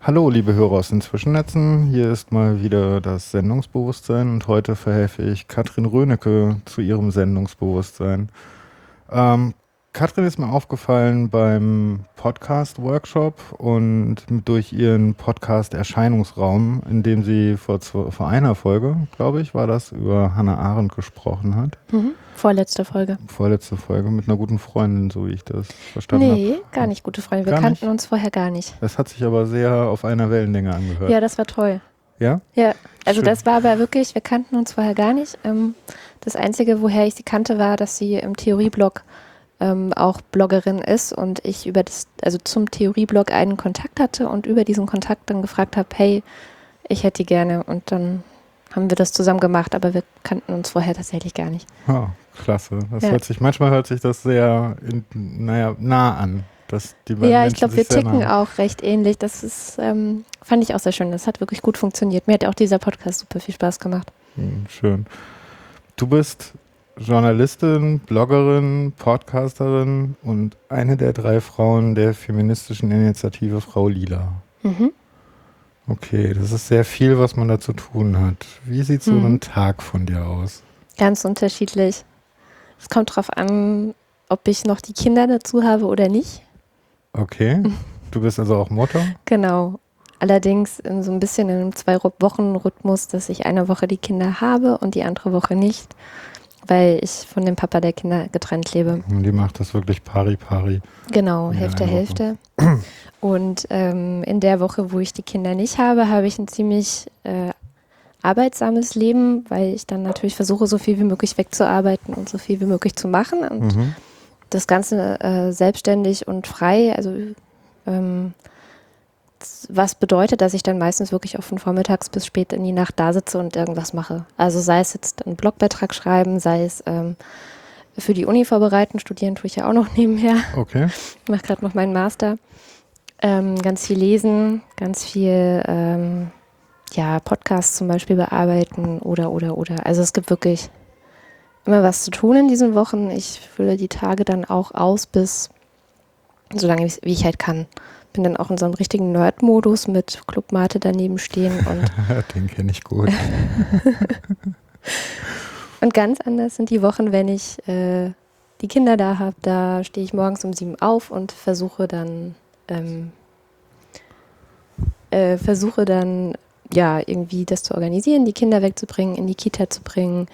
Hallo, liebe Hörer aus den Zwischennetzen. Hier ist mal wieder das Sendungsbewusstsein und heute verhelfe ich Katrin Rönecke zu ihrem Sendungsbewusstsein. Ähm, Katrin ist mir aufgefallen beim Podcast-Workshop und durch ihren Podcast-Erscheinungsraum, in dem sie vor, vor einer Folge, glaube ich, war das, über Hannah Arendt gesprochen hat. Mhm. Vorletzte Folge. Vorletzte Folge mit einer guten Freundin, so wie ich das verstanden habe. Nee, hab. gar nicht gute Freundin. Wir gar kannten nicht? uns vorher gar nicht. Das hat sich aber sehr auf einer Wellenlänge angehört. Ja, das war toll. Ja? Ja, also Schön. das war aber wirklich, wir kannten uns vorher gar nicht. Ähm, das Einzige, woher ich sie kannte, war, dass sie im Theorieblog ähm, auch Bloggerin ist und ich über das, also zum Theorieblog einen Kontakt hatte und über diesen Kontakt dann gefragt habe, hey, ich hätte die gerne und dann haben wir das zusammen gemacht, aber wir kannten uns vorher tatsächlich gar nicht. Oh, klasse. Das ja. hört sich, manchmal hört sich das sehr, in, naja, nah an. Dass die ja, Menschen ich glaube, wir ticken nah. auch recht ähnlich. Das ist, ähm, fand ich auch sehr schön. Das hat wirklich gut funktioniert. Mir hat auch dieser Podcast super viel Spaß gemacht. Hm, schön. Du bist Journalistin, Bloggerin, Podcasterin und eine der drei Frauen der feministischen Initiative Frau Lila. Mhm. Okay, das ist sehr viel, was man da zu tun hat. Wie sieht so mhm. ein Tag von dir aus? Ganz unterschiedlich. Es kommt darauf an, ob ich noch die Kinder dazu habe oder nicht. Okay. Du bist also auch Mutter? Genau. Allerdings in so ein bisschen in einem Zwei-Wochen-Rhythmus, dass ich eine Woche die Kinder habe und die andere Woche nicht weil ich von dem Papa der Kinder getrennt lebe. Und die macht das wirklich pari pari. Genau, Hälfte, Hälfte. Und ähm, in der Woche, wo ich die Kinder nicht habe, habe ich ein ziemlich äh, arbeitsames Leben, weil ich dann natürlich versuche, so viel wie möglich wegzuarbeiten und so viel wie möglich zu machen. Und mhm. das Ganze äh, selbstständig und frei, also ähm, was bedeutet, dass ich dann meistens wirklich auch von vormittags bis spät in die Nacht da sitze und irgendwas mache. Also sei es jetzt einen Blogbeitrag schreiben, sei es ähm, für die Uni vorbereiten, studieren tue ich ja auch noch nebenher. Okay. Ich mache gerade noch meinen Master. Ähm, ganz viel lesen, ganz viel ähm, ja, Podcasts zum Beispiel bearbeiten oder, oder, oder. Also es gibt wirklich immer was zu tun in diesen Wochen. Ich fülle die Tage dann auch aus bis so lange, wie ich halt kann bin dann auch in so einem richtigen Nerd-Modus mit Clubmate daneben stehen und. Den kenne ich gut. und ganz anders sind die Wochen, wenn ich äh, die Kinder da habe. Da stehe ich morgens um sieben auf und versuche dann, ähm, äh, versuche dann, ja, irgendwie das zu organisieren, die Kinder wegzubringen, in die Kita zu bringen.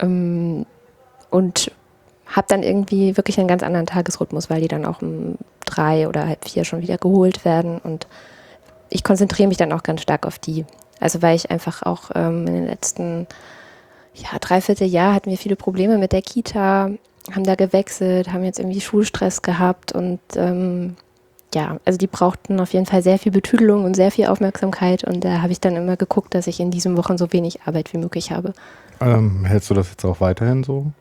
Ähm, und habe dann irgendwie wirklich einen ganz anderen Tagesrhythmus, weil die dann auch um drei oder halb vier schon wieder geholt werden. Und ich konzentriere mich dann auch ganz stark auf die. Also weil ich einfach auch ähm, in den letzten ja, dreiviertel Jahr hatten wir viele Probleme mit der Kita, haben da gewechselt, haben jetzt irgendwie Schulstress gehabt und ähm, ja, also die brauchten auf jeden Fall sehr viel Betüdelung und sehr viel Aufmerksamkeit und da habe ich dann immer geguckt, dass ich in diesen Wochen so wenig Arbeit wie möglich habe. Ähm, hältst du das jetzt auch weiterhin so?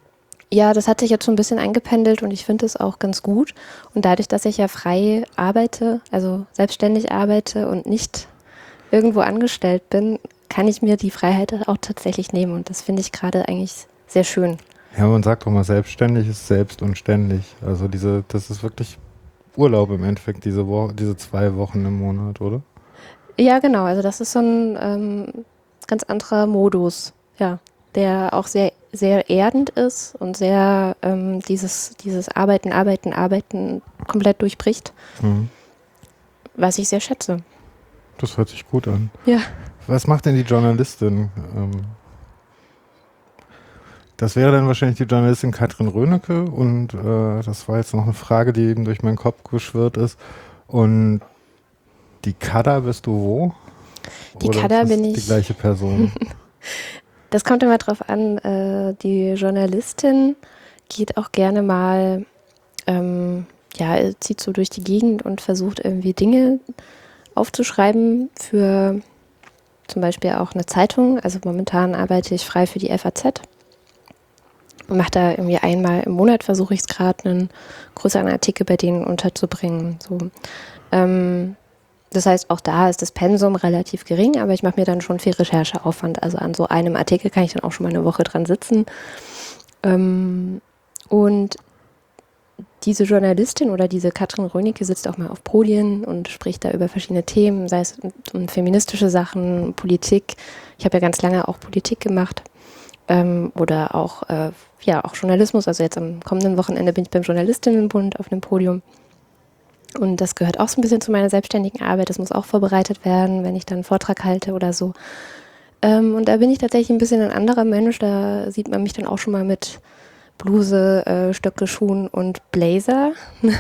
Ja, das hat sich jetzt schon ein bisschen eingependelt und ich finde es auch ganz gut. Und dadurch, dass ich ja frei arbeite, also selbstständig arbeite und nicht irgendwo angestellt bin, kann ich mir die Freiheit auch tatsächlich nehmen. Und das finde ich gerade eigentlich sehr schön. Ja, man sagt doch mal, selbstständig ist selbst und ständig. Also diese, das ist wirklich Urlaub im Endeffekt, diese, Woche, diese zwei Wochen im Monat, oder? Ja, genau. Also das ist so ein ähm, ganz anderer Modus, ja, der auch sehr sehr erdend ist und sehr ähm, dieses, dieses Arbeiten, Arbeiten, Arbeiten komplett durchbricht. Mhm. Was ich sehr schätze. Das hört sich gut an. Ja. Was macht denn die Journalistin? Ähm, das wäre dann wahrscheinlich die Journalistin Katrin Rönecke und äh, das war jetzt noch eine Frage, die eben durch meinen Kopf geschwirrt ist. Und die Kada bist du wo? Die Kada bin ich. Die gleiche Person. Das kommt immer drauf an. Äh, die Journalistin geht auch gerne mal, ähm, ja, zieht so durch die Gegend und versucht irgendwie Dinge aufzuschreiben für zum Beispiel auch eine Zeitung. Also momentan arbeite ich frei für die FAZ und mache da irgendwie einmal im Monat, versuche ich es gerade, einen größeren Artikel bei denen unterzubringen. So. Ähm, das heißt, auch da ist das Pensum relativ gering, aber ich mache mir dann schon viel Rechercheaufwand. Also an so einem Artikel kann ich dann auch schon mal eine Woche dran sitzen. Ähm, und diese Journalistin oder diese Katrin Rönicke sitzt auch mal auf Podien und spricht da über verschiedene Themen, sei es um, feministische Sachen, Politik. Ich habe ja ganz lange auch Politik gemacht ähm, oder auch, äh, ja, auch Journalismus. Also jetzt am kommenden Wochenende bin ich beim Journalistinnenbund auf einem Podium. Und das gehört auch so ein bisschen zu meiner selbstständigen Arbeit. Das muss auch vorbereitet werden, wenn ich dann einen Vortrag halte oder so. Ähm, und da bin ich tatsächlich ein bisschen ein anderer Mensch. Da sieht man mich dann auch schon mal mit Bluse, äh, Stöcke, Schuhen und Blazer.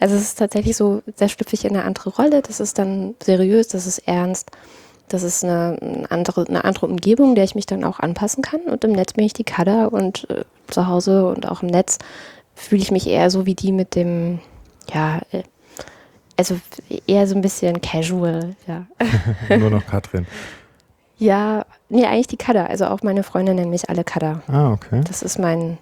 also es ist tatsächlich so, da schlüpfe ich in eine andere Rolle. Das ist dann seriös, das ist ernst. Das ist eine, eine, andere, eine andere Umgebung, der ich mich dann auch anpassen kann. Und im Netz bin ich die Kader und äh, zu Hause und auch im Netz fühle ich mich eher so wie die mit dem, ja, äh, also eher so ein bisschen casual, ja. Nur noch Katrin. Ja, nee, eigentlich die Kada. Also auch meine Freunde nennen mich alle Kada. Ah, okay. Das ist mein.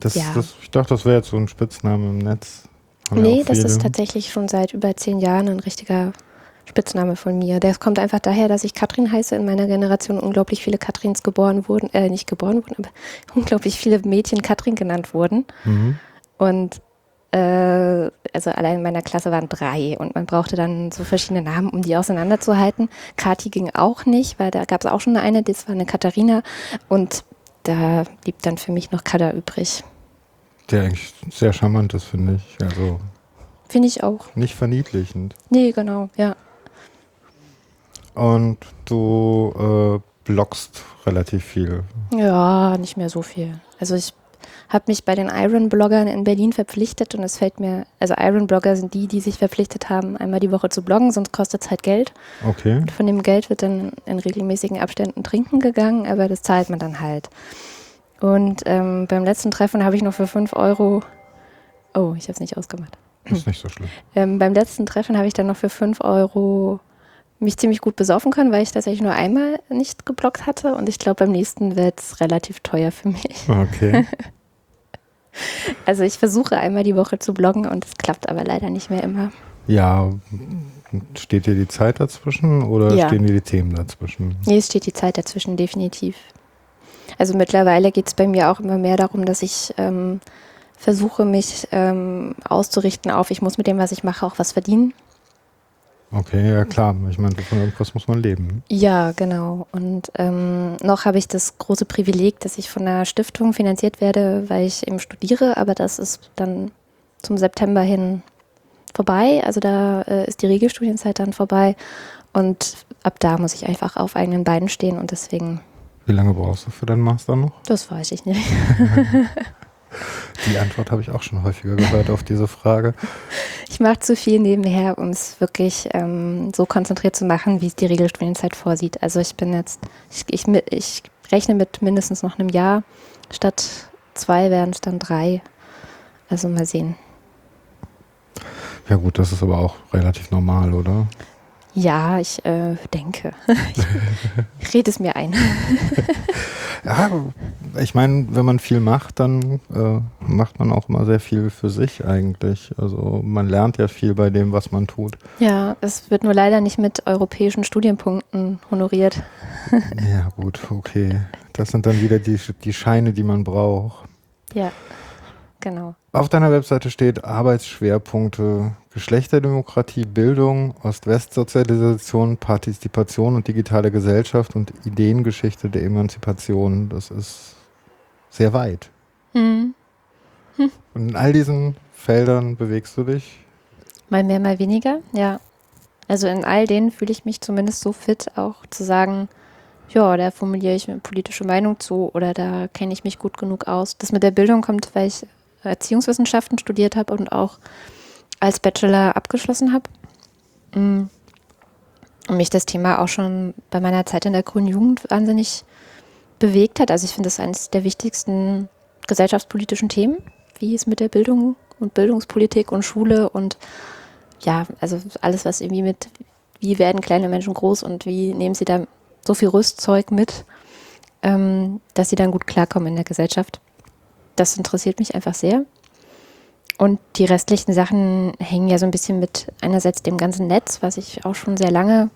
Das, Ja. das, ich dachte, das wäre jetzt so ein Spitzname im Netz. Haben nee, das ist tatsächlich schon seit über zehn Jahren ein richtiger Spitzname von mir. Das kommt einfach daher, dass ich Katrin heiße. In meiner Generation unglaublich viele Katrins geboren wurden, äh, nicht geboren wurden, aber unglaublich viele Mädchen Katrin genannt wurden. Mhm. Und äh, also allein in meiner Klasse waren drei und man brauchte dann so verschiedene Namen, um die auseinanderzuhalten. Kati ging auch nicht, weil da gab es auch schon eine, das war eine Katharina und da blieb dann für mich noch Kada übrig. Der eigentlich sehr charmant ist, finde ich. Also Finde ich auch. nicht verniedlichend. Nee, genau, ja. Und du äh, bloggst relativ viel. Ja, nicht mehr so viel. Also ich habe mich bei den Iron-Bloggern in Berlin verpflichtet und es fällt mir, also Iron-Blogger sind die, die sich verpflichtet haben, einmal die Woche zu bloggen, sonst kostet es halt Geld. Okay. Und von dem Geld wird dann in regelmäßigen Abständen trinken gegangen, aber das zahlt man dann halt. Und ähm, beim letzten Treffen habe ich noch für 5 Euro, oh, ich habe es nicht ausgemacht. Ist nicht so schlimm. Ähm, beim letzten Treffen habe ich dann noch für 5 Euro mich ziemlich gut besaufen können, weil ich tatsächlich nur einmal nicht geblockt hatte. Und ich glaube, beim nächsten wird es relativ teuer für mich. Okay. Also ich versuche einmal die Woche zu bloggen und es klappt aber leider nicht mehr immer. Ja, steht dir die Zeit dazwischen oder Ja. stehen dir die Themen dazwischen? Nee, es steht die Zeit dazwischen, definitiv. Also mittlerweile geht es bei mir auch immer mehr darum, dass ich ähm, versuche, mich ähm, auszurichten auf, ich muss mit dem, was ich mache, auch was verdienen. Okay, ja klar. Ich meine, von irgendwas muss man leben. ne? Ja, genau. Und ähm, noch habe ich das große Privileg, dass ich von einer Stiftung finanziert werde, weil ich eben studiere, aber das ist dann zum September hin vorbei. Also da äh, ist die Regelstudienzeit dann vorbei. Und ab da muss ich einfach auf eigenen Beinen stehen und deswegen, Wie lange brauchst du für deinen Master noch? das weiß ich nicht. Die Antwort habe ich auch schon häufiger gehört auf diese Frage. Ich mache zu viel nebenher, um es wirklich ähm, so konzentriert zu machen, wie es die Regelstudienzeit vorsieht. Also ich bin jetzt, ich, ich, ich rechne mit mindestens noch einem Jahr. Statt zwei werden es dann drei. Also mal sehen. Ja gut, das ist aber auch relativ normal, oder? Ja, ich äh, denke. ich rede es mir ein. Ja, ich meine, wenn man viel macht, dann äh, macht man auch immer sehr viel für sich eigentlich. Also man lernt ja viel bei dem, was man tut. Ja, es wird nur leider nicht mit europäischen Studienpunkten honoriert. Ja gut, okay. Das sind dann wieder die, die Scheine, die man braucht. Ja, genau. Auf deiner Webseite steht Arbeitsschwerpunkte Geschlechterdemokratie, Bildung, Ost-West-Sozialisation, Partizipation und digitale Gesellschaft und Ideengeschichte der Emanzipation. Das ist sehr weit. Hm. Und in all diesen Feldern bewegst du dich. Mal mehr, mal weniger, ja. Also in all denen fühle ich mich zumindest so fit, auch zu sagen, ja, da formuliere ich eine politische Meinung zu oder da kenne ich mich gut genug aus. Das mit der Bildung kommt, weil ich Erziehungswissenschaften studiert habe und auch als Bachelor abgeschlossen habe. Mm. Und mich das Thema auch schon bei meiner Zeit in der Grünen Jugend wahnsinnig bewegt hat. Also ich finde das eines der wichtigsten gesellschaftspolitischen Themen, wie es mit der Bildung und Bildungspolitik und Schule und ja, also alles, was irgendwie mit, wie werden kleine Menschen groß und wie nehmen sie da so viel Rüstzeug mit, ähm, dass sie dann gut klarkommen in der Gesellschaft. Das interessiert mich einfach sehr. Und die restlichen Sachen hängen ja so ein bisschen mit einerseits dem ganzen Netz, was ich auch schon sehr lange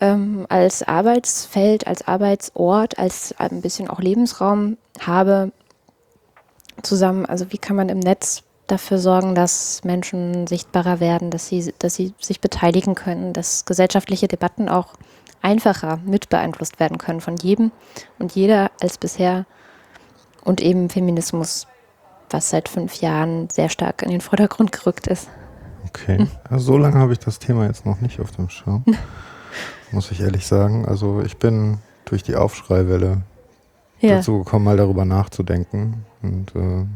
ähm, als Arbeitsfeld, als Arbeitsort, als ein bisschen auch Lebensraum habe. zusammen, also wie kann man im Netz dafür sorgen, dass Menschen sichtbarer werden, dass sie, dass sie sich beteiligen können, dass gesellschaftliche Debatten auch einfacher mit beeinflusst werden können von jedem und jeder als bisher und eben Feminismus, was seit fünf Jahren sehr stark in den Vordergrund gerückt ist. Okay, also so lange habe ich das Thema jetzt noch nicht auf dem Schirm, muss ich ehrlich sagen. Also ich bin durch die Aufschreiwelle ja. dazu gekommen, mal darüber nachzudenken und äh,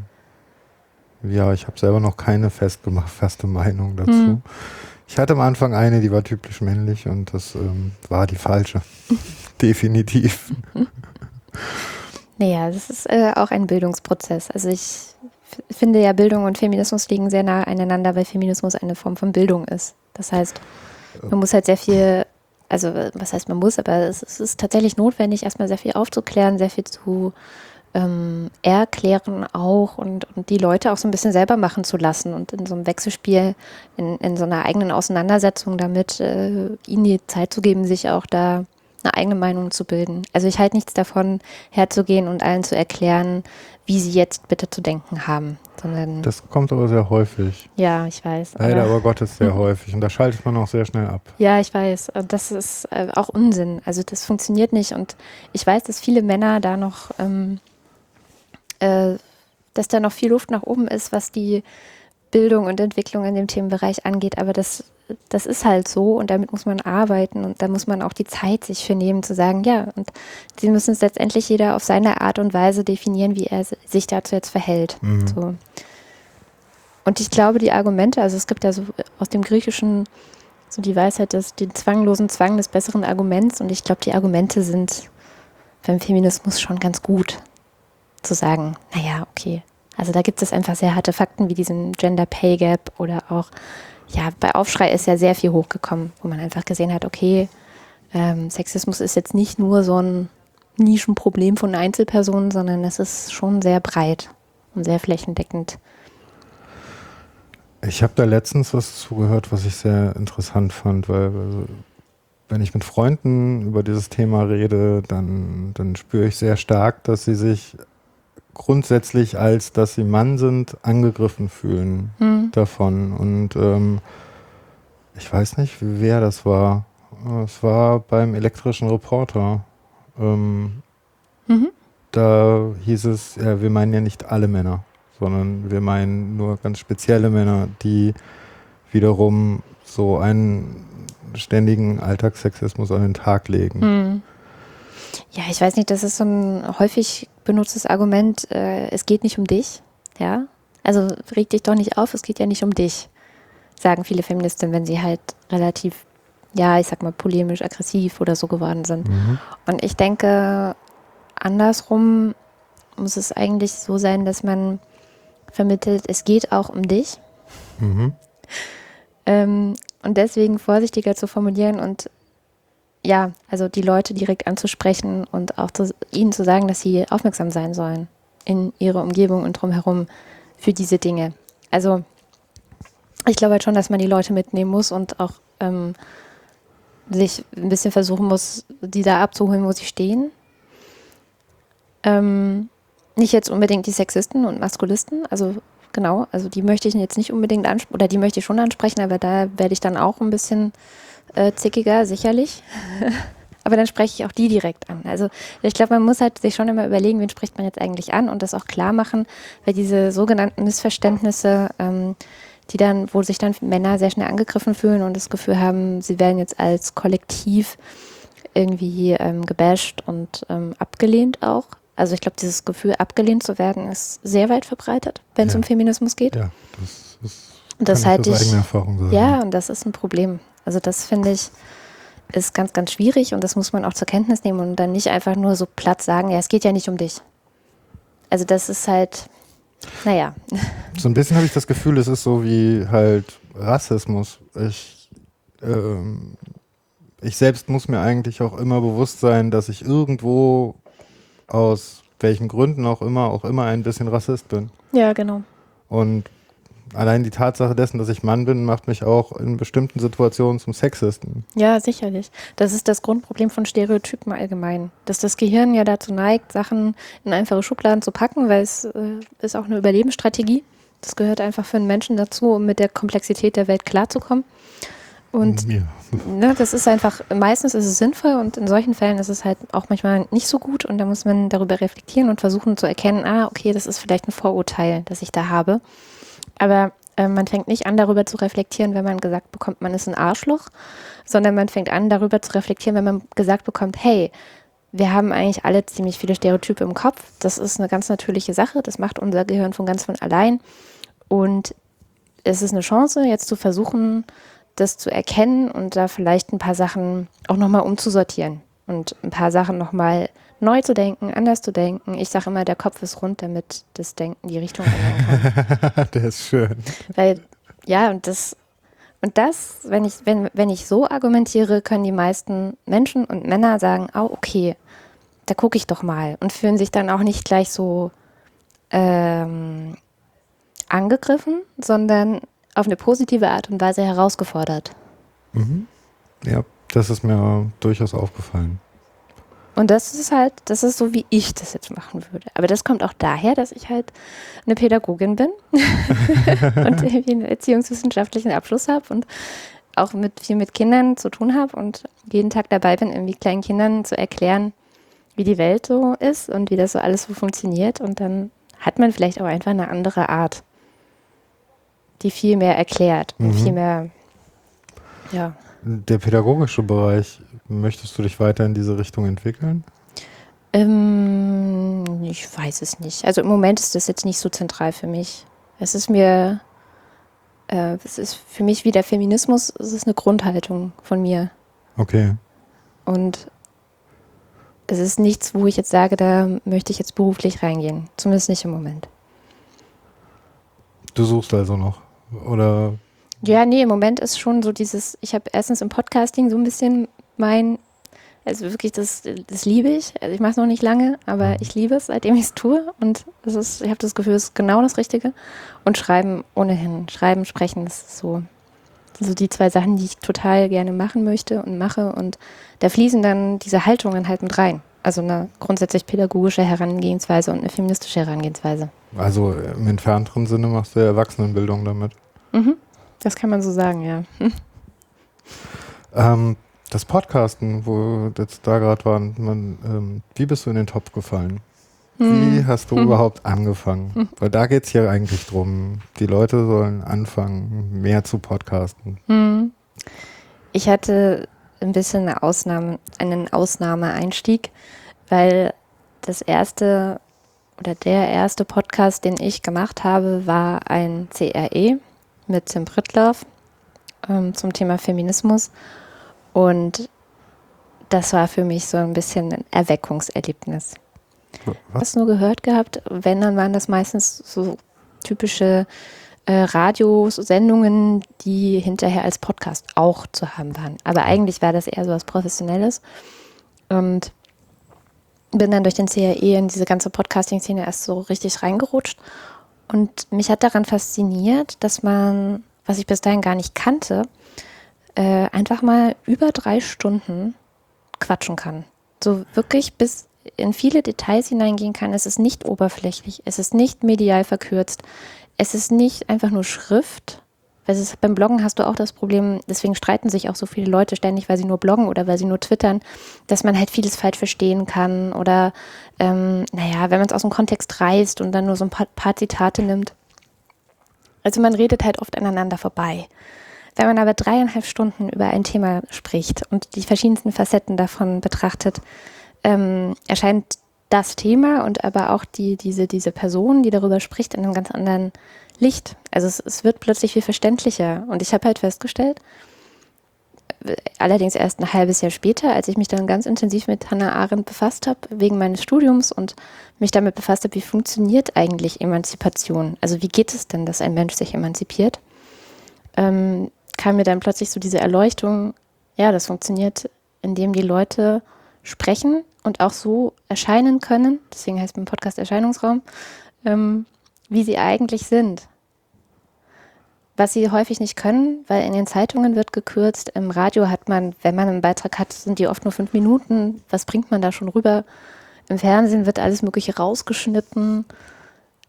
ja, ich habe selber noch keine festgemacht, feste Meinung dazu. Mhm. Ich hatte am Anfang eine, die war typisch männlich und das ähm, war die falsche. Definitiv. Naja, das ist äh, auch ein Bildungsprozess. Also ich finde ja, Bildung und Feminismus liegen sehr nah aneinander, weil Feminismus eine Form von Bildung ist. Das heißt, man muss halt sehr viel, also was heißt man muss, aber es, es ist tatsächlich notwendig, erstmal sehr viel aufzuklären, sehr viel zu ähm, erklären auch und, und die Leute auch so ein bisschen selber machen zu lassen und in so einem Wechselspiel, in, in so einer eigenen Auseinandersetzung damit, äh, ihnen die Zeit zu geben, sich auch da eine eigene Meinung zu bilden. Also ich halte nichts davon, herzugehen und allen zu erklären, wie sie jetzt bitte zu denken haben. Sondern das kommt aber sehr häufig. Ja, ich weiß. Leider aber, aber Gottes sehr häufig. Und da schaltet man auch sehr schnell ab. Ja, ich weiß. Und das ist äh, auch Unsinn. Also das funktioniert nicht. Und ich weiß, dass viele Männer da noch ähm, äh, dass da noch viel Luft nach oben ist, was die Bildung und Entwicklung in dem Themenbereich angeht. Aber das, das ist halt so und damit muss man arbeiten und da muss man auch die Zeit sich für nehmen, zu sagen, ja, und sie müssen es letztendlich jeder auf seine Art und Weise definieren, wie er sich dazu jetzt verhält. Mhm. So. Und ich glaube, die Argumente, also es gibt ja so aus dem Griechischen so die Weisheit des, den zwanglosen Zwang des besseren Arguments und ich glaube, die Argumente sind beim Feminismus schon ganz gut zu sagen, naja, okay. Also da gibt es einfach sehr harte Fakten wie diesen Gender Pay Gap oder auch, ja, bei Aufschrei ist ja sehr viel hochgekommen, wo man einfach gesehen hat, okay, ähm, Sexismus ist jetzt nicht nur so ein Nischenproblem von Einzelpersonen, sondern es ist schon sehr breit und sehr flächendeckend. Ich habe da letztens was zugehört, was ich sehr interessant fand, weil also, wenn ich mit Freunden über dieses Thema rede, dann, dann spüre ich sehr stark, dass sie sich grundsätzlich als, dass sie Mann sind, angegriffen fühlen mhm. davon. Und ähm, ich weiß nicht, wer das war. Es war beim elektrischen Reporter. Ähm, mhm. Da hieß es, ja, wir meinen ja nicht alle Männer, sondern wir meinen nur ganz spezielle Männer, die wiederum so einen ständigen Alltagssexismus an den Tag legen. Mhm. Ja, ich weiß nicht, das ist so ein häufig benutztes Argument, äh, es geht nicht um dich. Ja, also reg dich doch nicht auf, es geht ja nicht um dich, sagen viele Feministinnen, wenn sie halt relativ, ja, ich sag mal, polemisch, aggressiv oder so geworden sind. Mhm. Und ich denke, andersrum muss es eigentlich so sein, dass man vermittelt, es geht auch um dich. Mhm. Ähm, und deswegen vorsichtiger zu formulieren und ja, also die Leute direkt anzusprechen und auch zu, ihnen zu sagen, dass sie aufmerksam sein sollen in ihrer Umgebung und drumherum für diese Dinge. Also ich glaube halt schon, dass man die Leute mitnehmen muss und auch ähm, sich ein bisschen versuchen muss, die da abzuholen, wo sie stehen. Ähm, nicht jetzt unbedingt die Sexisten und Maskulisten, also genau, also die möchte ich jetzt nicht unbedingt ansprechen, oder die möchte ich schon ansprechen, aber da werde ich dann auch ein bisschen äh, zickiger, sicherlich. Aber dann spreche ich auch die direkt an. Also ich glaube, man muss halt sich schon immer überlegen, wen spricht man jetzt eigentlich an und das auch klar machen, weil diese sogenannten Missverständnisse, ähm, die dann, wo sich dann Männer sehr schnell angegriffen fühlen und das Gefühl haben, sie werden jetzt als Kollektiv irgendwie ähm, gebasht und ähm, abgelehnt auch. Also ich glaube, dieses Gefühl, abgelehnt zu werden, ist sehr weit verbreitet, wenn es ja. um Feminismus geht. Ja, das ist das halte ich, Erfahrung sagen. Ja, und das ist ein Problem. Also das finde ich ist ganz, ganz schwierig und das muss man auch zur Kenntnis nehmen und dann nicht einfach nur so platt sagen, ja, es geht ja nicht um dich. Also das ist halt, naja. So ein bisschen habe ich das Gefühl, es ist so wie halt Rassismus. Ich, ähm, ich selbst muss mir eigentlich auch immer bewusst sein, dass ich irgendwo aus welchen Gründen auch immer, auch immer ein bisschen Rassist bin. Ja, genau. Und allein die Tatsache dessen, dass ich Mann bin, macht mich auch in bestimmten Situationen zum Sexisten. Ja, sicherlich. Das ist das Grundproblem von Stereotypen allgemein. Dass das Gehirn ja dazu neigt, Sachen in einfache Schubladen zu packen, weil es äh, ist auch eine Überlebensstrategie. Das gehört einfach für einen Menschen dazu, um mit der Komplexität der Welt klarzukommen. Und ja. ne, das ist einfach, meistens ist es sinnvoll und in solchen Fällen ist es halt auch manchmal nicht so gut und da muss man darüber reflektieren und versuchen zu erkennen, ah, okay, das ist vielleicht ein Vorurteil, das ich da habe. Aber äh, man fängt nicht an, darüber zu reflektieren, wenn man gesagt bekommt, man ist ein Arschloch, sondern man fängt an, darüber zu reflektieren, wenn man gesagt bekommt, hey, wir haben eigentlich alle ziemlich viele Stereotype im Kopf. Das ist eine ganz natürliche Sache. Das macht unser Gehirn von ganz von allein. Und es ist eine Chance, jetzt zu versuchen, das zu erkennen und da vielleicht ein paar Sachen auch nochmal umzusortieren und ein paar Sachen nochmal neu zu denken, anders zu denken. Ich sage immer, der Kopf ist rund, damit das Denken die Richtung ändern kann. der ist schön. Weil, ja, und das, und das, wenn ich, wenn, wenn ich so argumentiere, können die meisten Menschen und Männer sagen, oh, okay, da gucke ich doch mal und fühlen sich dann auch nicht gleich so ähm, angegriffen, sondern auf eine positive Art und Weise herausgefordert. Mhm. Ja, das ist mir durchaus aufgefallen. Und das ist halt, das ist so, wie ich das jetzt machen würde. Aber das kommt auch daher, dass ich halt eine Pädagogin bin und irgendwie einen erziehungswissenschaftlichen Abschluss habe und auch mit viel mit Kindern zu tun habe und jeden Tag dabei bin, irgendwie kleinen Kindern zu erklären, wie die Welt so ist und wie das so alles so funktioniert. Und dann hat man vielleicht auch einfach eine andere Art, die viel mehr erklärt und mhm. viel mehr, ja. Der pädagogische Bereich, möchtest du dich weiter in diese Richtung entwickeln? Ähm, ich weiß es nicht. Also im Moment ist das jetzt nicht so zentral für mich. Es ist mir, äh, es ist für mich wie der Feminismus, es ist eine Grundhaltung von mir. Okay. Und es ist nichts, wo ich jetzt sage, da möchte ich jetzt beruflich reingehen. Zumindest nicht im Moment. Du suchst also noch, oder? Ja, nee, im Moment ist schon so dieses, ich habe erstens im Podcasting so ein bisschen mein, also wirklich, das, das liebe ich. Also ich mache es noch nicht lange, aber mhm. ich liebe es, seitdem ich es tue. Und es ist, ich habe das Gefühl, es ist genau das Richtige. Und Schreiben ohnehin. Schreiben, Sprechen, das ist so, so die zwei Sachen, die ich total gerne machen möchte und mache. Und da fließen dann diese Haltungen halt mit rein. Also eine grundsätzlich pädagogische Herangehensweise und eine feministische Herangehensweise. Also im entfernteren Sinne machst du Erwachsenenbildung damit. Mhm. Das kann man so sagen, ja. Ähm, das Podcasten, wo wir jetzt da gerade waren, man, ähm, wie bist du in den Topf gefallen? Hm. Wie hast du hm. überhaupt angefangen? Hm. Weil da geht es hier eigentlich drum. Die Leute sollen anfangen, mehr zu podcasten. Hm. Ich hatte ein bisschen eine Ausnahme, einen Ausnahmeeinstieg, weil das erste oder der erste Podcast, den ich gemacht habe, war ein CRE, mit Tim Prittlaff ähm, zum Thema Feminismus. Und das war für mich so ein bisschen ein Erweckungserlebnis. Was? Hast nur gehört gehabt? Wenn, dann waren das meistens so typische äh, Radiosendungen, die hinterher als Podcast auch zu haben waren. Aber eigentlich war das eher so was Professionelles. Und bin dann durch den CRE in diese ganze Podcasting-Szene erst so richtig reingerutscht und mich hat daran fasziniert, dass man, was ich bis dahin gar nicht kannte, äh, einfach mal über drei Stunden quatschen kann. So wirklich bis in viele Details hineingehen kann. Es ist nicht oberflächlich, es ist nicht medial verkürzt, es ist nicht einfach nur Schrift, weil es, beim Bloggen hast du auch das Problem, deswegen streiten sich auch so viele Leute ständig, weil sie nur bloggen oder weil sie nur twittern, dass man halt vieles falsch verstehen kann oder, ähm, naja, wenn man es aus dem Kontext reißt und dann nur so ein paar, paar Zitate nimmt. Also man redet halt oft aneinander vorbei. Wenn man aber dreieinhalb Stunden über ein Thema spricht und die verschiedensten Facetten davon betrachtet, ähm, erscheint das Thema und aber auch die, diese, diese Person, die darüber spricht, in einem ganz anderen Licht. Also es, es wird plötzlich viel verständlicher. Und ich habe halt festgestellt, allerdings erst ein halbes Jahr später, als ich mich dann ganz intensiv mit Hannah Arendt befasst habe, wegen meines Studiums und mich damit befasst habe, wie funktioniert eigentlich Emanzipation? Also wie geht es denn, dass ein Mensch sich emanzipiert? Ähm, kam mir dann plötzlich so diese Erleuchtung, ja, das funktioniert, indem die Leute sprechen und auch so erscheinen können, deswegen heißt mein Podcast Erscheinungsraum, ähm, wie sie eigentlich sind. was sie häufig nicht können, weil in den Zeitungen wird gekürzt. Im Radio hat man, wenn man einen Beitrag hat, sind die oft nur fünf Minuten. Was bringt man da schon rüber? Im Fernsehen wird alles Mögliche rausgeschnitten.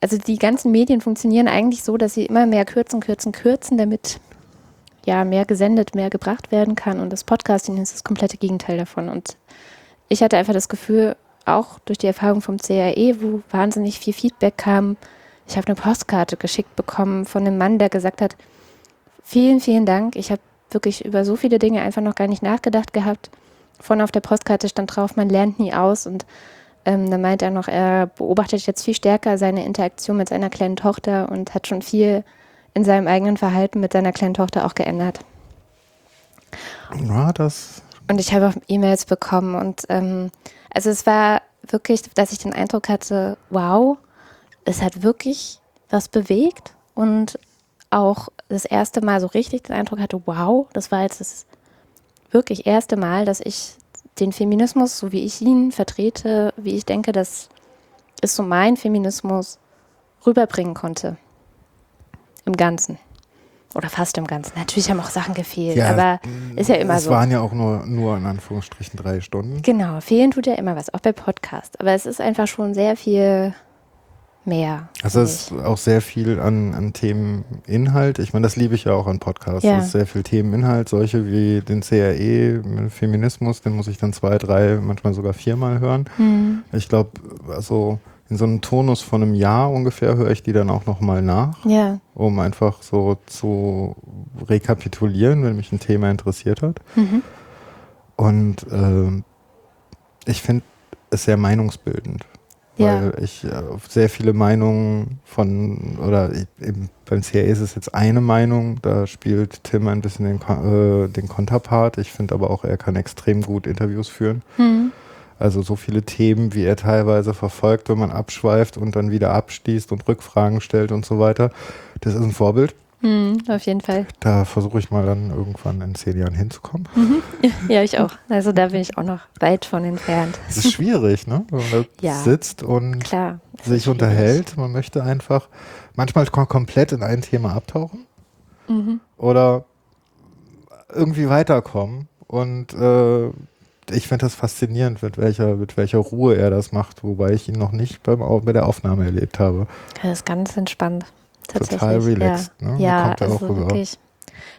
Also die ganzen Medien funktionieren eigentlich so, dass sie immer mehr kürzen, kürzen, kürzen, damit ja mehr gesendet, mehr gebracht werden kann. Und das Podcasting ist das komplette Gegenteil davon. Und ich hatte einfach das Gefühl, auch durch die Erfahrung vom CRE, wo wahnsinnig viel Feedback kam, ich habe eine Postkarte geschickt bekommen von einem Mann, der gesagt hat, vielen, vielen Dank. Ich habe wirklich über so viele Dinge einfach noch gar nicht nachgedacht gehabt. Vorne auf der Postkarte stand drauf, man lernt nie aus. Und ähm, dann meint er noch, er beobachtet jetzt viel stärker seine Interaktion mit seiner kleinen Tochter und hat schon viel in seinem eigenen Verhalten mit seiner kleinen Tochter auch geändert. Ja, das. Und ich habe auch E-Mails bekommen und ähm, also es war wirklich, dass ich den Eindruck hatte, wow, es hat wirklich was bewegt und auch das erste Mal so richtig den Eindruck hatte, wow, das war jetzt das wirklich erste Mal, dass ich den Feminismus, so wie ich ihn vertrete, wie ich denke, das ist so mein Feminismus, rüberbringen konnte. Im Ganzen. Oder fast im Ganzen. Natürlich haben auch Sachen gefehlt, ja, aber ist ja immer so. Es waren ja auch nur, nur in Anführungsstrichen drei Stunden. Genau, fehlen tut ja immer was, auch bei Podcast. Aber es ist einfach schon sehr viel mehr. Also es ist auch sehr viel an, an Themeninhalt. Ich meine, das liebe ich ja auch an Podcasts. Ja. Es ist sehr viel Themeninhalt, solche wie den CRE, Feminismus, den muss ich dann zwei, drei, manchmal sogar viermal hören. Mhm. Ich glaube, also in so einem Tonus von einem Jahr ungefähr höre ich die dann auch nochmal nach, ja. um einfach so zu rekapitulieren, wenn mich ein Thema interessiert hat. Mhm. Und äh, ich finde es sehr meinungsbildend weil ja. ich äh, sehr viele Meinungen von, oder ich, eben beim CRE ist es jetzt eine Meinung, da spielt Tim ein bisschen den, äh, den Konterpart. Ich finde aber auch, er kann extrem gut Interviews führen. Mhm. Also so viele Themen, wie er teilweise verfolgt, wenn man abschweift und dann wieder abschließt und Rückfragen stellt und so weiter. Das ist ein Vorbild. Mhm, auf jeden Fall. Da versuche ich mal dann irgendwann in zehn Jahren hinzukommen. Mhm. Ja, ich auch. Also da bin ich auch noch weit von entfernt. Es ist schwierig, ne? Wenn man ja, sitzt und klar, sich unterhält. Man möchte einfach manchmal komplett in ein Thema abtauchen mhm. oder irgendwie weiterkommen. Und äh, ich finde das faszinierend, mit welcher, mit welcher Ruhe er das macht, wobei ich ihn noch nicht beim, bei der Aufnahme erlebt habe. Das ist ganz entspannt total relaxed. Ja, ne? ja kommt also auch wirklich.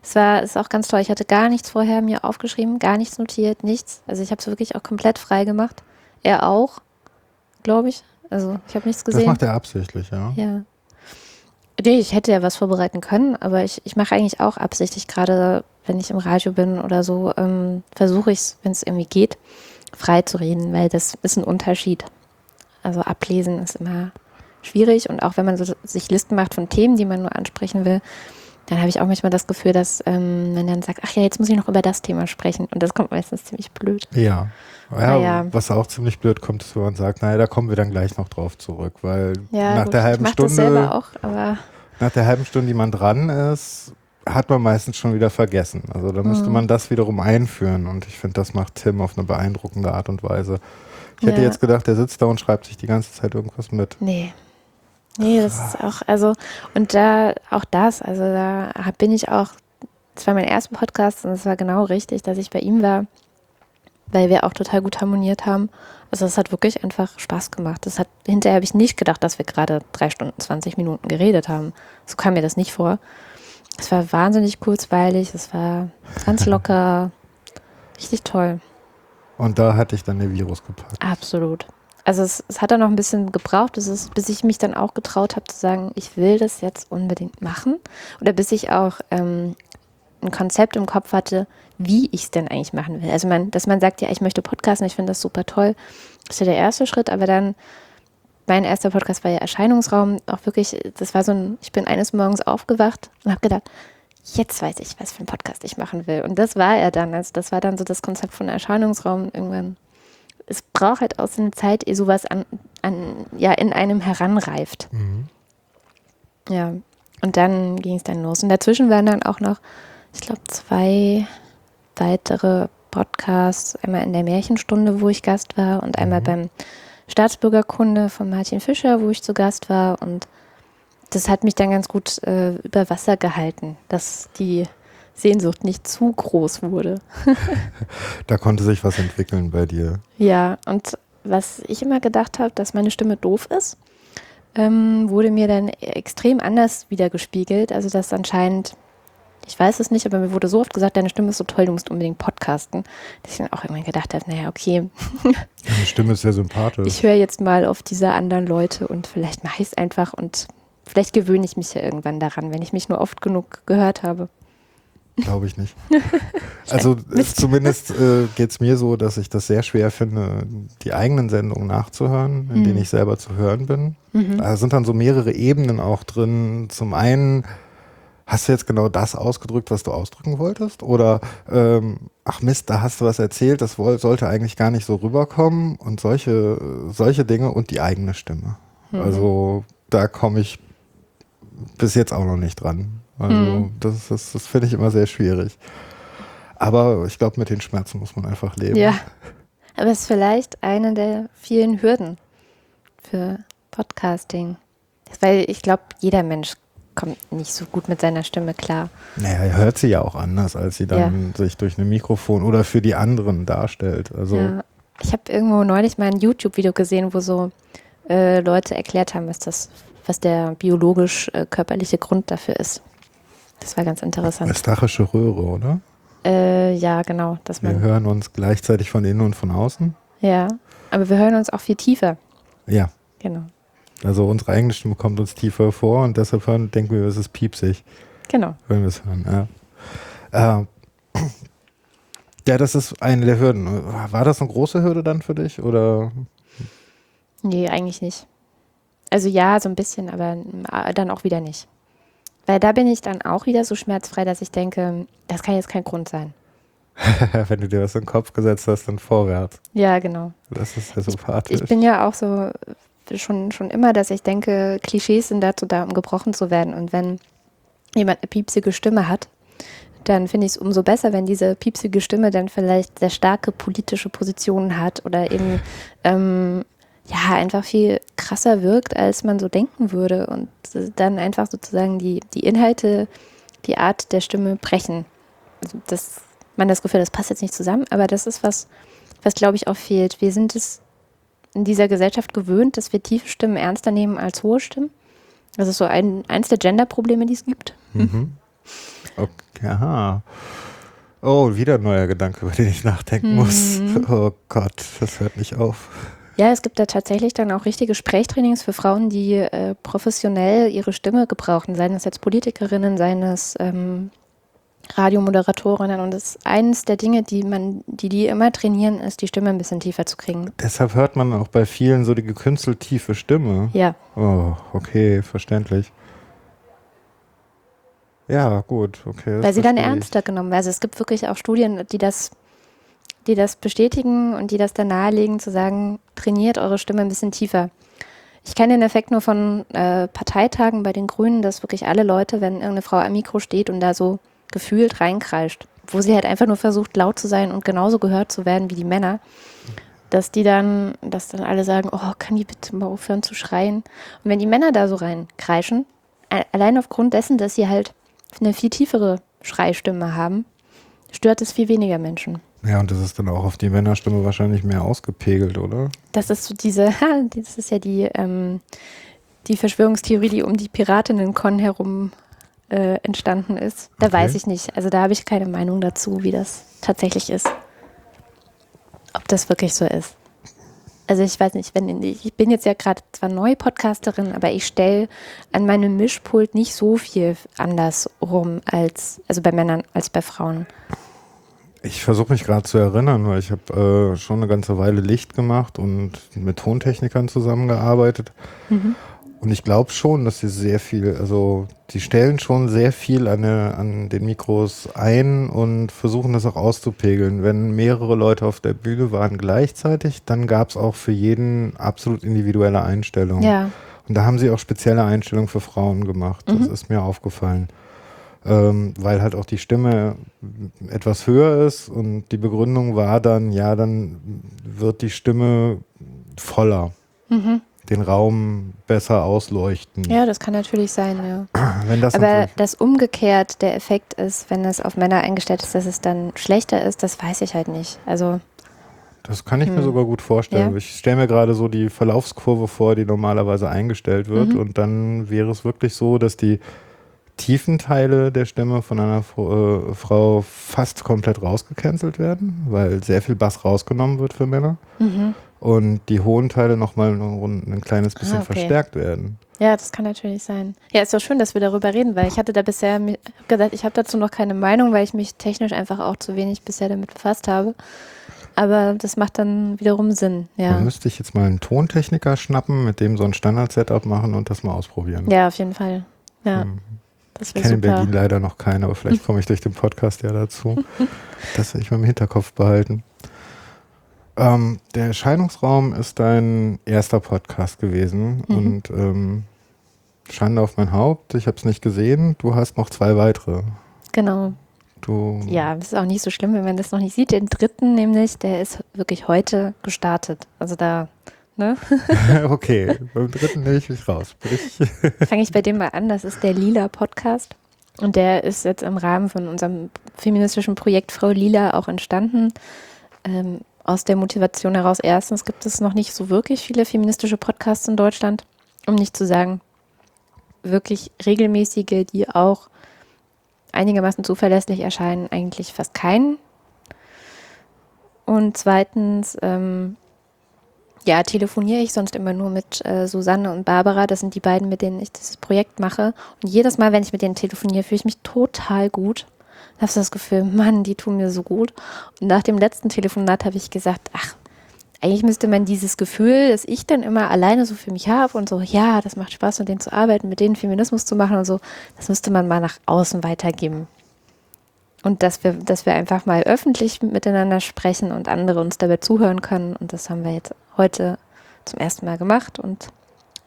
Es war ist auch ganz toll. Ich hatte gar nichts vorher mir aufgeschrieben, gar nichts notiert, nichts. Also ich habe es wirklich auch komplett frei gemacht. Er auch, glaube ich. Also ich habe nichts gesehen. Das macht er absichtlich, ja. Ja. Nee, ich hätte ja was vorbereiten können, aber ich, ich mache eigentlich auch absichtlich, gerade wenn ich im Radio bin oder so, ähm, versuche ich es, wenn es irgendwie geht, frei zu reden, weil das ist ein Unterschied. Also ablesen ist immer schwierig und auch wenn man so sich Listen macht von Themen, die man nur ansprechen will, dann habe ich auch manchmal das Gefühl, dass ähm, man dann sagt, ach ja, jetzt muss ich noch über das Thema sprechen und das kommt meistens ziemlich blöd. Ja. Ja, ja. was auch ziemlich blöd kommt, ist, wenn man sagt, naja, da kommen wir dann gleich noch drauf zurück, weil ja, nach gut, der halben Stunde, auch, nach der halben Stunde, die man dran ist, hat man meistens schon wieder vergessen. Also da müsste mhm. man das wiederum einführen und ich finde, das macht Tim auf eine beeindruckende Art und Weise. Ich hätte jetzt gedacht, der sitzt da und schreibt sich die ganze Zeit irgendwas mit. Nee, Nee, das ist auch, also, und da, auch das, also da bin ich auch, das war mein erster Podcast und es war genau richtig, dass ich bei ihm war, weil wir auch total gut harmoniert haben. Also es hat wirklich einfach Spaß gemacht. Das hat, hinterher habe ich nicht gedacht, dass wir gerade drei Stunden, 20 Minuten geredet haben. So kam mir das nicht vor. Es war wahnsinnig kurzweilig, es war ganz locker, richtig toll. Und da hatte ich dann den Virus gepackt. Absolut also es, es, hat dann noch ein bisschen gebraucht, ist, bis ich mich dann auch getraut habe zu sagen, ich will das jetzt unbedingt machen. Oder bis ich auch ähm, ein Konzept im Kopf hatte, wie ich es denn eigentlich machen will. Also man, dass man sagt, ja, ich möchte podcasten, ich finde das super toll. Ist ja der erste Schritt, aber dann, mein erster Podcast war ja Erscheinungsraum, auch wirklich, das war so ein, ich bin eines Morgens aufgewacht und habe gedacht, jetzt weiß ich, was für ein Podcast ich machen will. Und das war er dann. Also das war dann so das Konzept von Erscheinungsraum irgendwann es braucht halt auch so eine Zeit, ehe sowas an, an, ja, in einem heranreift. Mhm. Ja, und dann ging es dann los. Und dazwischen waren dann auch noch, ich glaube, zwei weitere Podcasts. Einmal in der Märchenstunde, wo ich Gast war, und einmal mhm. beim Staatsbürgerkunde von Martin Fischer, wo ich zu Gast war. Und das hat mich dann ganz gut äh, über Wasser gehalten, dass die Sehnsucht nicht zu groß wurde. da konnte sich was entwickeln bei dir. Ja, und was ich immer gedacht habe, dass meine Stimme doof ist, ähm, wurde mir dann extrem anders wiedergespiegelt. Also dass anscheinend, ich weiß es nicht, aber mir wurde so oft gesagt, deine Stimme ist so toll, du musst unbedingt podcasten, dass ich dann auch immer gedacht habe, naja, okay. Deine Stimme ist sehr sympathisch. Ich höre jetzt mal auf diese anderen Leute und vielleicht mache ich es einfach und vielleicht gewöhne ich mich ja irgendwann daran, wenn ich mich nur oft genug gehört habe. Glaube ich nicht. Also zumindest äh, geht es mir so, dass ich das sehr schwer finde, die eigenen Sendungen nachzuhören, in mhm. denen ich selber zu hören bin. Mhm. Da sind dann so mehrere Ebenen auch drin. Zum einen, hast du jetzt genau das ausgedrückt, was du ausdrücken wolltest? Oder, ähm, ach Mist, da hast du was erzählt, das sollte eigentlich gar nicht so rüberkommen. Und solche, solche Dinge und die eigene Stimme. Mhm. Also da komme ich bis jetzt auch noch nicht dran. Also hm. das, das, das finde ich immer sehr schwierig. Aber ich glaube, mit den Schmerzen muss man einfach leben. Ja. Aber es ist vielleicht eine der vielen Hürden für Podcasting. Weil ich glaube, jeder Mensch kommt nicht so gut mit seiner Stimme klar. Naja, er hört sie ja auch anders, als sie dann ja. sich durch ein Mikrofon oder für die anderen darstellt. Also ja. Ich habe irgendwo neulich mal ein YouTube-Video gesehen, wo so äh, Leute erklärt haben, was das, was der biologisch-körperliche äh, Grund dafür ist. Das war ganz interessant. Estachische Röhre, oder? Äh, ja, genau. Dass wir hören uns gleichzeitig von innen und von außen. Ja, aber wir hören uns auch viel tiefer. Ja. Genau. Also unsere eigene Stimme kommt uns tiefer vor und deshalb hören, denken wir, es ist piepsig. Genau. Wenn wir es hören, ja. Äh, ja, das ist eine der Hürden. War das eine große Hürde dann für dich oder? Nee, eigentlich nicht. Also ja, so ein bisschen, aber dann auch wieder nicht. Weil da bin ich dann auch wieder so schmerzfrei, dass ich denke, das kann jetzt kein Grund sein. Wenn du dir was in den Kopf gesetzt hast, dann vorwärts. Ja, genau. Das ist ja sympathisch. Ich, ich bin ja auch so schon, schon immer, dass ich denke, Klischees sind dazu da, um gebrochen zu werden. Und wenn jemand eine piepsige Stimme hat, dann finde ich es umso besser, wenn diese piepsige Stimme dann vielleicht sehr starke politische Positionen hat oder eben ähm, ja, einfach viel krasser wirkt, als man so denken würde. Und dann einfach sozusagen die, die Inhalte, die Art der Stimme brechen. Also das, man das Gefühl, das passt jetzt nicht zusammen, aber das ist was, was glaube ich auch fehlt. Wir sind es in dieser Gesellschaft gewöhnt, dass wir tiefe Stimmen ernster nehmen als hohe Stimmen. Das ist so ein, eins der Gender-Probleme, die es gibt. Mhm. Okay, aha. Oh, wieder ein neuer Gedanke, über den ich nachdenken mhm. muss. Oh Gott, das hört nicht auf. Ja, es gibt da tatsächlich dann auch richtige Sprechtrainings für Frauen, die äh, professionell ihre Stimme gebrauchen, seien es jetzt Politikerinnen, seien es ähm, Radiomoderatorinnen. Und das ist eines der Dinge, die man, die die immer trainieren, ist, die Stimme ein bisschen tiefer zu kriegen. Deshalb hört man auch bei vielen so die gekünstelt tiefe Stimme. Ja. Oh, okay, verständlich. Ja, gut, okay. Weil sie dann ernster genommen werden. Also es gibt wirklich auch Studien, die das die das bestätigen und die das dann nahelegen, zu sagen, trainiert eure Stimme ein bisschen tiefer. Ich kenne den Effekt nur von äh, Parteitagen bei den Grünen, dass wirklich alle Leute, wenn irgendeine Frau am Mikro steht und da so gefühlt reinkreischt, wo sie halt einfach nur versucht, laut zu sein und genauso gehört zu werden wie die Männer, dass die dann, dass dann alle sagen, oh, kann die bitte mal aufhören zu schreien? Und wenn die Männer da so reinkreischen, allein aufgrund dessen, dass sie halt eine viel tiefere Schreistimme haben, stört es viel weniger Menschen. Ja, und das ist dann auch auf die Männerstimme wahrscheinlich mehr ausgepegelt, oder? Das ist so diese, das ist ja die, ähm, die Verschwörungstheorie, die um die Piratinnen-Con herum äh, entstanden ist. Da okay. weiß ich nicht. Also da habe ich keine Meinung dazu, wie das tatsächlich ist. Ob das wirklich so ist. Also ich weiß nicht, wenn ich bin jetzt ja gerade zwar neue Podcasterin, aber ich stelle an meinem Mischpult nicht so viel anders rum als also bei Männern als bei Frauen. Ich versuche mich gerade zu erinnern, weil ich habe äh, schon eine ganze Weile Licht gemacht und mit Tontechnikern zusammengearbeitet. Mhm. Und ich glaube schon, dass sie sehr viel, also die stellen schon sehr viel an, der, an den Mikros ein und versuchen das auch auszupegeln. Wenn mehrere Leute auf der Bühne waren gleichzeitig, dann gab es auch für jeden absolut individuelle Einstellungen. Ja. Und da haben sie auch spezielle Einstellungen für Frauen gemacht. Das mhm. ist mir aufgefallen ähm, weil halt auch die Stimme etwas höher ist und die Begründung war dann, ja, dann wird die Stimme voller. Mhm. Den Raum besser ausleuchten. Ja, das kann natürlich sein, ja. Wenn das Aber dass umgekehrt der Effekt ist, wenn es auf Männer eingestellt ist, dass es dann schlechter ist, das weiß ich halt nicht. Also, Das kann ich mir Hm. sogar gut vorstellen. Ja. Ich stelle mir gerade so die Verlaufskurve vor, die normalerweise eingestellt wird. Mhm. Und dann wäre es wirklich so, dass die tiefen Teile der Stimme von einer Fro- äh, Frau fast komplett rausgecancelt werden, weil sehr viel Bass rausgenommen wird für Männer. mhm. Und die hohen Teile nochmal ein, ein kleines bisschen Ah, okay. verstärkt werden. ja, das kann natürlich sein. Ja, ist doch schön, dass wir darüber reden, weil ich hatte da bisher gesagt, ich habe dazu noch keine Meinung, weil ich mich technisch einfach auch zu wenig bisher damit befasst habe. Aber das macht dann wiederum Sinn, ja. Dann müsste ich jetzt mal einen Tontechniker schnappen, mit dem so ein Standard-Setup machen und das mal ausprobieren. Ja, auf jeden Fall. Ja, Hm. das Ich kenne in. Berlin leider noch keine, aber vielleicht komme ich durch den Podcast ja dazu. Das werde ich mal im Hinterkopf behalten. Ähm, der Erscheinungsraum ist dein erster Podcast gewesen Mhm. und ähm, Schande auf mein Haupt, ich habe es nicht gesehen. Du hast noch zwei weitere. Genau. Du, Ja, das ist auch nicht so schlimm, wenn man das noch nicht sieht. Den dritten nämlich, der ist wirklich heute gestartet. Also da, ne? okay, beim dritten nehme ich mich raus. Fange ich bei dem mal an. Das ist der Lila Podcast. Und der ist jetzt im Rahmen von unserem feministischen Projekt Frau Lila auch entstanden. Ähm, aus der Motivation heraus, erstens gibt es noch nicht so wirklich viele feministische Podcasts in Deutschland, um nicht zu sagen, wirklich regelmäßige, die auch einigermaßen zuverlässig erscheinen, eigentlich fast keinen. Und zweitens, ähm, ja, telefoniere ich sonst immer nur mit äh, Susanne und Barbara. Das sind die beiden, mit denen ich dieses Projekt mache. Und jedes Mal, wenn ich mit denen telefoniere, fühle ich mich total gut. Habe ich das Gefühl, Mann, die tun mir so gut. Und nach dem letzten Telefonat habe ich gesagt, ach, eigentlich müsste man dieses Gefühl, das ich dann immer alleine so für mich habe und so, ja, das macht Spaß, mit denen zu arbeiten, mit denen Feminismus zu machen und so, das müsste man mal nach außen weitergeben. Und dass wir, dass wir einfach mal öffentlich miteinander sprechen und andere uns dabei zuhören können. Und das haben wir jetzt heute zum ersten Mal gemacht. Und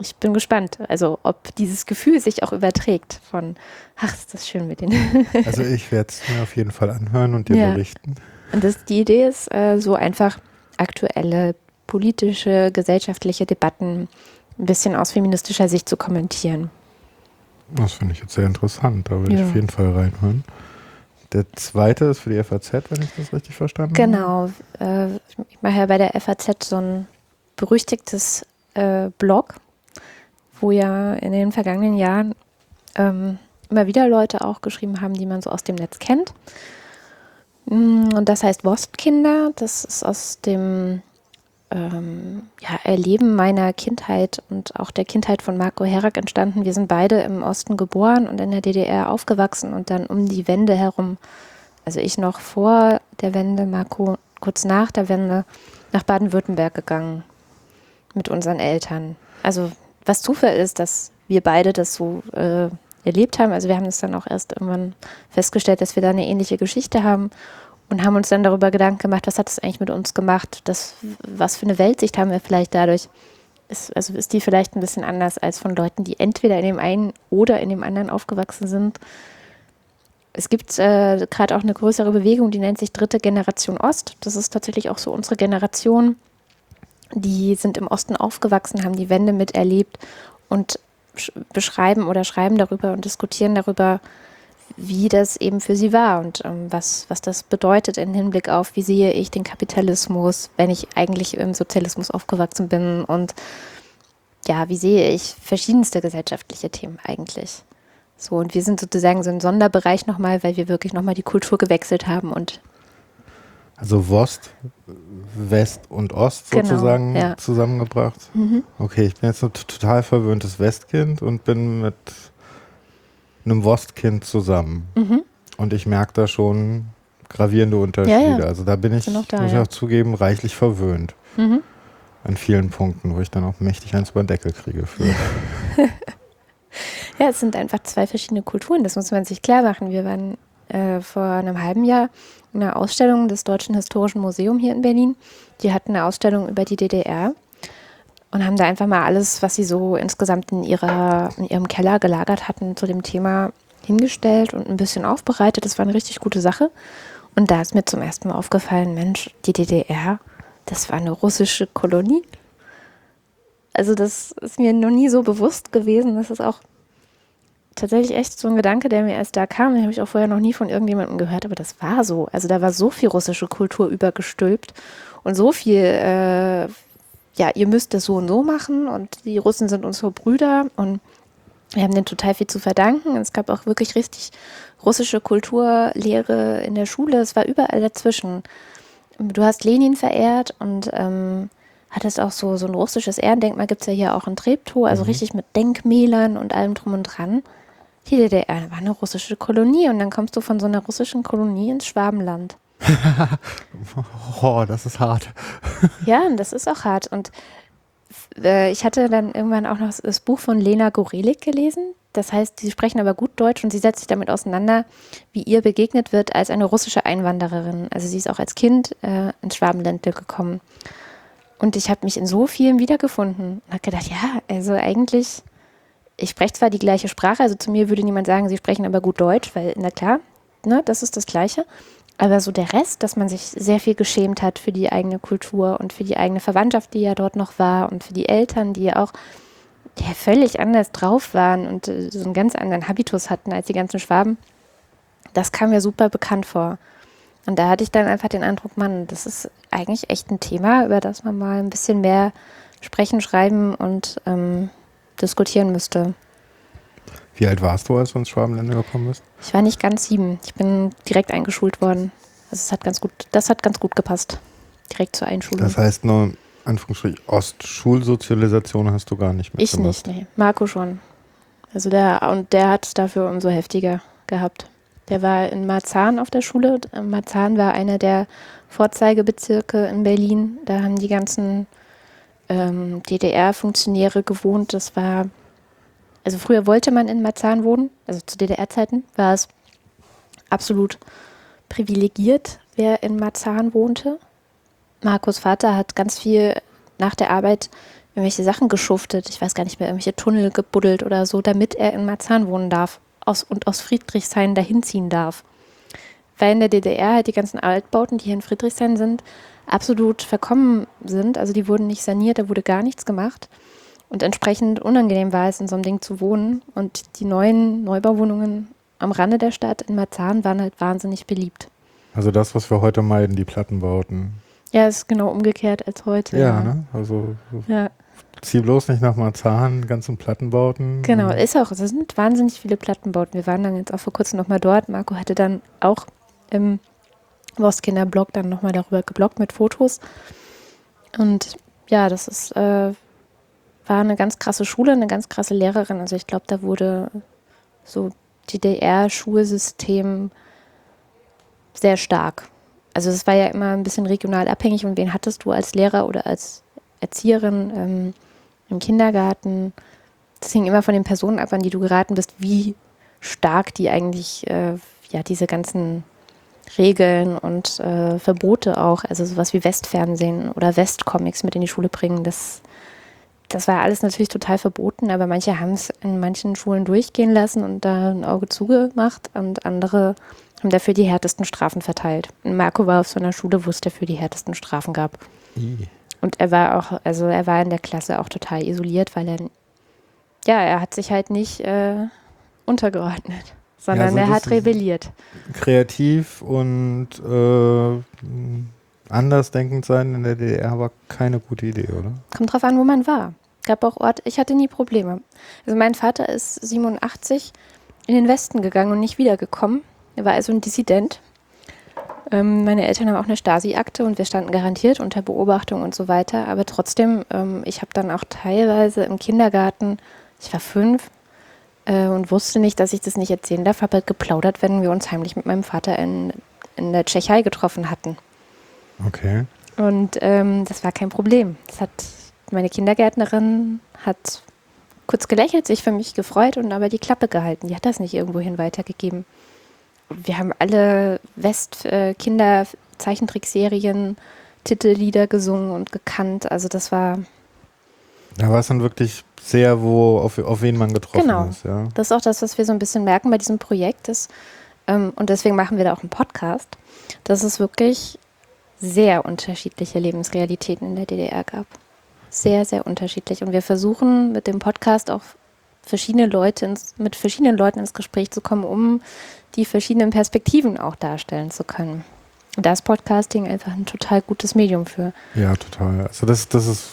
ich bin gespannt, also ob dieses Gefühl sich auch überträgt von, ach, ist das schön mit denen. also ich werde es mir auf jeden Fall anhören und dir Ja. berichten. Und das, die Idee ist, äh, so einfach aktuelle politische, gesellschaftliche Debatten ein bisschen aus feministischer Sicht zu kommentieren. Das finde ich jetzt sehr interessant. Da würde ich Ja. auf jeden Fall reinhören. Der zweite ist für die FAZ, wenn ich das richtig verstanden habe. Genau. Äh, ich mache ja bei der FAZ so ein berüchtigtes äh, Blog, wo ja in den vergangenen Jahren ähm, immer wieder Leute auch geschrieben haben, die man so aus dem Netz kennt. Mm, Und das heißt Wostkinder. Das ist aus dem ähm, ja, Erleben meiner Kindheit und auch der Kindheit von Marco Herak entstanden. Wir sind beide im Osten geboren und in der DDR aufgewachsen und dann um die Wende herum, also ich noch vor der Wende, Marco kurz nach der Wende, nach Baden-Württemberg gegangen mit unseren Eltern. Also was Zufall ist, dass wir beide das so äh, erlebt haben. Also wir haben es dann auch erst irgendwann festgestellt, dass wir da eine ähnliche Geschichte haben und haben uns dann darüber Gedanken gemacht, was hat es eigentlich mit uns gemacht? Das, was für eine Weltsicht haben wir vielleicht dadurch? Ist, also ist die vielleicht ein bisschen anders als von Leuten, die entweder in dem einen oder in dem anderen aufgewachsen sind? Es gibt äh, gerade auch eine größere Bewegung, die nennt sich Dritte Generation Ost. Das ist tatsächlich auch so unsere Generation. Die sind im Osten aufgewachsen, haben die Wende miterlebt und sch- beschreiben oder schreiben darüber und diskutieren darüber, wie das eben für sie war und ähm, was, was das bedeutet im Hinblick auf, wie sehe ich den Kapitalismus, wenn ich eigentlich im Sozialismus aufgewachsen bin und ja, wie sehe ich verschiedenste gesellschaftliche Themen eigentlich. So, und wir sind sozusagen so ein Sonderbereich nochmal, weil wir wirklich nochmal die Kultur gewechselt haben und Also Wost, West und Ost Genau, sozusagen ja. zusammengebracht. mhm. Okay, ich bin jetzt ein total verwöhntes Westkind und bin mit einem Wostkind zusammen. Mhm. Und ich merke da schon gravierende Unterschiede. Ja, ja. Also da bin ich, da, muss ich auch zugeben, reichlich verwöhnt Mhm. an vielen Punkten, wo ich dann auch mächtig eins über den Deckel kriege. Für. Ja, es sind einfach zwei verschiedene Kulturen, das muss man sich klar machen. Wir waren äh, vor einem halben Jahr in einer Ausstellung des Deutschen Historischen Museums hier in Berlin. Die hatten eine Ausstellung über die DDR und haben da einfach mal alles, was sie so insgesamt in, ihrer, in ihrem Keller gelagert hatten, zu dem Thema hingestellt und ein bisschen aufbereitet. Das war eine richtig gute Sache. Und da ist mir zum ersten Mal aufgefallen, Mensch, die DDR, das war eine russische Kolonie. Also das ist mir noch nie so bewusst gewesen. Das ist auch tatsächlich echt so ein Gedanke, der mir erst da kam. Den habe ich auch vorher noch nie von irgendjemandem gehört, aber das war so. Also da war so viel russische Kultur übergestülpt und so viel, äh, ja, ihr müsst das so und so machen und die Russen sind unsere Brüder und wir haben denen total viel zu verdanken. Es gab auch wirklich richtig russische Kulturlehre in der Schule. Es war überall dazwischen. Du hast Lenin verehrt und ähm, hattest auch so, so ein russisches Ehrendenkmal, gibt es ja hier auch in Treptow, also mhm. richtig mit Denkmälern und allem drum und dran. Die DDR war eine russische Kolonie und dann kommst du von so einer russischen Kolonie ins Schwabenland. oh, das ist hart. ja, und das ist auch hart. Und äh, ich hatte dann irgendwann auch noch das Buch von Lena Gorelik gelesen. Das heißt, sie sprechen aber gut Deutsch und sie setzt sich damit auseinander, wie ihr begegnet wird als eine russische Einwandererin. Also sie ist auch als Kind äh, ins Schwabenländle gekommen. Und ich habe mich in so vielen wiedergefunden und habe gedacht, ja, also eigentlich, ich spreche zwar die gleiche Sprache, also zu mir würde niemand sagen, sie sprechen aber gut Deutsch, weil, na klar, ne, das ist das Gleiche. Aber so der Rest, dass man sich sehr viel geschämt hat für die eigene Kultur und für die eigene Verwandtschaft, die ja dort noch war und für die Eltern, die ja auch ja, völlig anders drauf waren und äh, so einen ganz anderen Habitus hatten als die ganzen Schwaben, das kam mir super bekannt vor. Und da hatte ich dann einfach den Eindruck, Mann, das ist eigentlich echt ein Thema, über das man mal ein bisschen mehr sprechen, schreiben und ähm, diskutieren müsste. Wie alt warst du, als du ins Schwabenländer gekommen bist? Ich war nicht ganz sieben. Ich bin direkt eingeschult worden. Also es hat ganz gut, das hat ganz gut gepasst. Direkt zur Einschulung. Das heißt nur, Anführungsstrich, Ostschulsozialisation hast du gar nicht mitgemacht? Ich nicht, nee. Marco schon. Also der, und der hat es dafür umso heftiger gehabt. Der war in Marzahn auf der Schule. Marzahn war einer der Vorzeigebezirke in Berlin. Da haben die ganzen ähm, DDR-Funktionäre gewohnt. Das war, also früher wollte man in Marzahn wohnen, also zu DDR-Zeiten war es absolut privilegiert, wer in Marzahn wohnte. Markus Vater hat ganz viel nach der Arbeit irgendwelche Sachen geschuftet. Ich weiß gar nicht mehr, irgendwelche Tunnel gebuddelt oder so, damit er in Marzahn wohnen darf aus, und aus Friedrichshain dahin ziehen darf. Weil in der DDR halt die ganzen Altbauten, die hier in Friedrichshain sind, absolut verkommen sind. Also die wurden nicht saniert, da wurde gar nichts gemacht. Und entsprechend unangenehm war es, in so einem Ding zu wohnen. Und die neuen Neubauwohnungen am Rande der Stadt in Marzahn waren halt wahnsinnig beliebt. Also das, was wir heute meiden, die Plattenbauten. Ja, ist genau umgekehrt als heute. Ja, ja. ne? Also ja. Zieh bloß nicht nach Marzahn, ganzen Plattenbauten. Genau, ist auch. Es sind wahnsinnig viele Plattenbauten. Wir waren dann jetzt auch vor kurzem nochmal dort. Marco hatte dann auch im Wostkinder-Blog dann nochmal darüber gebloggt mit Fotos. Und ja, das ist, äh, war eine ganz krasse Schule, eine ganz krasse Lehrerin. Also ich glaube, da wurde so DDR-Schulsystem sehr stark. Also es war ja immer ein bisschen regional abhängig und wen hattest du als Lehrer oder als Erzieherin ähm, im Kindergarten. Das hing immer von den Personen ab, an die du geraten bist, wie stark die eigentlich äh, ja diese ganzen Regeln und äh, Verbote auch, also sowas wie Westfernsehen oder Westcomics mit in die Schule bringen, das, das war alles natürlich total verboten, aber manche haben es in manchen Schulen durchgehen lassen und da ein Auge zugemacht und andere haben dafür die härtesten Strafen verteilt. Und Marco war auf so einer Schule, wo es dafür die härtesten Strafen gab. I. Und er war auch, also er war in der Klasse auch total isoliert, weil er, ja, er hat sich halt nicht äh, untergeordnet, sondern ja, also er hat rebelliert. Kreativ und äh, andersdenkend sein in der DDR war keine gute Idee, oder? Kommt drauf an, wo man war. Gab auch Orte, ich hatte nie Probleme. Also mein Vater ist 87 in den Westen gegangen und nicht wiedergekommen. Er war also ein Dissident ähm, meine Eltern haben auch eine Stasi-Akte und wir standen garantiert unter Beobachtung und so weiter. Aber trotzdem, ähm, ich habe dann auch teilweise im Kindergarten, ich war fünf äh, und wusste nicht, dass ich das nicht erzählen darf, habe halt geplaudert, wenn wir uns heimlich mit meinem Vater in, in der Tschechei getroffen hatten. Okay. Und ähm, das war kein Problem. Das hat meine Kindergärtnerin hat kurz gelächelt, sich für mich gefreut und aber die Klappe gehalten. Die hat das nicht irgendwohin weitergegeben wir haben alle West-Kinder-Zeichentrickserien, Titellieder gesungen und gekannt. Also das war. Da war es dann wirklich sehr, wo, auf, auf wen man getroffen genau. ist. Ja. Das ist auch das, was wir so ein bisschen merken bei diesem Projekt. Ist, ähm, und deswegen machen wir da auch einen Podcast, dass es wirklich sehr unterschiedliche Lebensrealitäten in der DDR gab. sehr, sehr unterschiedlich. Und wir versuchen mit dem Podcast auch verschiedene Leute ins, mit verschiedenen Leuten ins Gespräch zu kommen, um die verschiedenen Perspektiven auch darstellen zu können. Und da ist Podcasting einfach ein total gutes Medium für. Ja, total. Also das, das ist,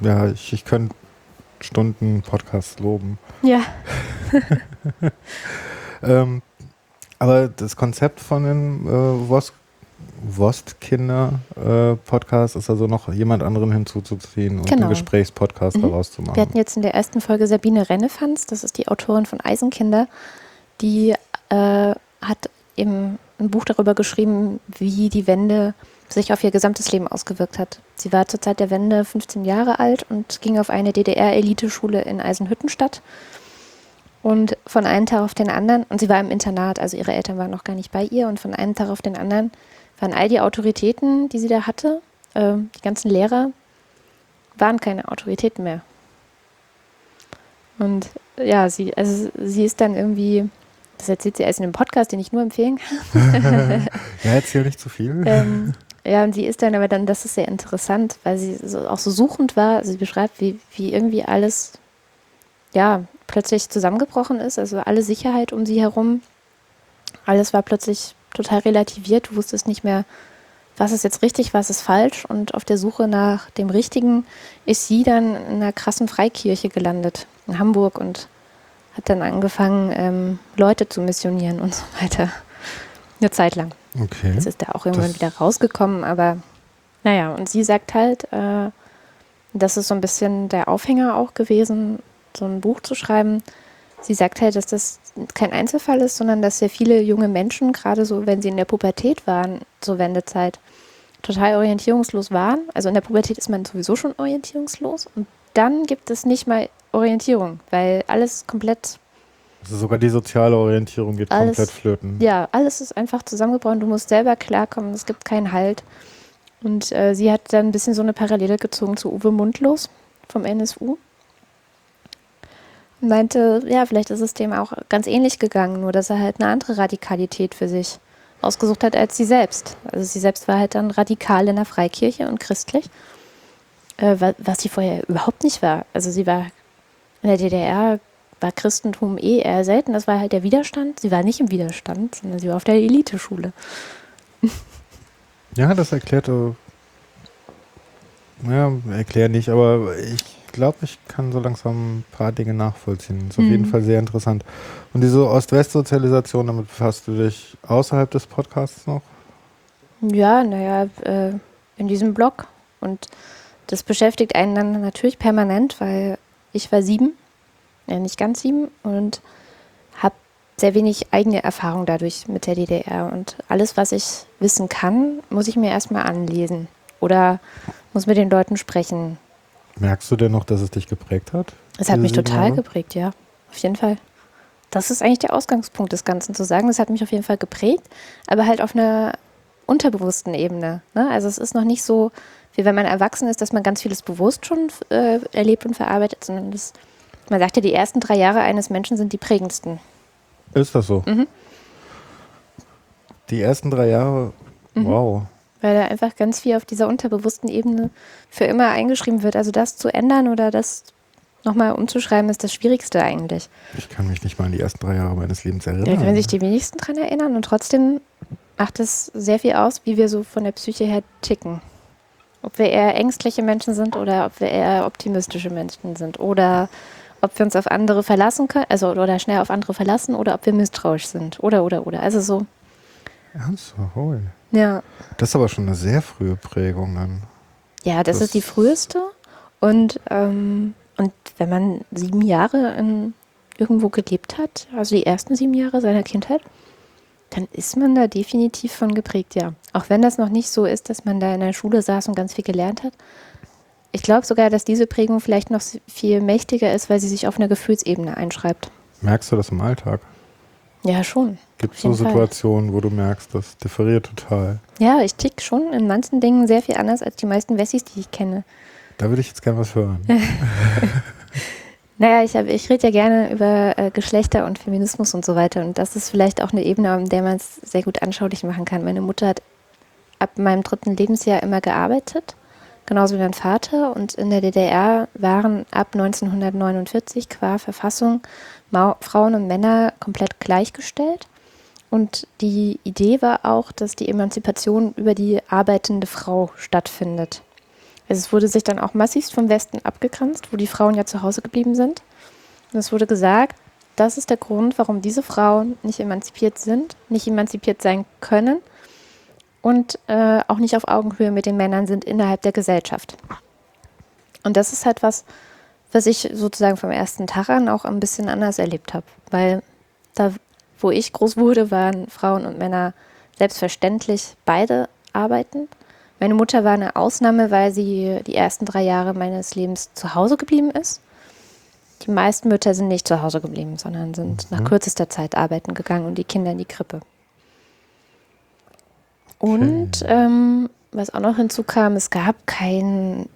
ja, ich, ich könnte Stunden Podcast loben. Ja. ähm, aber das Konzept von den äh, Wost Wostkinder-Podcast äh, ist also noch jemand anderen hinzuzuziehen und genau. einen Gesprächspodcast mhm. daraus zu machen. Wir hatten jetzt in der ersten Folge Sabine Rennefanz, das ist die Autorin von Eisenkinder, die äh, hat eben ein Buch darüber geschrieben, wie die Wende sich auf ihr gesamtes Leben ausgewirkt hat. Sie war zur Zeit der Wende 15 Jahre alt und ging auf eine DDR-Eliteschule in Eisenhüttenstadt. Und von einem Tag auf den anderen, und sie war im Internat, also ihre Eltern waren noch gar nicht bei ihr, und von einem Tag auf den anderen waren all die Autoritäten, die sie da hatte, äh, die ganzen Lehrer, waren keine Autoritäten mehr. Und ja, sie, also sie ist dann irgendwie das erzählt sie erst in einem Podcast, den ich nur empfehlen kann. ja, erzähl nicht zu viel. Ähm, ja, und sie ist dann aber dann, das ist sehr interessant, weil sie so, auch so suchend war. Also sie beschreibt, wie, wie irgendwie alles, ja, plötzlich zusammengebrochen ist. Also alle Sicherheit um sie herum. Alles war plötzlich total relativiert. Du wusstest nicht mehr, was ist jetzt richtig, was ist falsch. Und auf der Suche nach dem Richtigen ist sie dann in einer krassen Freikirche gelandet in Hamburg und hat dann angefangen, ähm, Leute zu missionieren und so weiter. Eine Zeit lang. Okay. Jetzt ist er auch irgendwann das wieder rausgekommen, aber naja, und sie sagt halt, äh, das ist so ein bisschen der Aufhänger auch gewesen, so ein Buch zu schreiben. Sie sagt halt, dass das kein Einzelfall ist, sondern dass sehr viele junge Menschen, gerade so, wenn sie in der Pubertät waren, zur Wendezeit, total orientierungslos waren. Also in der Pubertät ist man sowieso schon orientierungslos und dann gibt es nicht mal Orientierung, weil alles komplett. Also sogar die soziale Orientierung geht alles, komplett flöten. Ja, alles ist einfach zusammengebrochen. Du musst selber klarkommen, es gibt keinen Halt. Und äh, sie hat dann ein bisschen so eine Parallele gezogen zu Uwe Mundlos vom NSU. Und meinte, ja, vielleicht ist es dem auch ganz ähnlich gegangen, nur dass er halt eine andere Radikalität für sich ausgesucht hat als sie selbst. Also sie selbst war halt dann radikal in der Freikirche und christlich, äh, was sie vorher überhaupt nicht war. Also sie war in der DDR war Christentum eh eher selten. Das war halt der Widerstand. Sie war nicht im Widerstand, sondern sie war auf der Eliteschule. Ja, das erklärt. Ja, erklär nicht, aber ich glaube, ich kann so langsam ein paar Dinge nachvollziehen. Ist auf mhm. jeden Fall sehr interessant. Und diese Ost-West-Sozialisation, damit befasst du dich außerhalb des Podcasts noch? Ja, naja, äh, in diesem Blog. Und das beschäftigt einen dann natürlich permanent, weil ich war sieben, ja, nicht ganz sieben und habe sehr wenig eigene Erfahrung dadurch mit der DDR. Und alles, was ich wissen kann, muss ich mir erstmal anlesen oder muss mit den Leuten sprechen. Merkst du denn noch, dass es dich geprägt hat? Es hat mich total Jahre? geprägt, ja. Auf jeden Fall. Das ist eigentlich der Ausgangspunkt des Ganzen zu sagen. Das hat mich auf jeden Fall geprägt, aber halt auf einer unterbewussten Ebene. Ne? Also es ist noch nicht so, wie wenn man erwachsen ist, dass man ganz vieles bewusst schon äh, erlebt und verarbeitet, sondern das, man sagt ja, die ersten drei Jahre eines Menschen sind die prägendsten. Ist das so? Mhm. Die ersten drei Jahre, mhm. wow. Weil da einfach ganz viel auf dieser unterbewussten Ebene für immer eingeschrieben wird. Also das zu ändern oder das nochmal umzuschreiben, ist das Schwierigste eigentlich. Ich kann mich nicht mal an die ersten drei Jahre meines Lebens erinnern. Da können sich die wenigsten dran erinnern und trotzdem macht es sehr viel aus, wie wir so von der Psyche her ticken. Ob wir eher ängstliche Menschen sind oder ob wir eher optimistische Menschen sind oder ob wir uns auf andere verlassen können, also oder schnell auf andere verlassen oder ob wir misstrauisch sind oder oder oder. Also so. Ernsthaft? Ja. Das ist aber schon eine sehr frühe Prägung dann. Ja, das, das ist die früheste. Und, ähm, und wenn man sieben Jahre in, irgendwo gelebt hat, also die ersten sieben Jahre seiner Kindheit, dann ist man da definitiv von geprägt, ja. Auch wenn das noch nicht so ist, dass man da in der Schule saß und ganz viel gelernt hat. Ich glaube sogar, dass diese Prägung vielleicht noch viel mächtiger ist, weil sie sich auf einer Gefühlsebene einschreibt. Merkst du das im Alltag? Ja, schon. Gibt es so Situationen, Fall. wo du merkst, das differiert total? Ja, ich tick schon in manchen Dingen sehr viel anders als die meisten Wessis, die ich kenne. Da würde ich jetzt gerne was hören. Naja, ich, ich rede ja gerne über äh, Geschlechter und Feminismus und so weiter. Und das ist vielleicht auch eine Ebene, an der man es sehr gut anschaulich machen kann. Meine Mutter hat ab meinem dritten Lebensjahr immer gearbeitet, genauso wie mein Vater. Und in der DDR waren ab 1949 qua Verfassung Ma Frauen und Männer komplett gleichgestellt. Und die Idee war auch, dass die Emanzipation über die arbeitende Frau stattfindet. Also es wurde sich dann auch massivst vom Westen abgegrenzt, wo die Frauen ja zu Hause geblieben sind. Und es wurde gesagt, das ist der Grund, warum diese Frauen nicht emanzipiert sind, nicht emanzipiert sein können und äh, auch nicht auf Augenhöhe mit den Männern sind innerhalb der Gesellschaft. Und das ist halt was, was ich sozusagen vom ersten Tag an auch ein bisschen anders erlebt habe. Weil da, wo ich groß wurde, waren Frauen und Männer selbstverständlich beide arbeiten. Meine Mutter war eine Ausnahme, weil sie die ersten drei Jahre meines Lebens zu Hause geblieben ist. Die meisten Mütter sind nicht zu Hause geblieben, sondern sind mhm. nach kürzester Zeit arbeiten gegangen und die Kinder in die Krippe. Und ähm, was auch noch hinzukam, es gab kein,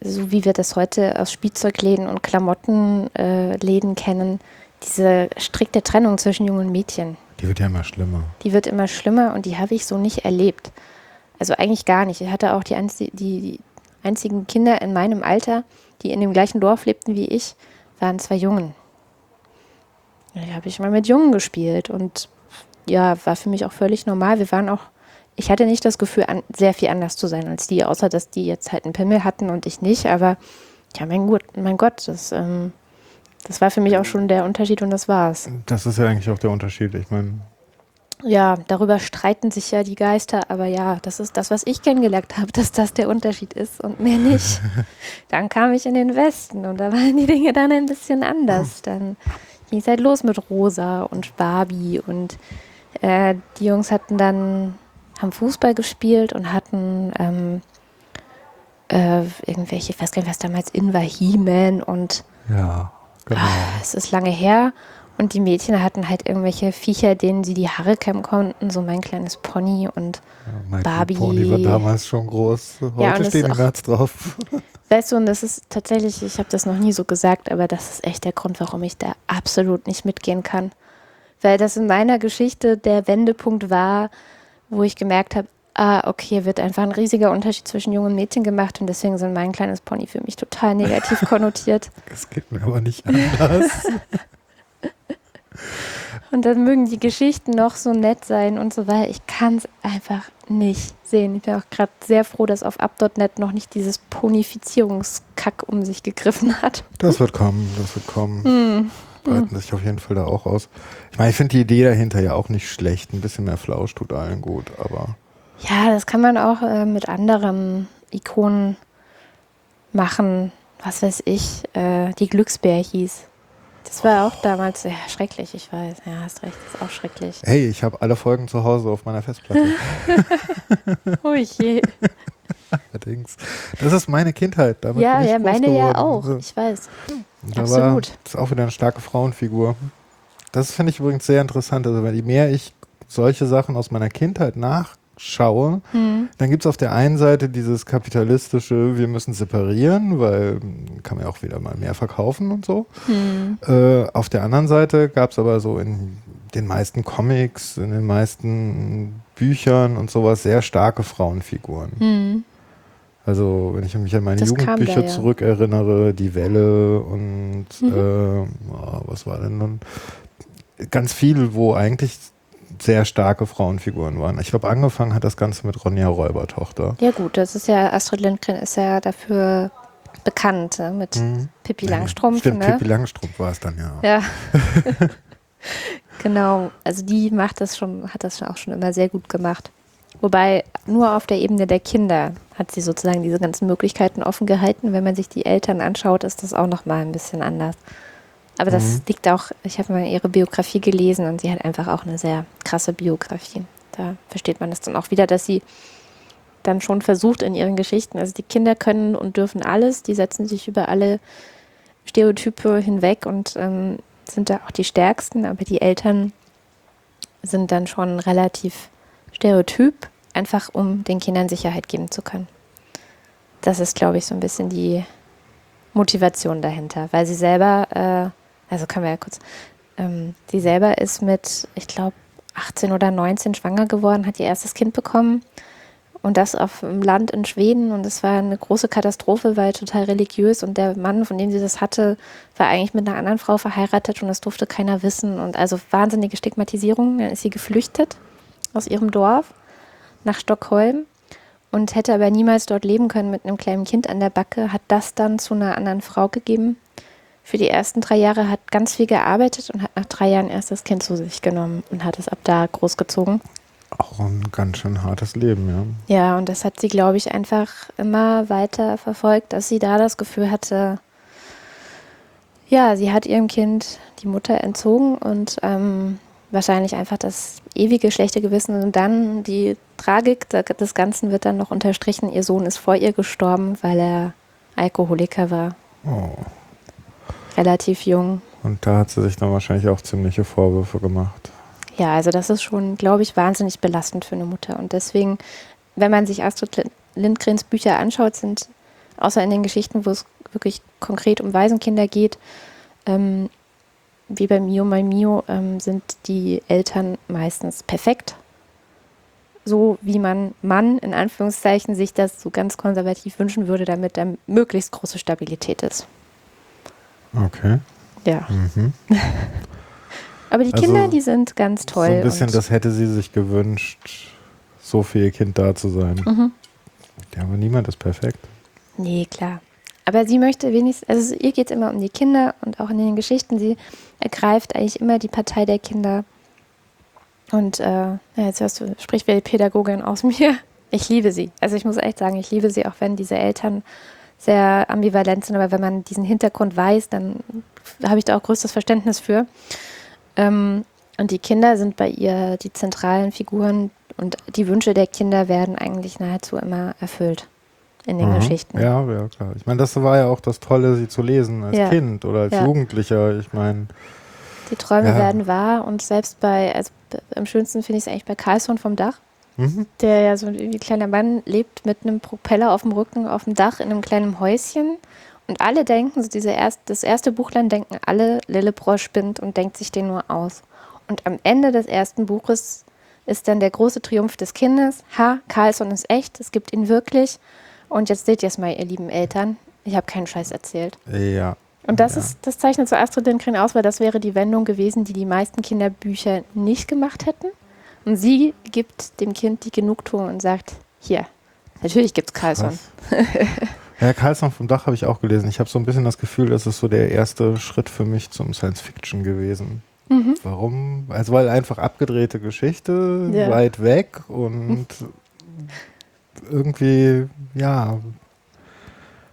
so wie wir das heute aus Spielzeugläden und Klamottenläden äh, kennen, diese strikte Trennung zwischen Jungen und Mädchen. Die wird ja immer schlimmer. Die wird immer schlimmer und die habe ich so nicht erlebt. Also eigentlich gar nicht. Ich hatte auch die, die, die einzigen Kinder in meinem Alter, die in dem gleichen Dorf lebten wie ich, waren zwei Jungen. Da habe ich mal mit Jungen gespielt und ja, war für mich auch völlig normal. Wir waren auch, ich hatte nicht das Gefühl, an, sehr viel anders zu sein als die, außer dass die jetzt halt einen Pimmel hatten und ich nicht. Aber ja, mein Gott, mein Gott das, ähm, das war für mich auch schon der Unterschied und das war's. Das ist ja eigentlich auch der Unterschied. Ich meine, ja, darüber streiten sich ja die Geister, aber ja, das ist das, was ich kennengelernt habe, dass das der Unterschied ist und mehr nicht. dann kam ich in den Westen und da waren die Dinge dann ein bisschen anders. Dann ging es halt los mit Rosa und Barbie und äh, die Jungs hatten dann, haben Fußball gespielt und hatten ähm, äh, irgendwelche, ich weiß gar nicht, was damals in war, He-Man und ja, genau. Ah, es ist lange her. Und die Mädchen hatten halt irgendwelche Viecher, denen sie die Haare kämmen konnten, so mein kleines Pony und ja, Barbie. Pony war damals schon groß. Heute ja, stehen die Nerds drauf. Weißt du, und das ist tatsächlich, ich habe das noch nie so gesagt, aber das ist echt der Grund, warum ich da absolut nicht mitgehen kann. Weil das in meiner Geschichte der Wendepunkt war, wo ich gemerkt habe, ah, okay, wird einfach ein riesiger Unterschied zwischen Jungen und Mädchen gemacht und deswegen sind mein kleines Pony für mich total negativ konnotiert. Das geht mir aber nicht anders. Und dann mögen die Geschichten noch so nett sein und so weiter. Ich kann es einfach nicht sehen. Ich bin auch gerade sehr froh, dass auf up.net noch nicht dieses Ponifizierungskack um sich gegriffen hat. Das wird kommen, das wird kommen. Hm. Breiten hm. sich auf jeden Fall da auch aus. Ich meine, ich finde die Idee dahinter ja auch nicht schlecht. Ein bisschen mehr Flausch tut allen gut, aber. Ja, das kann man auch äh, mit anderen Ikonen machen. Was weiß ich, äh, die Glücksbär hieß. Das war auch damals ja, schrecklich, ich weiß. Ja, hast recht, das ist auch schrecklich. Hey, ich habe alle Folgen zu Hause auf meiner Festplatte. oh je. Allerdings. Das ist meine Kindheit. Damit ja, ja, meine geworden. ja auch. Ich weiß. Da Absolut. Ist auch wieder eine starke Frauenfigur. Das finde ich übrigens sehr interessant. Also, weil je mehr ich solche Sachen aus meiner Kindheit nach schaue, mhm. dann gibt es auf der einen Seite dieses kapitalistische, wir müssen separieren, weil kann man ja auch wieder mal mehr verkaufen und so. Mhm. Äh, auf der anderen Seite gab es aber so in den meisten Comics, in den meisten Büchern und sowas sehr starke Frauenfiguren. Mhm. Also, wenn ich mich an meine das Jugendbücher ja. zurückerinnere, Die Welle und mhm. äh, oh, was war denn dann? Ganz viel, wo eigentlich sehr starke Frauenfiguren waren. Ich glaube, angefangen hat das Ganze mit Ronja Räubertochter. Ja gut, das ist ja, Astrid Lindgren ist ja dafür bekannt, ne? mit mhm. Pippi Langstrumpf. Stimmt, ne? Pippi Langstrumpf war es dann, ja. Ja. genau, also die macht das schon, hat das auch schon immer sehr gut gemacht. Wobei nur auf der Ebene der Kinder hat sie sozusagen diese ganzen Möglichkeiten offen gehalten. Wenn man sich die Eltern anschaut, ist das auch nochmal ein bisschen anders. Aber das mhm. liegt auch, ich habe mal ihre Biografie gelesen und sie hat einfach auch eine sehr krasse Biografie. Da versteht man es dann auch wieder, dass sie dann schon versucht in ihren Geschichten, also die Kinder können und dürfen alles, die setzen sich über alle Stereotype hinweg und ähm, sind da auch die Stärksten, aber die Eltern sind dann schon relativ stereotyp, einfach um den Kindern Sicherheit geben zu können. Das ist, glaube ich, so ein bisschen die Motivation dahinter, weil sie selber äh, also können wir ja kurz. Ähm, sie selber ist mit, ich glaube, 18 oder 19 schwanger geworden, hat ihr erstes Kind bekommen und das auf dem Land in Schweden und es war eine große Katastrophe, weil total religiös und der Mann, von dem sie das hatte, war eigentlich mit einer anderen Frau verheiratet und das durfte keiner wissen und also wahnsinnige Stigmatisierung. Dann ist sie geflüchtet aus ihrem Dorf nach Stockholm und hätte aber niemals dort leben können mit einem kleinen Kind an der Backe, hat das dann zu einer anderen Frau gegeben. Für die ersten drei Jahre hat ganz viel gearbeitet und hat nach drei Jahren erst das Kind zu sich genommen und hat es ab da großgezogen. Auch ein ganz schön hartes Leben, ja. Ja, und das hat sie, glaube ich, einfach immer weiter verfolgt, dass sie da das Gefühl hatte, ja, sie hat ihrem Kind die Mutter entzogen und ähm, wahrscheinlich einfach das ewige schlechte Gewissen und dann die Tragik des Ganzen wird dann noch unterstrichen. Ihr Sohn ist vor ihr gestorben, weil er Alkoholiker war. Oh. Relativ jung. Und da hat sie sich dann wahrscheinlich auch ziemliche Vorwürfe gemacht. Ja, also das ist schon, glaube ich, wahnsinnig belastend für eine Mutter. Und deswegen, wenn man sich Astrid Lindgrens Bücher anschaut, sind außer in den Geschichten, wo es wirklich konkret um Waisenkinder geht, ähm, wie bei Mio My Mio, ähm, sind die Eltern meistens perfekt. So wie man Mann in Anführungszeichen sich das so ganz konservativ wünschen würde, damit da möglichst große Stabilität ist. Okay. Ja. Mhm. Aber die Also, Kinder, die sind ganz toll. So ein bisschen, das hätte sie sich gewünscht, so für ihr Kind da zu sein. Mhm. Ja, aber niemand ist perfekt. Nee, klar. Aber sie möchte wenigstens, also ihr geht es immer um die Kinder und auch in den Geschichten, sie ergreift eigentlich immer die Partei der Kinder. Und äh, ja, jetzt hörst du, spricht wie die Pädagogin aus mir. Ich liebe sie. Also ich muss echt sagen, ich liebe sie, auch wenn diese Eltern sehr ambivalent sind. Aber wenn man diesen Hintergrund weiß, dann habe ich da auch größtes Verständnis für. Ähm, und die Kinder sind bei ihr die zentralen Figuren und die Wünsche der Kinder werden eigentlich nahezu immer erfüllt in den Mhm. Geschichten. Ja, ja, klar. Ich meine, das war ja auch das Tolle, sie zu lesen als Ja. Kind oder als Ja. Jugendlicher. Ich meine, Die Träume Ja. werden wahr und selbst bei, also am schönsten finde ich es eigentlich bei Carlsson vom Dach, mhm. der ja so ein kleiner Mann lebt mit einem Propeller auf dem Rücken auf dem Dach in einem kleinen Häuschen. Und alle denken, so diese erst, das erste Buchlein denken alle, Lillebrohr spinnt und denkt sich den nur aus. Und am Ende des ersten Buches ist dann der große Triumph des Kindes. Ha, Carlsson ist echt, es gibt ihn wirklich. Und jetzt seht ihr es mal, ihr lieben Eltern. Ich habe keinen Scheiß erzählt. ja. Und das Ja. ist, das zeichnet so Astrid Lindgren aus, weil das wäre die Wendung gewesen, die die meisten Kinderbücher nicht gemacht hätten. Und sie gibt dem Kind die Genugtuung und sagt, hier, natürlich gibt's Carlson. Krass. Ja, Karlsson vom Dach habe ich auch gelesen. Ich habe so ein bisschen das Gefühl, das ist so der erste Schritt für mich zum Science Fiction gewesen. Mhm. Warum? Also weil einfach abgedrehte Geschichte, Ja. weit weg und irgendwie, ja,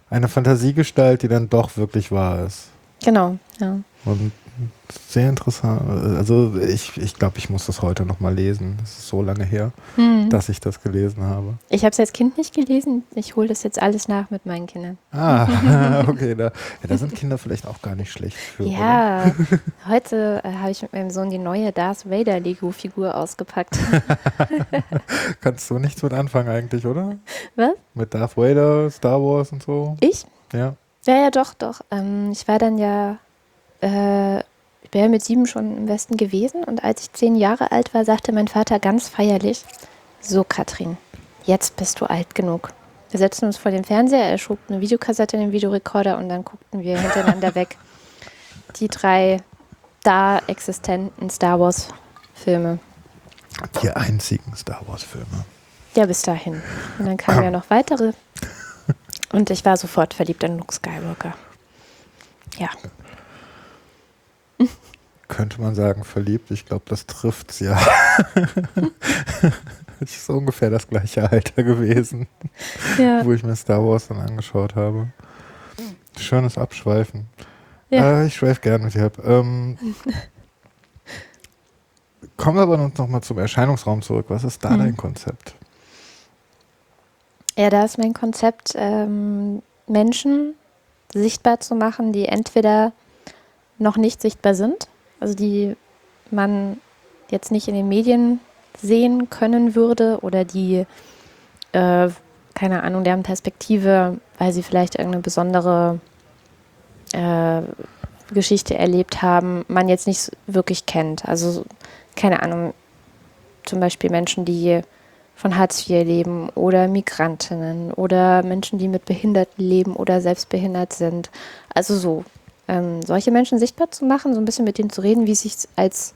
eine Fantasiegestalt, die dann doch wirklich wahr ist. Genau, ja. Und sehr interessant. Also ich, ich glaube, ich muss das heute nochmal lesen. Das ist so lange her, Mhm. dass ich das gelesen habe. Ich habe es als Kind nicht gelesen. Ich hole das jetzt alles nach mit meinen Kindern. Ah, okay. Da, ja, da sind Kinder vielleicht auch gar nicht schlecht für. Ja, heute äh, habe ich mit meinem Sohn die neue Darth Vader Lego-Figur ausgepackt. Kannst du nichts mit anfangen eigentlich, oder? Was? Mit Darth Vader, Star Wars und so. Ich? Ja. Ja, ja, doch, doch. Ähm, ich war dann ja, äh, ich ja mit sieben schon im Westen gewesen und als ich zehn Jahre alt war, sagte mein Vater ganz feierlich, so Katrin, jetzt bist du alt genug. Wir setzten uns vor den Fernseher, er schob eine Videokassette in den Videorekorder und dann guckten wir hintereinander weg die drei da existenten Star Wars Filme. Die einzigen Star Wars-Filme. Ja, bis dahin. Und dann kamen ja noch weitere. Und ich war sofort verliebt in Luke Skywalker. Ja. Könnte man sagen, verliebt. Ich glaube, das trifft's ja. ich ist ungefähr das gleiche Alter gewesen, Ja. wo ich mir Star Wars dann angeschaut habe. Schönes Abschweifen. Ja. Äh, ich schweife gerne mit dir ab. Ähm, kommen wir aber noch mal zum Erscheinungsraum zurück. Was ist da Mhm. dein Konzept? Ja, da ist mein Konzept, ähm, Menschen sichtbar zu machen, die entweder noch nicht sichtbar sind, also die man jetzt nicht in den Medien sehen können würde oder die, äh, keine Ahnung, deren Perspektive, weil sie vielleicht irgendeine besondere äh, Geschichte erlebt haben, man jetzt nicht wirklich kennt. Also keine Ahnung, zum Beispiel Menschen, die von Hartz IV leben oder Migrantinnen oder Menschen, die mit Behinderten leben oder selbst behindert sind. Also so, ähm, solche Menschen sichtbar zu machen, so ein bisschen mit denen zu reden, wie es sich als,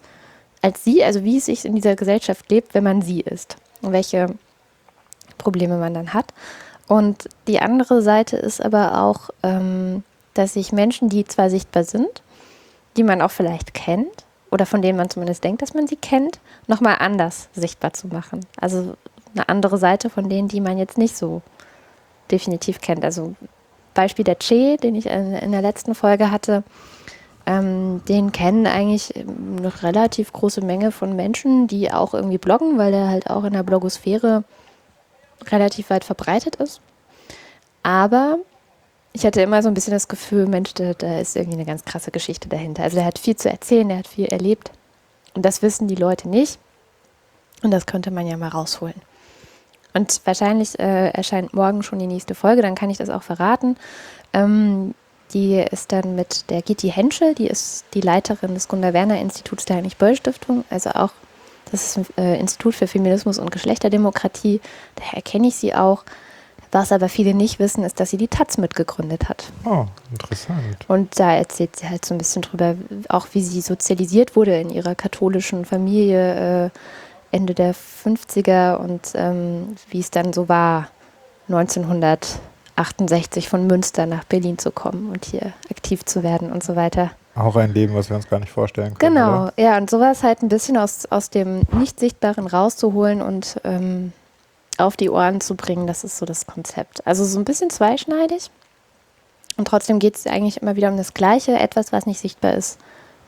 als sie, also wie es sich in dieser Gesellschaft lebt, wenn man sie ist und welche Probleme man dann hat. Und die andere Seite ist aber auch, ähm, dass sich Menschen, die zwar sichtbar sind, die man auch vielleicht kennt oder von denen man zumindest denkt, dass man sie kennt, nochmal anders sichtbar zu machen. Also eine andere Seite von denen, die man jetzt nicht so definitiv kennt. Also Beispiel der Che, den ich in, der letzten Folge hatte, ähm, den kennen eigentlich eine relativ große Menge von Menschen, die auch irgendwie bloggen, weil der halt auch in der Blogosphäre relativ weit verbreitet ist. Aber ich hatte immer so ein bisschen das Gefühl, Mensch, da, da ist irgendwie eine ganz krasse Geschichte dahinter. Also der hat viel zu erzählen, der hat viel erlebt. Und das wissen die Leute nicht. Und das könnte man ja mal rausholen. Und wahrscheinlich äh, erscheint morgen schon die nächste Folge, dann kann ich das auch verraten. Ähm, die ist dann mit der Gitti Henschel, die ist die Leiterin des Gunda Werner Instituts der Heinrich-Böll-Stiftung, also auch das ist ein äh, Institut für Feminismus und Geschlechterdemokratie, daher kenne ich sie auch. Was aber viele nicht wissen, ist, dass sie die Taz mitgegründet hat. Oh, interessant. Und da erzählt sie halt so ein bisschen drüber, auch wie sie sozialisiert wurde in ihrer katholischen Familie. Äh, Ende der 50er und ähm, wie es dann so war, 1968 von Münster nach Berlin zu kommen und hier aktiv zu werden und so weiter. Auch ein Leben, was wir uns gar nicht vorstellen können. Genau, oder? ja, und sowas halt ein bisschen aus, aus dem Nicht-Sichtbaren rauszuholen und ähm, auf die Ohren zu bringen, das ist so das Konzept. Also so ein bisschen zweischneidig. Und trotzdem geht es eigentlich immer wieder um das Gleiche, etwas, was nicht sichtbar ist,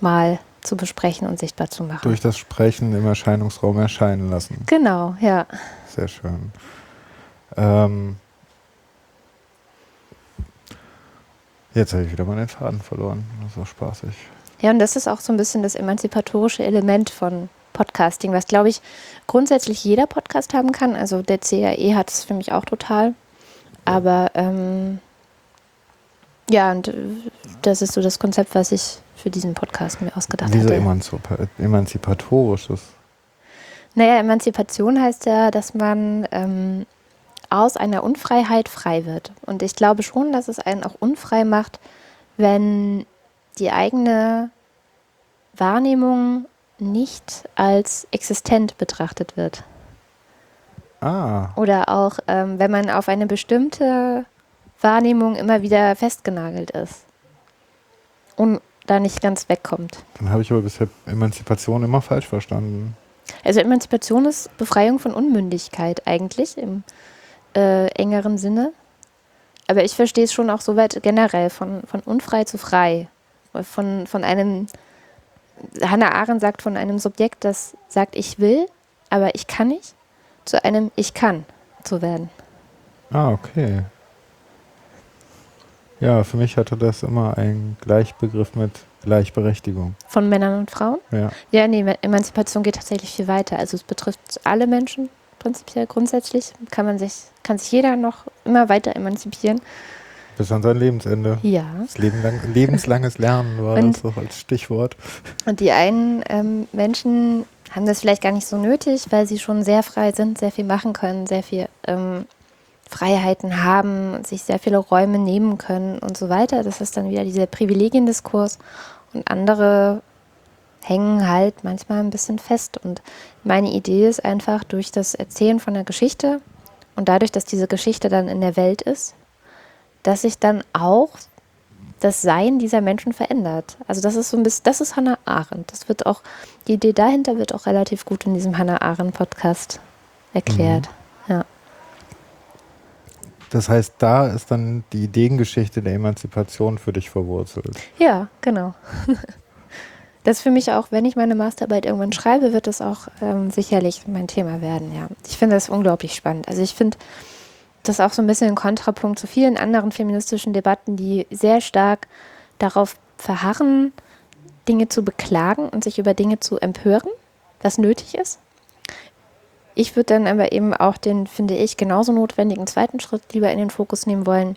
mal zu besprechen und sichtbar zu machen. Durch das Sprechen im Erscheinungsraum erscheinen lassen. Genau, ja. Sehr schön. Ähm, jetzt habe ich wieder mal den Faden verloren. Das war spaßig. Ja, und das ist auch so ein bisschen das emanzipatorische Element von Podcasting, was, glaube ich, grundsätzlich jeder Podcast haben kann. Also der CAE hat es für mich auch total. Aber ähm, ja, und das ist so das Konzept, was ich für diesen Podcast mir ausgedacht Wieso hatte. emanzipatorisch ist? Naja, Emanzipation heißt ja, dass man ähm, aus einer Unfreiheit frei wird. Und ich glaube schon, dass es einen auch unfrei macht, wenn die eigene Wahrnehmung nicht als existent betrachtet wird. Ah. Oder auch, ähm, wenn man auf eine bestimmte Wahrnehmung immer wieder festgenagelt ist. Und da nicht ganz wegkommt. Dann habe ich aber bisher Emanzipation immer falsch verstanden. Also Emanzipation ist Befreiung von Unmündigkeit eigentlich im äh, engeren Sinne. Aber ich verstehe es schon auch so weit generell, von, von unfrei zu frei. Von, von einem, Hannah Arendt sagt von einem Subjekt, das sagt, ich will, aber ich kann nicht, zu einem Ich kann zu werden. Ah, okay. Ja, für mich hatte das immer einen Gleichbegriff mit Gleichberechtigung. Von Männern und Frauen? Ja. Ja, nee, Emanzipation geht tatsächlich viel weiter. Also es betrifft alle Menschen prinzipiell grundsätzlich. Kann man sich, kann sich jeder noch immer weiter emanzipieren. Bis an sein Lebensende. Ja. Das Leben lang, lebenslanges Lernen war und, das so als Stichwort. Und die einen ähm, Menschen haben das vielleicht gar nicht so nötig, weil sie schon sehr frei sind, sehr viel machen können, sehr viel ähm, Freiheiten haben und sich sehr viele Räume nehmen können und so weiter. Das ist dann wieder dieser Privilegiendiskurs. Und andere hängen halt manchmal ein bisschen fest. Und meine Idee ist einfach durch das Erzählen von der Geschichte und dadurch, dass diese Geschichte dann in der Welt ist, dass sich dann auch das Sein dieser Menschen verändert. Also das ist so ein bisschen, das ist Hannah Arendt. Das wird auch, die Idee dahinter wird auch relativ gut in diesem Hannah Arendt Podcast erklärt. Mhm. Das heißt, da ist dann die Ideengeschichte der Emanzipation für dich verwurzelt. Ja, genau. Das ist für mich auch, wenn ich meine Masterarbeit irgendwann schreibe, wird das auch ähm, sicherlich mein Thema werden, ja. Ich finde das unglaublich spannend. Also ich finde das auch so ein bisschen ein Kontrapunkt zu vielen anderen feministischen Debatten, die sehr stark darauf verharren, Dinge zu beklagen und sich über Dinge zu empören, was nötig ist. Ich würde dann aber eben auch den, finde ich, genauso notwendigen zweiten Schritt lieber in den Fokus nehmen wollen.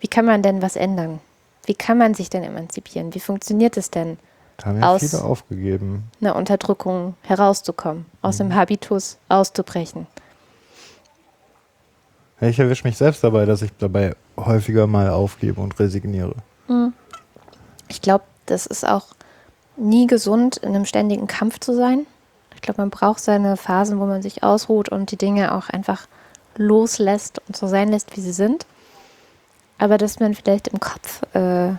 Wie kann man denn was ändern? Wie kann man sich denn emanzipieren? Wie funktioniert es denn? Da haben ja aus viele aufgegeben. Einer Unterdrückung herauszukommen, aus mhm. dem Habitus auszubrechen. Ich erwische mich selbst dabei, dass ich dabei häufiger mal aufgebe und resigniere. Mhm. Ich glaube, das ist auch nie gesund, in einem ständigen Kampf zu sein. Ich glaube, man braucht seine Phasen, wo man sich ausruht und die Dinge auch einfach loslässt und so sein lässt, wie sie sind. Aber dass man vielleicht im Kopf äh,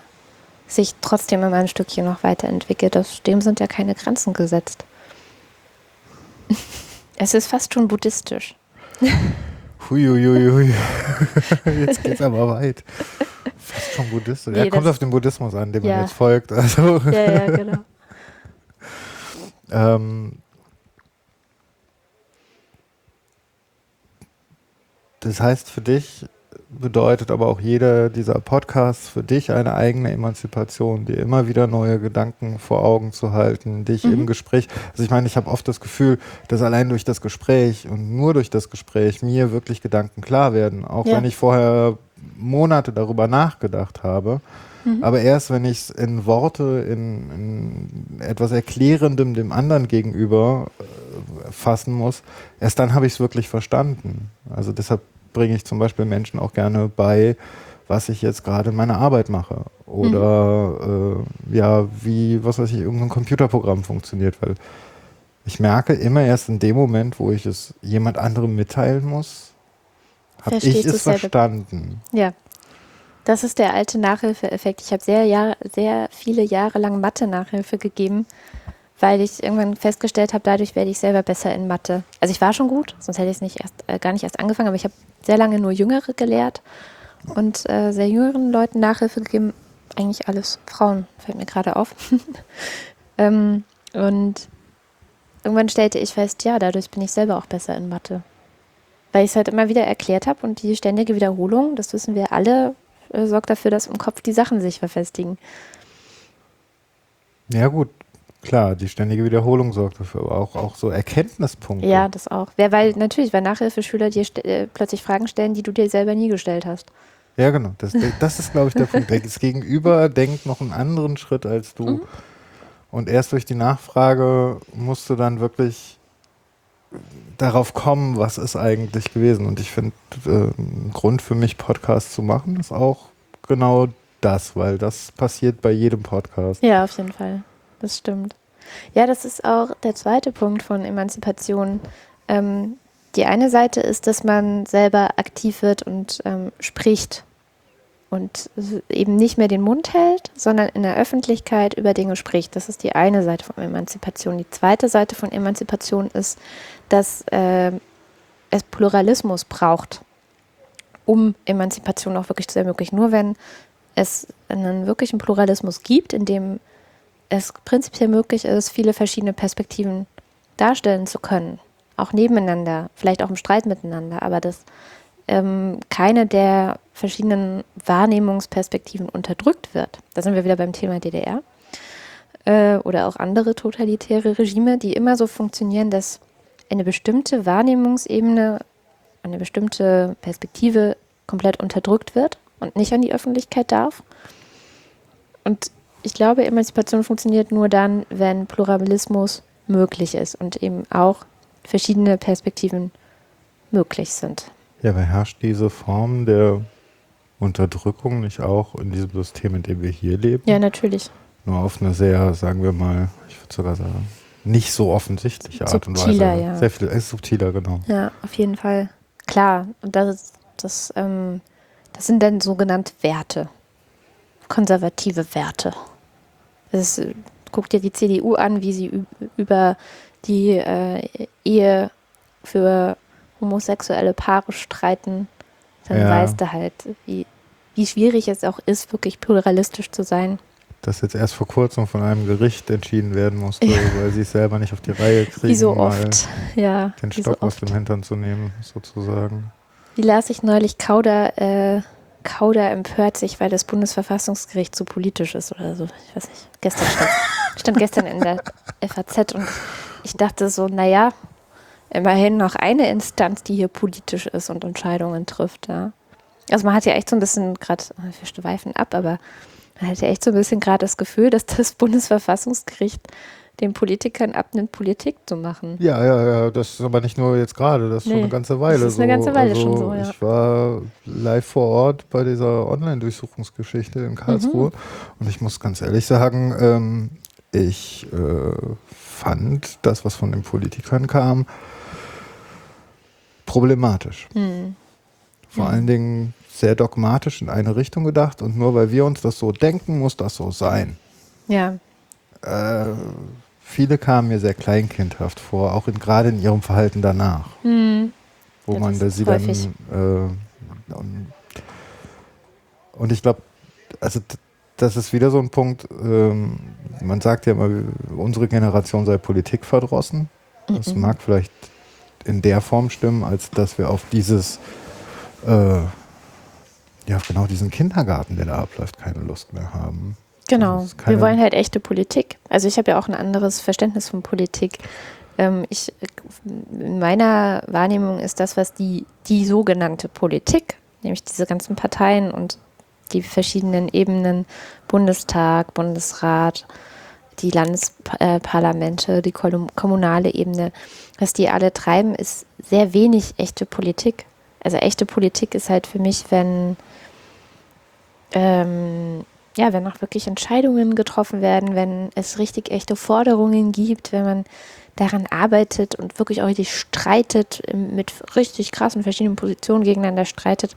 sich trotzdem immer ein Stückchen noch weiterentwickelt, das, dem sind ja keine Grenzen gesetzt. es ist fast schon buddhistisch. Huiuiuiui. Jetzt geht's aber weit. Fast schon buddhistisch. Nee, er kommt auf den Buddhismus an, dem ja. man jetzt folgt. Also. Ja, ja, genau. ähm, das heißt für dich, bedeutet aber auch jeder dieser Podcasts für dich eine eigene Emanzipation, dir immer wieder neue Gedanken vor Augen zu halten, dich mhm. im Gespräch. Also ich meine, ich habe oft das Gefühl, dass allein durch das Gespräch und nur durch das Gespräch mir wirklich Gedanken klar werden, auch ja. wenn ich vorher Monate darüber nachgedacht habe. Mhm. Aber erst wenn ich es in Worte, in, in, etwas Erklärendem dem anderen gegenüber äh, fassen muss, erst dann habe ich es wirklich verstanden. Also deshalb bringe ich zum Beispiel Menschen auch gerne bei, was ich jetzt gerade in meiner Arbeit mache. Oder mhm. äh, ja, wie, was weiß ich, irgendein Computerprogramm funktioniert, weil ich merke immer erst in dem Moment, wo ich es jemand anderem mitteilen muss, habe ich es verstanden. Ja. Das ist der alte Nachhilfeeffekt. Ich habe sehr, Jahr, sehr viele Jahre lang Mathe-Nachhilfe gegeben weil ich irgendwann festgestellt habe, dadurch werde ich selber besser in Mathe. Also ich war schon gut, sonst hätte ich es nicht erst, äh, gar nicht erst angefangen, aber ich habe sehr lange nur Jüngere gelehrt und äh, sehr jüngeren Leuten Nachhilfe gegeben. Eigentlich alles Frauen, fällt mir gerade auf. ähm, und irgendwann stellte ich fest, ja, dadurch bin ich selber auch besser in Mathe. Weil ich es halt immer wieder erklärt habe und die ständige Wiederholung, das wissen wir alle, äh, sorgt dafür, dass im Kopf die Sachen sich verfestigen. Ja, gut, Klar, die ständige Wiederholung sorgt dafür, aber auch, auch so Erkenntnispunkte. Ja, das auch. Ja, weil natürlich, weil Nachhilfeschüler dir äh, plötzlich Fragen stellen, die du dir selber nie gestellt hast. Ja, genau. Das, das ist, glaube ich, der Punkt. Das Gegenüber denkt noch einen anderen Schritt als du. Mhm. Und erst durch die Nachfrage musst du dann wirklich darauf kommen, was ist eigentlich gewesen. Und ich finde, äh, ein Grund für mich, Podcasts zu machen, ist auch genau das, weil das passiert bei jedem Podcast. Ja, auf jeden Fall das stimmt. Ja, das ist auch der zweite Punkt von Emanzipation. Ähm, die eine Seite ist, dass man selber aktiv wird und ähm, spricht und eben nicht mehr den Mund hält, sondern in der Öffentlichkeit über Dinge spricht. Das ist die eine Seite von Emanzipation. Die zweite Seite von Emanzipation ist, dass äh, es Pluralismus braucht, um Emanzipation auch wirklich zu ermöglichen. Nur wenn es einen wirklichen Pluralismus gibt, in dem es prinzipiell möglich ist, viele verschiedene Perspektiven darstellen zu können. Auch nebeneinander, vielleicht auch im Streit miteinander, aber dass ähm, keine der verschiedenen Wahrnehmungsperspektiven unterdrückt wird. Da sind wir wieder beim Thema DDR. Äh, oder auch andere totalitäre Regime, die immer so funktionieren, dass eine bestimmte Wahrnehmungsebene, eine bestimmte Perspektive komplett unterdrückt wird und nicht an die Öffentlichkeit darf. Und ich glaube, Emanzipation funktioniert nur dann, wenn Pluralismus möglich ist und eben auch verschiedene Perspektiven möglich sind. Ja, aber herrscht diese Form der Unterdrückung nicht auch in diesem System, in dem wir hier leben? Ja, natürlich. Nur auf eine sehr, sagen wir mal, ich würde sogar sagen, nicht so offensichtliche Art subtiler, und Weise. Ja. Sehr viel äh, subtiler, genau. Ja, auf jeden Fall. Klar. Und das, ist, das, ähm, das sind dann sogenannte Werte. Konservative Werte. Das ist, guck dir die CDU an, wie sie über die äh, Ehe für homosexuelle Paare streiten. Dann ja. weißt du halt, wie, wie schwierig es auch ist, wirklich pluralistisch zu sein. Das jetzt erst vor kurzem von einem Gericht entschieden werden musste, ja. weil sie es selber nicht auf die Reihe kriegen. Wie so oft, ja. Den Stock so aus dem Hintern zu nehmen, sozusagen. Wie las ich neulich Kauder äh, Kauder empört sich, weil das Bundesverfassungsgericht zu politisch ist oder so. Ich weiß nicht. Gestern stand, stand gestern in der FAZ und ich dachte so, naja, immerhin noch eine Instanz, die hier politisch ist und Entscheidungen trifft. Ja. Also man hat ja echt so ein bisschen gerade, wir schweifen ab, aber man hat ja echt so ein bisschen gerade das Gefühl, dass das Bundesverfassungsgericht den Politikern abnimmt, Politik zu machen. Ja, ja, ja, das ist aber nicht nur jetzt gerade, das ist schon Nee, eine ganze Weile so. das ist eine ganze Weile also schon so, ja. Ich war live vor Ort bei dieser Online-Durchsuchungsgeschichte in Karlsruhe Mhm. und ich muss ganz ehrlich sagen, ähm, ich äh, fand das, was von den Politikern kam, problematisch. Hm. Vor Ja. allen Dingen sehr dogmatisch in eine Richtung gedacht und nur weil wir uns das so denken, muss das so sein. Ja, Äh, viele kamen mir sehr kleinkindhaft vor, auch in, gerade in ihrem Verhalten danach, hm. wo Ja, man sie häufig. dann äh, und, und ich glaube, also das ist wieder so ein Punkt, ähm, man sagt ja immer, unsere Generation sei Politik verdrossen. Das Mhm. mag vielleicht in der Form stimmen, als dass wir auf dieses, äh, ja, auf genau diesen Kindergarten, der da abläuft, keine Lust mehr haben. Genau. Keine- Wir wollen halt echte Politik. Also ich habe ja auch ein anderes Verständnis von Politik. Ähm, ich, in meiner Wahrnehmung ist das, was die, die sogenannte Politik, nämlich diese ganzen Parteien und die verschiedenen Ebenen, Bundestag, Bundesrat, die Landesparlamente, die kommunale Ebene, was die alle treiben, ist sehr wenig echte Politik. Also echte Politik ist halt für mich, wenn ähm, ja, wenn auch wirklich Entscheidungen getroffen werden, wenn es richtig echte Forderungen gibt, wenn man daran arbeitet und wirklich auch richtig streitet, mit richtig krassen verschiedenen Positionen gegeneinander streitet,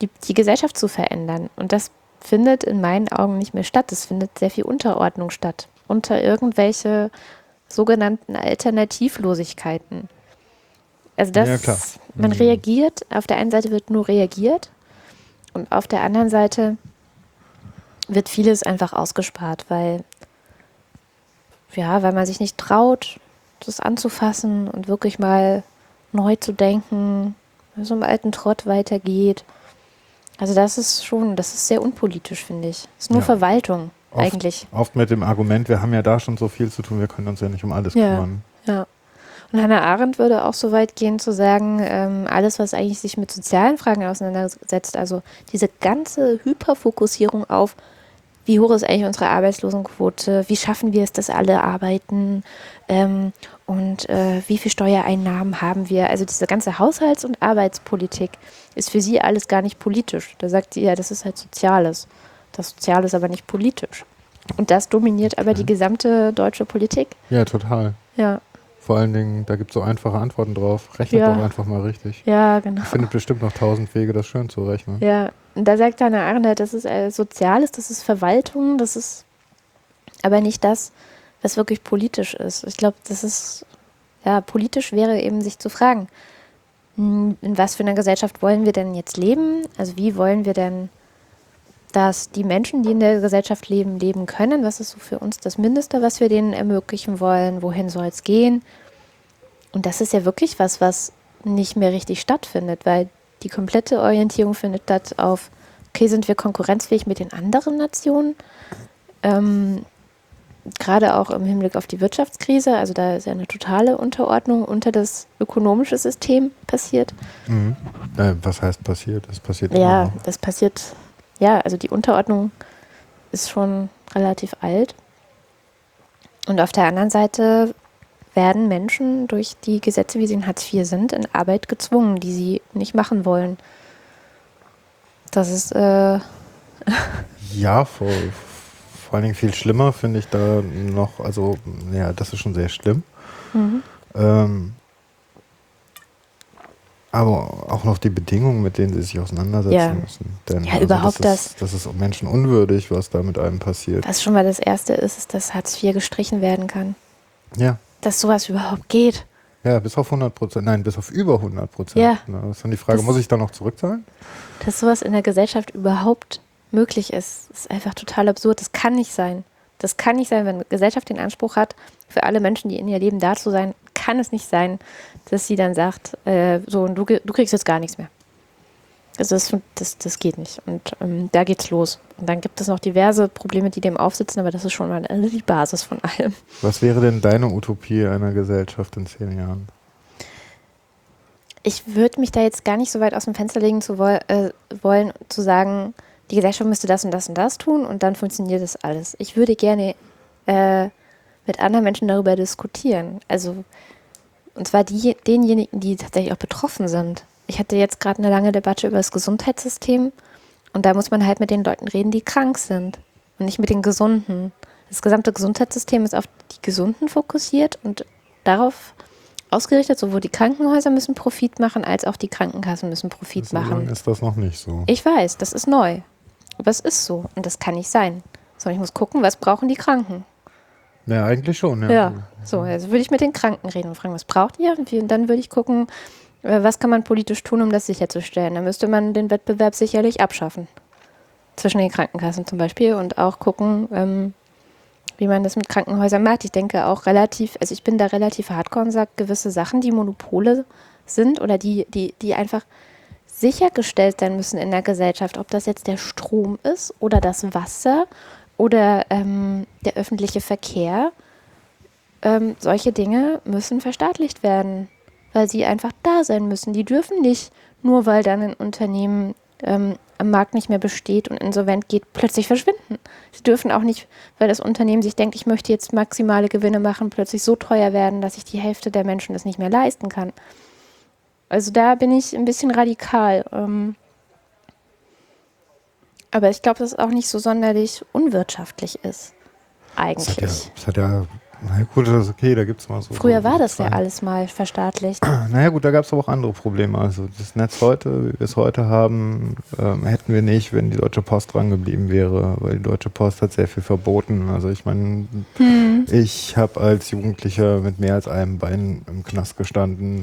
die, die Gesellschaft zu verändern. Und das findet in meinen Augen nicht mehr statt. Es findet sehr viel Unterordnung statt. Unter irgendwelche sogenannten Alternativlosigkeiten. Also das, Ja, man Mhm. reagiert, auf der einen Seite wird nur reagiert und auf der anderen Seite wird vieles einfach ausgespart, weil ja, weil man sich nicht traut, das anzufassen und wirklich mal neu zu denken, so im alten Trott weitergeht. Also das ist schon, das ist sehr unpolitisch, finde ich. Das ist nur Ja. Verwaltung Oft- eigentlich. Oft mit dem Argument, wir haben ja da schon so viel zu tun, wir können uns ja nicht um alles Ja. kümmern. Ja. Und Hannah Arendt würde auch so weit gehen zu sagen, ähm, alles, was eigentlich sich mit sozialen Fragen auseinandersetzt, also diese ganze Hyperfokussierung auf, wie hoch ist eigentlich unsere Arbeitslosenquote, wie schaffen wir es, dass alle arbeiten ähm, und äh, wie viel Steuereinnahmen haben wir. Also diese ganze Haushalts- und Arbeitspolitik ist für sie alles gar nicht politisch. Da sagt sie ja, das ist halt Soziales. Das Soziale ist aber nicht politisch. Und das dominiert aber die gesamte deutsche Politik. Ja, total. Ja. Vor allen Dingen, da gibt es so einfache Antworten drauf. Rechnet Ja. doch einfach mal richtig. Ja, genau. Ich finde bestimmt noch tausend Wege, das schön zu rechnen. Ja, und da sagt Hannah Arendt, das ist äh, Soziales, das ist Verwaltung, das ist aber nicht das, was wirklich politisch ist. Ich glaube, das ist, ja, politisch wäre eben sich zu fragen, hm, in was für einer Gesellschaft wollen wir denn jetzt leben? Also wie wollen wir denn, dass die Menschen, die in der Gesellschaft leben, leben können? Was ist so für uns das Mindeste, was wir denen ermöglichen wollen? Wohin soll es gehen? Und das ist ja wirklich was, was nicht mehr richtig stattfindet, weil die komplette Orientierung findet statt auf, okay, sind wir konkurrenzfähig mit den anderen Nationen? Ähm, Gerade auch im Hinblick auf die Wirtschaftskrise, also da ist ja eine totale Unterordnung unter das ökonomische System passiert. Mhm. Äh, was heißt passiert? Das passiert Ja, immer das passiert, ja, also die Unterordnung ist schon relativ alt. Und auf der anderen Seite werden Menschen durch die Gesetze, wie sie in Hartz IV sind, in Arbeit gezwungen, die sie nicht machen wollen. Das ist, äh, Ja, vor, vor allen Dingen viel schlimmer finde ich da noch, also, ja, das ist schon sehr schlimm. mhm. Ähm, aber auch noch die Bedingungen, mit denen sie sich auseinandersetzen Ja. müssen. Denn Ja, überhaupt das. Ist, das ist menschenunwürdig, was da mit einem passiert. was schon mal das Erste ist, ist, dass Hartz IV gestrichen werden kann. Ja. Dass sowas überhaupt geht. Ja, bis auf 100 Prozent. Nein, bis auf über 100 Prozent. Ja. Das ist dann die Frage, Das- muss ich da noch zurückzahlen? Dass sowas in der Gesellschaft überhaupt möglich ist, ist einfach total absurd. Das kann nicht sein. Das kann nicht sein, wenn eine Gesellschaft den Anspruch hat, für alle Menschen, die in ihr Leben da zu sein, kann es nicht sein, dass sie dann sagt, äh, so, und du, du kriegst jetzt gar nichts mehr. Also das, das, das geht nicht. Und ähm, da geht's los. Und dann gibt es noch diverse Probleme, die dem aufsitzen, aber das ist schon mal äh, die Basis von allem. Was wäre denn deine Utopie einer Gesellschaft in zehn Jahren? ich würde mich da jetzt gar nicht so weit aus dem Fenster legen zu woll äh, wollen, zu sagen, die Gesellschaft müsste das und das und das tun und dann funktioniert das alles. Ich würde gerne äh, mit anderen Menschen darüber diskutieren. Also, und zwar die, denjenigen, die tatsächlich auch betroffen sind. Ich hatte jetzt gerade eine lange Debatte über das Gesundheitssystem und da muss man halt mit den Leuten reden, die krank sind und nicht mit den Gesunden. Das gesamte Gesundheitssystem ist auf die Gesunden fokussiert und darauf ausgerichtet, sowohl die Krankenhäuser müssen Profit machen, als auch die Krankenkassen müssen Profit so machen. ist das noch nicht so. Ich weiß, das ist neu. Aber es ist so und das kann nicht sein. Sondern ich muss gucken, was brauchen die Kranken. Ja, eigentlich schon, ja. Ja, so, also würde ich mit den Kranken reden und fragen, was braucht ihr? Und dann würde ich gucken, was kann man politisch tun, um das sicherzustellen. Dann müsste man den Wettbewerb sicherlich abschaffen. Zwischen den Krankenkassen zum Beispiel und auch gucken, ähm, wie man das mit Krankenhäusern macht. Ich denke auch relativ, also ich bin da relativ hardcore und sage, gewisse Sachen, die Monopole sind oder die, die, die einfach sichergestellt sein müssen in der Gesellschaft, ob das jetzt der Strom ist oder das Wasser oder ähm, der öffentliche Verkehr, ähm, solche Dinge müssen verstaatlicht werden, weil sie einfach da sein müssen. Die dürfen nicht, nur weil dann ein Unternehmen ähm, am Markt nicht mehr besteht und insolvent geht, plötzlich verschwinden. Sie dürfen auch nicht, weil das Unternehmen sich denkt, ich möchte jetzt maximale Gewinne machen, plötzlich so teuer werden, dass sich die Hälfte der Menschen das nicht mehr leisten kann. Also da bin ich ein bisschen radikal. Ähm, aber ich glaube, dass es auch nicht so sonderlich unwirtschaftlich ist. Das hat ja, Eigentlich. das hat ja na gut, das ist okay, da gibt es mal so. Früher so war das ja zwei- alles mal verstaatlicht. Naja gut, da gab es aber auch andere Probleme. Also das Netz heute, wie wir es heute haben, ähm, hätten wir nicht, wenn die Deutsche Post dran geblieben wäre, weil die Deutsche Post hat sehr viel verboten. Also ich meine, Hm. ich habe als Jugendlicher mit mehr als einem Bein im Knast gestanden.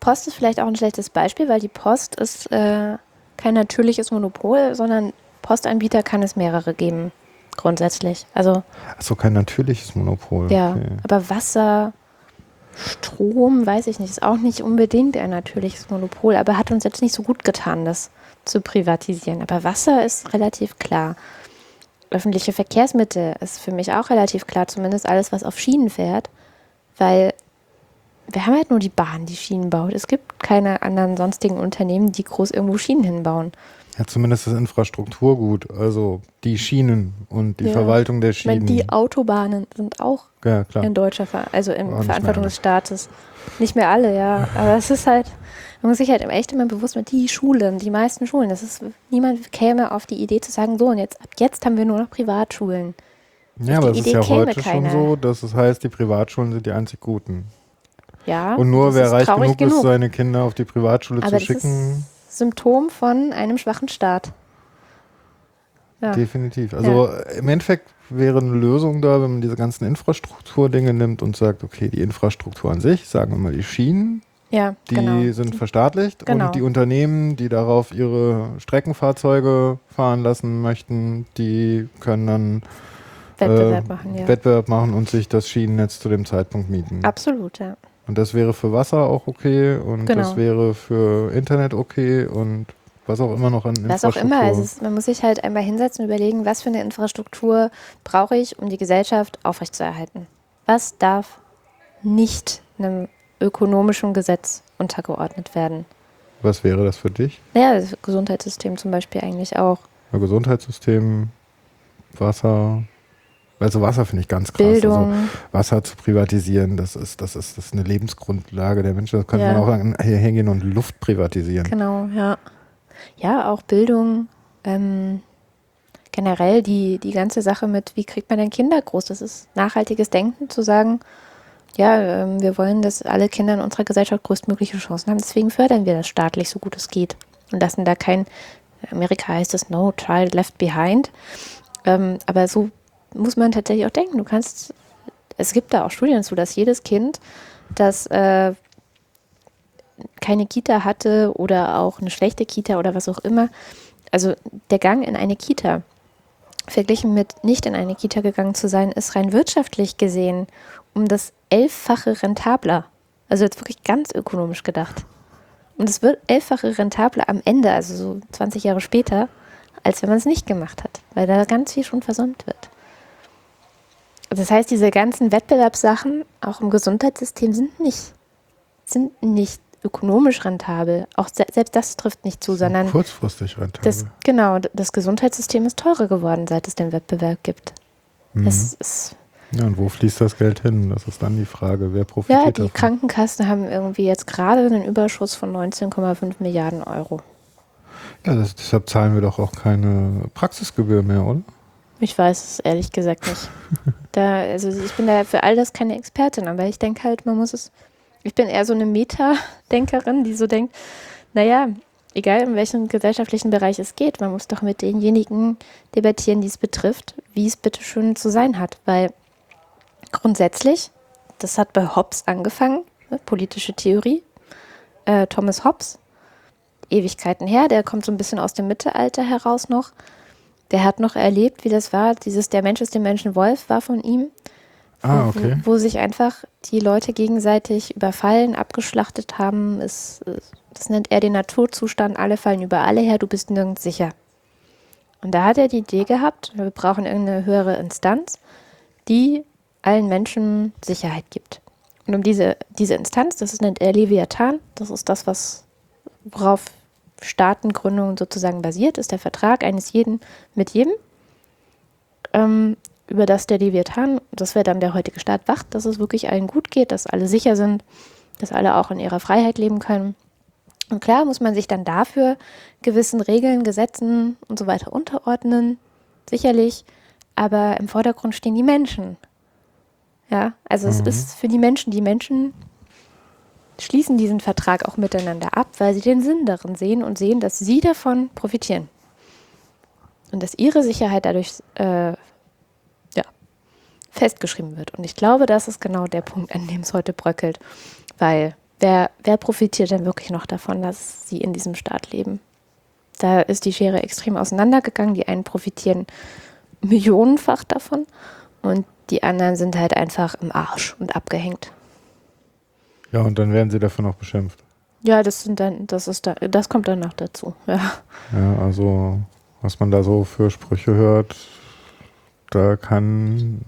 Post ist vielleicht auch ein schlechtes Beispiel, weil die Post ist äh, kein natürliches Monopol, sondern Postanbieter kann es mehrere geben, grundsätzlich. Also Achso, kein natürliches Monopol. ja, Okay. aber Wasser, Strom, weiß ich nicht, ist auch nicht unbedingt ein natürliches Monopol, aber hat uns jetzt nicht so gut getan, das zu privatisieren. Aber Wasser ist relativ klar. Öffentliche Verkehrsmittel ist für mich auch relativ klar, zumindest alles, was auf Schienen fährt, weil wir haben halt nur die Bahn, die Schienen baut. Es gibt keine anderen sonstigen Unternehmen, die groß irgendwo Schienen hinbauen. Ja, zumindest das Infrastrukturgut, also die Schienen und die Ja. Verwaltung der Ich meine, Schienen. die Autobahnen sind auch ja, in deutscher, Ver also in Verantwortung des Staates. Nicht mehr alle, ja. Aber es ist halt, man muss sich halt echt immer bewusst machen, die Schulen, die meisten Schulen, das ist, niemand käme auf die Idee zu sagen, so und jetzt, ab jetzt haben wir nur noch Privatschulen. Ja, Auf aber es ist ja heute keiner. schon so, dass es heißt, die Privatschulen sind die einzig guten. Ja. Und nur wer reich traurig genug, ist, seine Kinder auf die Privatschule Aber zu schicken, ist Symptom von einem schwachen Staat. Ja. definitiv. Also äh, im Endeffekt wäre eine Lösung da, wenn man diese ganzen Infrastrukturdinge nimmt und sagt, okay, die Infrastruktur an sich, sagen wir mal die Schienen, Ja, die genau. sind verstaatlicht Genau. und die Unternehmen, die darauf ihre Streckenfahrzeuge fahren lassen möchten, die können dann Wettbewerb äh, machen, ja. Wettbewerb machen und sich das Schienennetz zu dem Zeitpunkt mieten. Absolut, ja. Und das wäre für Wasser auch okay und Genau. das wäre für Internet okay und was auch immer noch an Was auch Infrastruktur. immer. Also es, man muss sich halt einmal hinsetzen und überlegen, was für eine Infrastruktur brauche ich, um die Gesellschaft aufrechtzuerhalten. Was darf nicht einem ökonomischen Gesetz untergeordnet werden? was wäre das für dich? Naja, das Gesundheitssystem zum Beispiel eigentlich auch. Ja, Gesundheitssystem, Wasser. Also Wasser finde ich ganz krass. Bildung. Also Wasser zu privatisieren, das ist, das ist, das ist eine Lebensgrundlage der Menschen. Das könnte Ja. man auch sagen, hier hingehen und Luft privatisieren. Genau, ja. Ja, auch Bildung. Ähm, generell die, die ganze Sache mit, wie kriegt man denn Kinder groß? Das ist nachhaltiges Denken, zu sagen, ja, ähm, wir wollen, dass alle Kinder in unserer Gesellschaft größtmögliche Chancen haben. Deswegen fördern wir das staatlich, so gut es geht. Und lassen da kein, in Amerika heißt es No Child Left Behind. Ähm, aber so muss man tatsächlich auch denken. Du kannst, es gibt da auch Studien zu, dass jedes Kind, das äh, keine Kita hatte oder auch eine schlechte Kita oder was auch immer. Also der Gang in eine Kita, verglichen mit nicht in eine Kita gegangen zu sein, ist rein wirtschaftlich gesehen um das elffache rentabler. Also jetzt wirklich ganz ökonomisch gedacht. Und es wird elffache rentabler am Ende, also so 20 Jahre später, als wenn man es nicht gemacht hat, weil da ganz viel schon versäumt wird. Das heißt, diese ganzen Wettbewerbssachen, auch im Gesundheitssystem, sind nicht, sind nicht ökonomisch rentabel. Auch se selbst das trifft nicht zu, sondern Kurzfristig rentabel. das, genau, das Gesundheitssystem ist teurer geworden, seit es den Wettbewerb gibt. Mhm. Es ist, Ja, und wo fließt das Geld hin? Das ist dann die Frage, wer profitiert Ja, die davon? Krankenkassen haben irgendwie jetzt gerade einen Überschuss von 19,5 Milliarden Euro. Ja, das, deshalb zahlen wir doch auch keine Praxisgebühr mehr, oder? Ich weiß es ehrlich gesagt nicht. Da, also ich bin da für all das keine Expertin, aber ich denke halt, man muss es. Ich bin eher so eine Meta-Denkerin, die so denkt, naja, egal in welchem gesellschaftlichen Bereich es geht, man muss doch mit denjenigen debattieren, die es betrifft, wie es bitteschön zu sein hat. Weil grundsätzlich, das hat bei Hobbes angefangen, ne, politische Theorie. Äh, Thomas Hobbes, Ewigkeiten her, der kommt so ein bisschen aus dem Mittelalter heraus noch. Der hat noch erlebt, wie das war. Dieses Der Mensch ist dem Menschen Wolf war von ihm. Ah, wo- okay. Wo, wo sich einfach die Leute gegenseitig überfallen, abgeschlachtet haben. Es, das nennt er den Naturzustand. Alle fallen über alle her, du bist nirgends sicher. Und da hat er die Idee gehabt, wir brauchen irgendeine höhere Instanz, die allen Menschen Sicherheit gibt. Und um diese, diese Instanz, das nennt er Leviathan, das ist das, was, worauf Staatengründung sozusagen basiert, ist der Vertrag eines jeden mit jedem, ähm, über das der Leviathan, das wäre dann der heutige Staat, wacht, dass es wirklich allen gut geht, dass alle sicher sind, dass alle auch in ihrer Freiheit leben können. Und klar muss man sich dann dafür gewissen Regeln, Gesetzen und so weiter unterordnen, sicherlich, aber im Vordergrund stehen die Menschen. Ja, also es Mhm. ist für die Menschen, die Menschen schließen diesen Vertrag auch miteinander ab, weil sie den Sinn darin sehen und sehen, dass sie davon profitieren. Und dass ihre Sicherheit dadurch äh, ja, festgeschrieben wird. Und ich glaube, das ist genau der Punkt, an dem es heute bröckelt. Weil wer, wer profitiert denn wirklich noch davon, dass sie in diesem Staat leben? Da ist die Schere extrem auseinandergegangen. Die einen profitieren millionenfach davon und die anderen sind halt einfach im Arsch und abgehängt. Ja, und dann werden sie dafür noch beschimpft. Ja, das sind dann, das ist da, das kommt dann noch dazu. Ja. Ja, also was man da so für Sprüche hört, da kann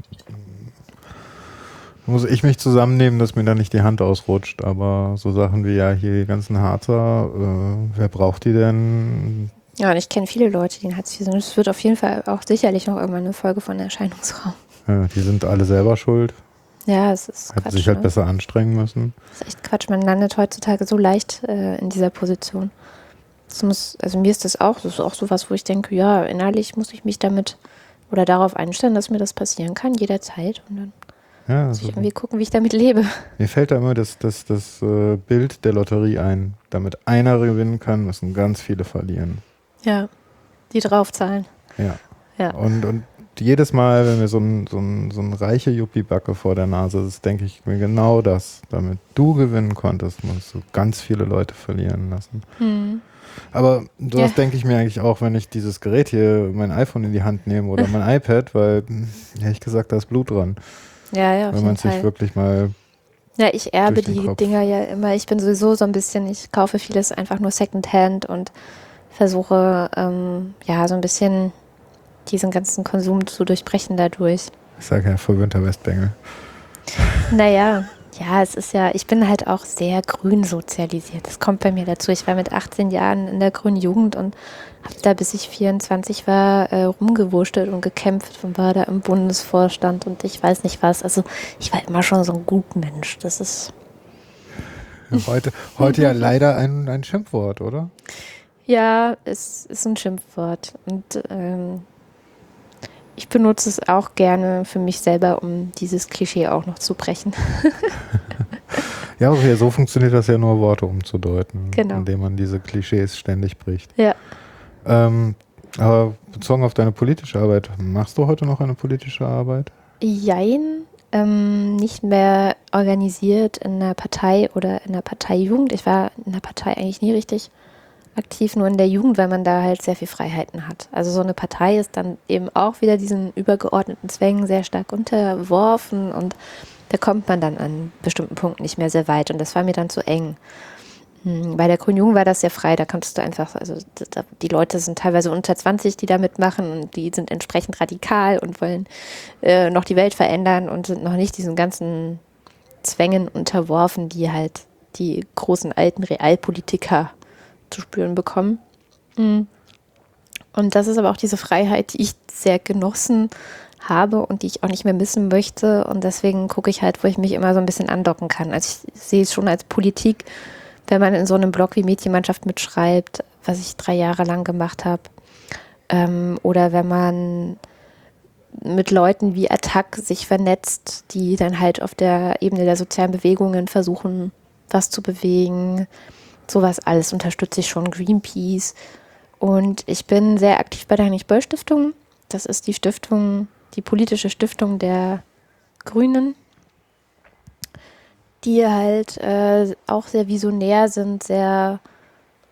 muss ich mich zusammennehmen, dass mir da nicht die Hand ausrutscht. Aber so Sachen wie ja hier die ganzen Harzer, äh, wer braucht die denn? Ja, und ich kenne viele Leute, die in Hartz IV sind. Es wird auf jeden Fall auch sicherlich noch irgendwann eine Folge von Erscheinungsraum. Ja, die sind alle selber schuld. Ja, es ist Hätten Quatsch. sich halt ne? besser anstrengen müssen. Das ist echt Quatsch. Man landet heutzutage so leicht äh, in dieser Position. Das muss, also mir ist das auch, das ist auch sowas, wo ich denke, ja, innerlich muss ich mich damit oder darauf einstellen, dass mir das passieren kann, jederzeit. Und dann Ja, muss ich also, irgendwie gucken, wie ich damit lebe. mir fällt da immer das, das, das äh, Bild der Lotterie ein. Damit einer gewinnen kann, müssen ganz viele verlieren. Ja. Die draufzahlen. Ja. Ja. Und, und jedes Mal, wenn mir so ein, so ein, so ein reiche Yuppie-Backe vor der Nase ist, denke ich mir genau das. Damit du gewinnen konntest, musst du ganz viele Leute verlieren lassen. Hm. Aber sowas Ja. denke ich mir eigentlich auch, wenn ich dieses Gerät hier, mein iPhone in die Hand nehme oder mein iPad, weil, hm, ehrlich gesagt, da ist Blut dran. Ja, ja, auf wenn man sich Fall. wirklich mal, Ja, ich erbe die Kopf. Dinger ja immer. Ich bin sowieso so ein bisschen, ich kaufe vieles einfach nur Secondhand und versuche, ähm, ja, so ein bisschen diesen ganzen Konsum zu durchbrechen dadurch. ich sage ja, verwöhnter Westbengel. Naja, ja, es ist ja, ich bin halt auch sehr grün sozialisiert. Das kommt bei mir dazu. Ich war mit 18 Jahren in der grünen Jugend und habe da, bis ich 24 war, äh, rumgewurschtelt und gekämpft und war da im Bundesvorstand und ich weiß nicht was. Also ich war immer schon so ein Gutmensch. Das ist, Heute, heute ja leider ein, ein Schimpfwort, oder? ja, es ist ein Schimpfwort. Und ähm, ich benutze es auch gerne für mich selber, um dieses Klischee auch noch zu brechen. Ja, okay, so funktioniert das ja nur, Worte umzudeuten, Genau. indem man diese Klischees ständig bricht. Ja. Ähm, aber bezogen auf deine politische Arbeit, machst du heute noch eine politische Arbeit? Jein, ähm, nicht mehr organisiert in einer Partei oder in einer Parteijugend. Ich war in der Partei eigentlich nie richtig aktiv, nur in der Jugend, weil man da halt sehr viel Freiheiten hat. Also so eine Partei ist dann eben auch wieder diesen übergeordneten Zwängen sehr stark unterworfen und da kommt man dann an bestimmten Punkten nicht mehr sehr weit und das war mir dann zu eng. Hm, Bei der Grünen Jugend war das sehr frei, da konntest du einfach, also die Leute sind teilweise unter 20, die da mitmachen und die sind entsprechend radikal und wollen äh, noch die Welt verändern und sind noch nicht diesen ganzen Zwängen unterworfen, die halt die großen alten Realpolitiker zu spüren bekommen. Mm. Und das ist aber auch diese Freiheit, die ich sehr genossen habe und die ich auch nicht mehr missen möchte. Und deswegen gucke ich halt, wo ich mich immer so ein bisschen andocken kann. Also ich sehe es schon als Politik, wenn man in so einem Blog wie Mädchenmannschaft mitschreibt, was ich drei Jahre lang gemacht habe. Ähm, oder wenn man mit Leuten wie Attac sich vernetzt, die dann halt auf der Ebene der sozialen Bewegungen versuchen, was zu bewegen. Sowas alles unterstütze ich schon. Greenpeace. Und ich bin sehr aktiv bei der Heinrich-Böll-Stiftung. Das ist die Stiftung, die politische Stiftung der Grünen, die halt äh, auch sehr visionär sind, sehr,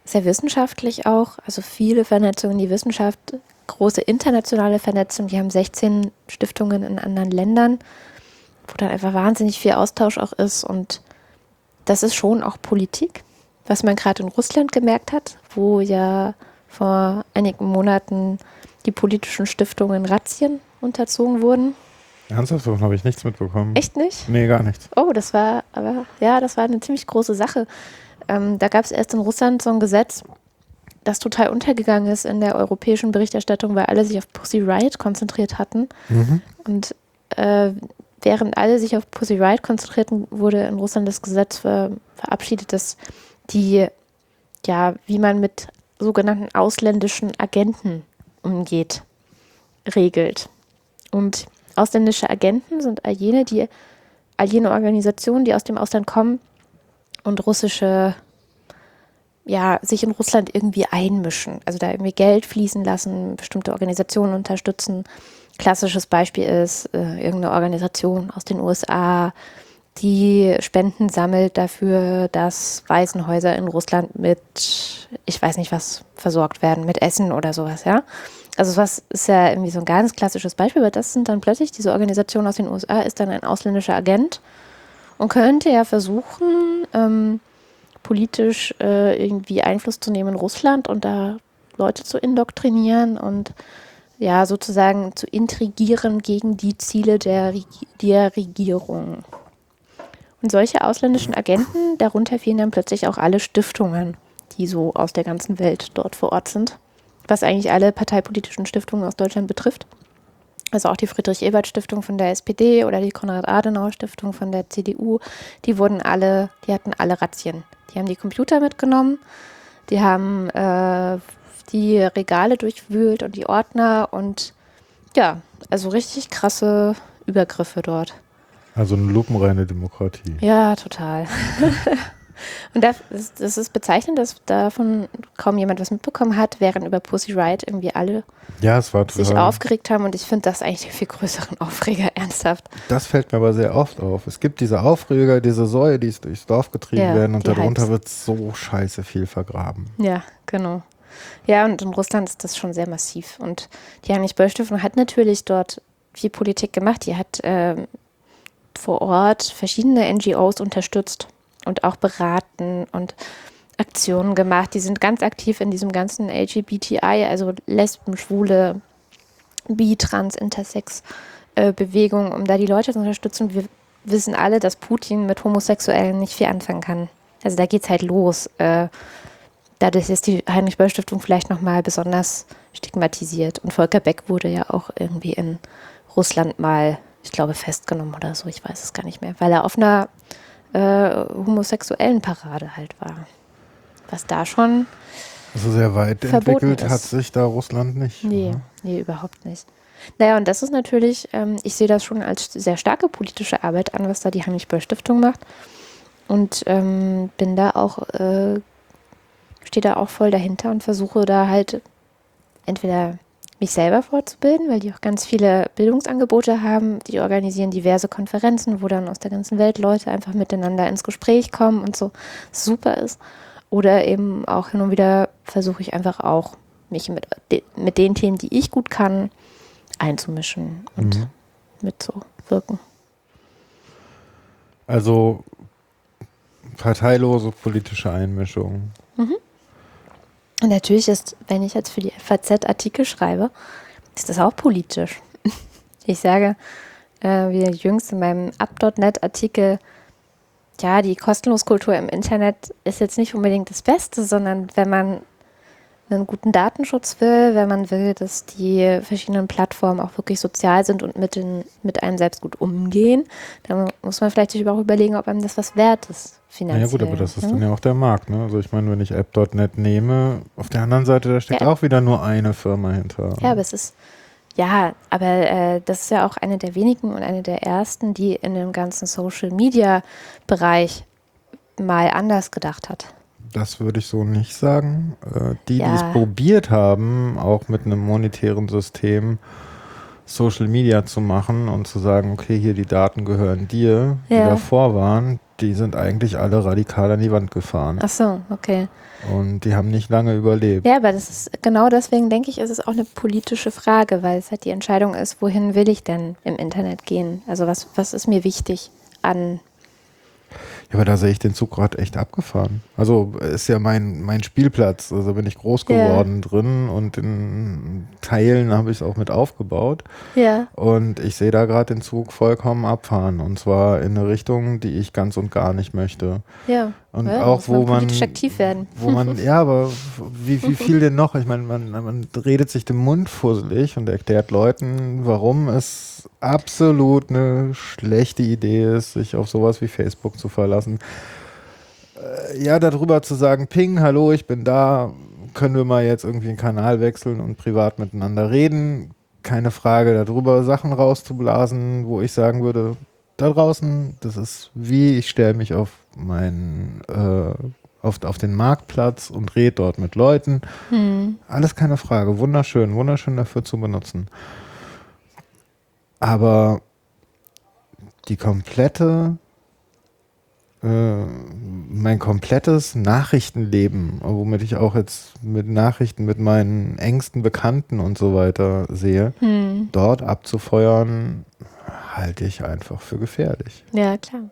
sehr wissenschaftlich auch. Also viele Vernetzungen in die Wissenschaft, große internationale Vernetzung. Die haben 16 Stiftungen in anderen Ländern, wo dann einfach wahnsinnig viel Austausch auch ist. Und das ist schon auch Politik, was man gerade in Russland gemerkt hat, wo ja vor einigen Monaten die politischen Stiftungen Razzien unterzogen wurden. Ernsthaft? Davon habe ich nichts mitbekommen. Echt nicht? Nee, gar nichts. Oh, das war, aber ja, das war eine ziemlich große Sache. Ähm, da gab es erst in Russland so ein Gesetz, das total untergegangen ist in der europäischen Berichterstattung, weil alle sich auf Pussy Riot konzentriert hatten. Mhm. Und äh, während alle sich auf Pussy Riot konzentrierten, wurde in Russland das Gesetz ver verabschiedet, dass die, ja, wie man mit sogenannten ausländischen Agenten umgeht, regelt. Und ausländische Agenten sind all jene, die all jene Organisationen, die aus dem Ausland kommen und russische, ja, sich in Russland irgendwie einmischen. Also da irgendwie Geld fließen lassen, bestimmte Organisationen unterstützen. Klassisches Beispiel ist äh, irgendeine Organisation aus den USA, die Spenden sammelt dafür, dass Waisenhäuser in Russland mit, ich weiß nicht was, versorgt werden, mit Essen oder sowas, ja. Also was ist ja irgendwie so ein ganz klassisches Beispiel, aber das sind dann plötzlich, diese Organisation aus den USA ist dann ein ausländischer Agent und könnte ja versuchen, ähm, politisch äh, irgendwie Einfluss zu nehmen in Russland und da Leute zu indoktrinieren und ja, sozusagen zu intrigieren gegen die Ziele der, der Regierung. Und solche ausländischen Agenten, darunter fielen dann plötzlich auch alle Stiftungen, die so aus der ganzen Welt dort vor Ort sind, was eigentlich alle parteipolitischen Stiftungen aus Deutschland betrifft. Also auch die Friedrich-Ebert-Stiftung von der SPD oder die Konrad-Adenauer-Stiftung von der CDU, die wurden alle, die hatten alle Razzien. Die haben die Computer mitgenommen, die haben äh, die Regale durchwühlt und die Ordner und ja, also richtig krasse Übergriffe dort. Also eine lupenreine Demokratie. Ja, total. Und das, das, ist bezeichnend, dass davon kaum jemand was mitbekommen hat, während über Pussy Riot irgendwie alle ja, sich aufgeregt haben. Und ich finde das eigentlich den viel größeren Aufreger, ernsthaft. Das fällt mir aber sehr oft auf. Es gibt diese Aufreger, diese Säue, die durchs Dorf getrieben ja, werden und darunter wird so scheiße viel vergraben. Ja, genau. Ja, und in Russland ist das schon sehr massiv. Und die Heinrich-Böll-Stiftung hat natürlich dort viel Politik gemacht. Die hat äh, vor Ort verschiedene NGOs unterstützt und auch beraten und Aktionen gemacht. Die sind ganz aktiv in diesem ganzen LGBTI, also Lesben, Schwule, Bi, Trans, Intersex äh, Bewegung, um da die Leute zu unterstützen. Wir wissen alle, dass Putin mit Homosexuellen nicht viel anfangen kann. Also da geht es halt los. Äh, dadurch ist die Heinrich-Böll-Stiftung vielleicht nochmal besonders stigmatisiert. Und Volker Beck wurde ja auch irgendwie in Russland mal ich glaube, festgenommen oder so, ich weiß es gar nicht mehr, weil er auf einer äh, homosexuellen Parade halt war. Was da schon. Also sehr weit entwickelt ist. hat sich da Russland nicht. Nee, oder? nee, überhaupt nicht. Naja, und das ist natürlich, ähm, ich sehe das schon als sehr starke politische Arbeit an, was da die Heinrich-Böll-Stiftung macht. Und ähm, bin da auch, äh, stehe da auch voll dahinter und versuche da halt entweder mich selber fortzubilden, weil die auch ganz viele Bildungsangebote haben. Die organisieren diverse Konferenzen, wo dann aus der ganzen Welt Leute einfach miteinander ins Gespräch kommen und so super ist. Oder eben auch hin und wieder versuche ich einfach auch, mich mit, mit den Themen, die ich gut kann, einzumischen und mhm. mitzuwirken. Also parteilose politische Einmischung. Mhm. Und natürlich ist, wenn ich jetzt für die FAZ Artikel schreibe, ist das auch politisch. Ich sage, äh, wie jüngst in meinem Up.net Artikel, ja, die Kostenloskultur im Internet ist jetzt nicht unbedingt das Beste, sondern wenn man einen guten Datenschutz will, wenn man will, dass die verschiedenen Plattformen auch wirklich sozial sind und mit, den, mit einem selbst gut umgehen, dann muss man vielleicht sich auch überlegen, ob einem das was wert ist, finanziell. Ja gut, aber das ist ne? dann ja auch der Markt. Ne? Also ich meine, wenn ich App.net nehme, auf der anderen Seite, da steckt Ja. auch wieder nur eine Firma hinter. Ja, aber es ist, ja, aber äh, das ist ja auch eine der wenigen und eine der ersten, die in dem ganzen Social-Media-Bereich mal anders gedacht hat. Das würde ich so nicht sagen. Äh, die, die Ja. es probiert haben, auch mit einem monetären System Social Media zu machen und zu sagen, okay, hier die Daten gehören dir, die Ja. davor waren, die sind eigentlich alle radikal an die Wand gefahren. Ach so, okay. Und die haben nicht lange überlebt. Ja, aber das ist genau deswegen, denke ich, ist es auch eine politische Frage, weil es halt die Entscheidung ist, wohin will ich denn im Internet gehen? Also was, was ist mir wichtig an Ja, aber da sehe ich den Zug gerade echt abgefahren. Also ist ja mein, mein Spielplatz. Also bin ich groß geworden drin und in Teilen habe ich es auch mit aufgebaut. Ja. Und ich sehe da gerade den Zug vollkommen abfahren. Und zwar in eine Richtung, die ich ganz und gar nicht möchte. Ja. Und ja, auch wo man, politisch aktiv werden. wo man, ja, aber wie, wie viel denn noch? Ich meine, man, man redet sich den Mund fusselig und erklärt Leuten, warum es absolut eine schlechte Idee ist, sich auf sowas wie Facebook zu verlassen. Äh, ja, darüber zu sagen, Ping, hallo, ich bin da, können wir mal jetzt irgendwie einen Kanal wechseln und privat miteinander reden. Keine Frage, darüber Sachen rauszublasen, wo ich sagen würde, da draußen, das ist wie, ich stelle mich auf meinen, äh, auf, auf den Marktplatz und rede dort mit Leuten. Hm. Alles keine Frage. Wunderschön, wunderschön dafür zu benutzen. Aber die komplette, mein komplettes Nachrichtenleben, womit ich auch jetzt mit Nachrichten mit meinen engsten Bekannten und so weiter sehe, Hm. dort abzufeuern, halte ich einfach für gefährlich. Ja, klar.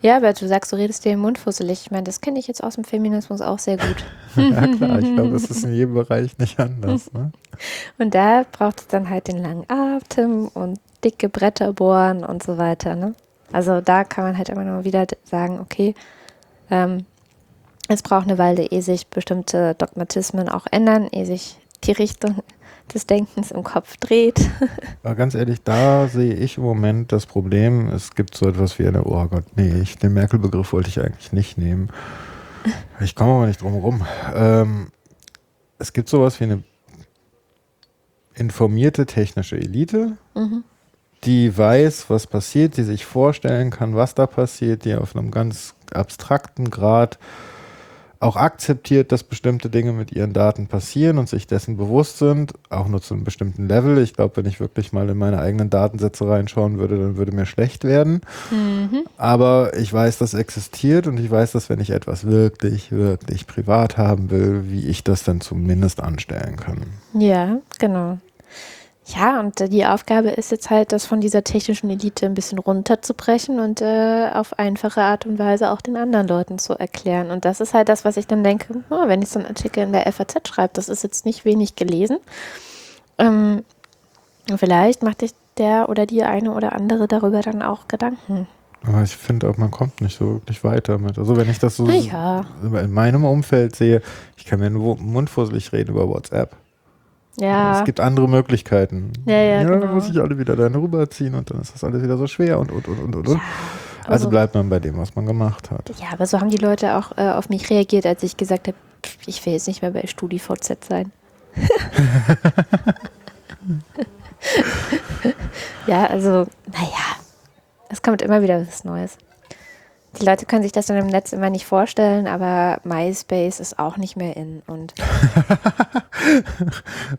Ja, aber du sagst, du redest dir im Mund fusselig. Ich meine, das kenne ich jetzt aus dem Feminismus auch sehr gut. ja klar, ich glaube, es ist in jedem Bereich nicht anders. Ne? Und da braucht es dann halt den langen Atem und dicke Bretter bohren und so weiter. Ne? Also da kann man halt immer nur wieder sagen, okay, ähm, es braucht eine Weile, ehe sich bestimmte Dogmatismen auch ändern, ehe sich die Richtung des Denkens im Kopf dreht. Aber ganz ehrlich, da sehe ich im Moment das Problem, es gibt so etwas wie eine, oh Gott, nee, ich, den Merkel-Begriff wollte ich eigentlich nicht nehmen. Ich komme aber nicht drum herum. Ähm, es gibt sowas wie eine informierte technische Elite, Mhm. Die weiß, was passiert, die sich vorstellen kann, was da passiert, die auf einem ganz abstrakten Grad auch akzeptiert, dass bestimmte Dinge mit ihren Daten passieren und sich dessen bewusst sind, auch nur zu einem bestimmten Level. Ich glaube, wenn ich wirklich mal in meine eigenen Datensätze reinschauen würde, dann würde mir schlecht werden. Mhm. Aber ich weiß, das existiert und ich weiß, dass wenn ich etwas wirklich, wirklich privat haben will, wie ich das dann zumindest anstellen kann. Ja, genau. Ja, und äh, die Aufgabe ist jetzt halt, das von dieser technischen Elite ein bisschen runterzubrechen und äh, auf einfache Art und Weise auch den anderen Leuten zu erklären. Und das ist halt das, was ich dann denke, oh, wenn ich so einen Artikel in der FAZ schreibe, das ist jetzt nicht wenig gelesen. Ähm, vielleicht macht sich der oder die eine oder andere darüber dann auch Gedanken. Aber ich finde auch, man kommt nicht so wirklich weiter mit. Also wenn ich das so ja. in meinem Umfeld sehe, ich kann mir nur mundfusselig reden über WhatsApp. Ja, Es gibt andere Möglichkeiten. Ja, ja, Dann genau. muss ich alle wieder dahin rüberziehen und dann ist das alles wieder so schwer und und und und und. und. Also also- bleibt man bei dem, was man gemacht hat. ja, aber so haben die Leute auch äh, auf mich reagiert, als ich gesagt habe, ich will jetzt nicht mehr bei StudiVZ sein. ja, also, naja, es kommt immer wieder was Neues. Die Leute können sich das dann im Netz immer nicht vorstellen, aber MySpace ist auch nicht mehr in. Und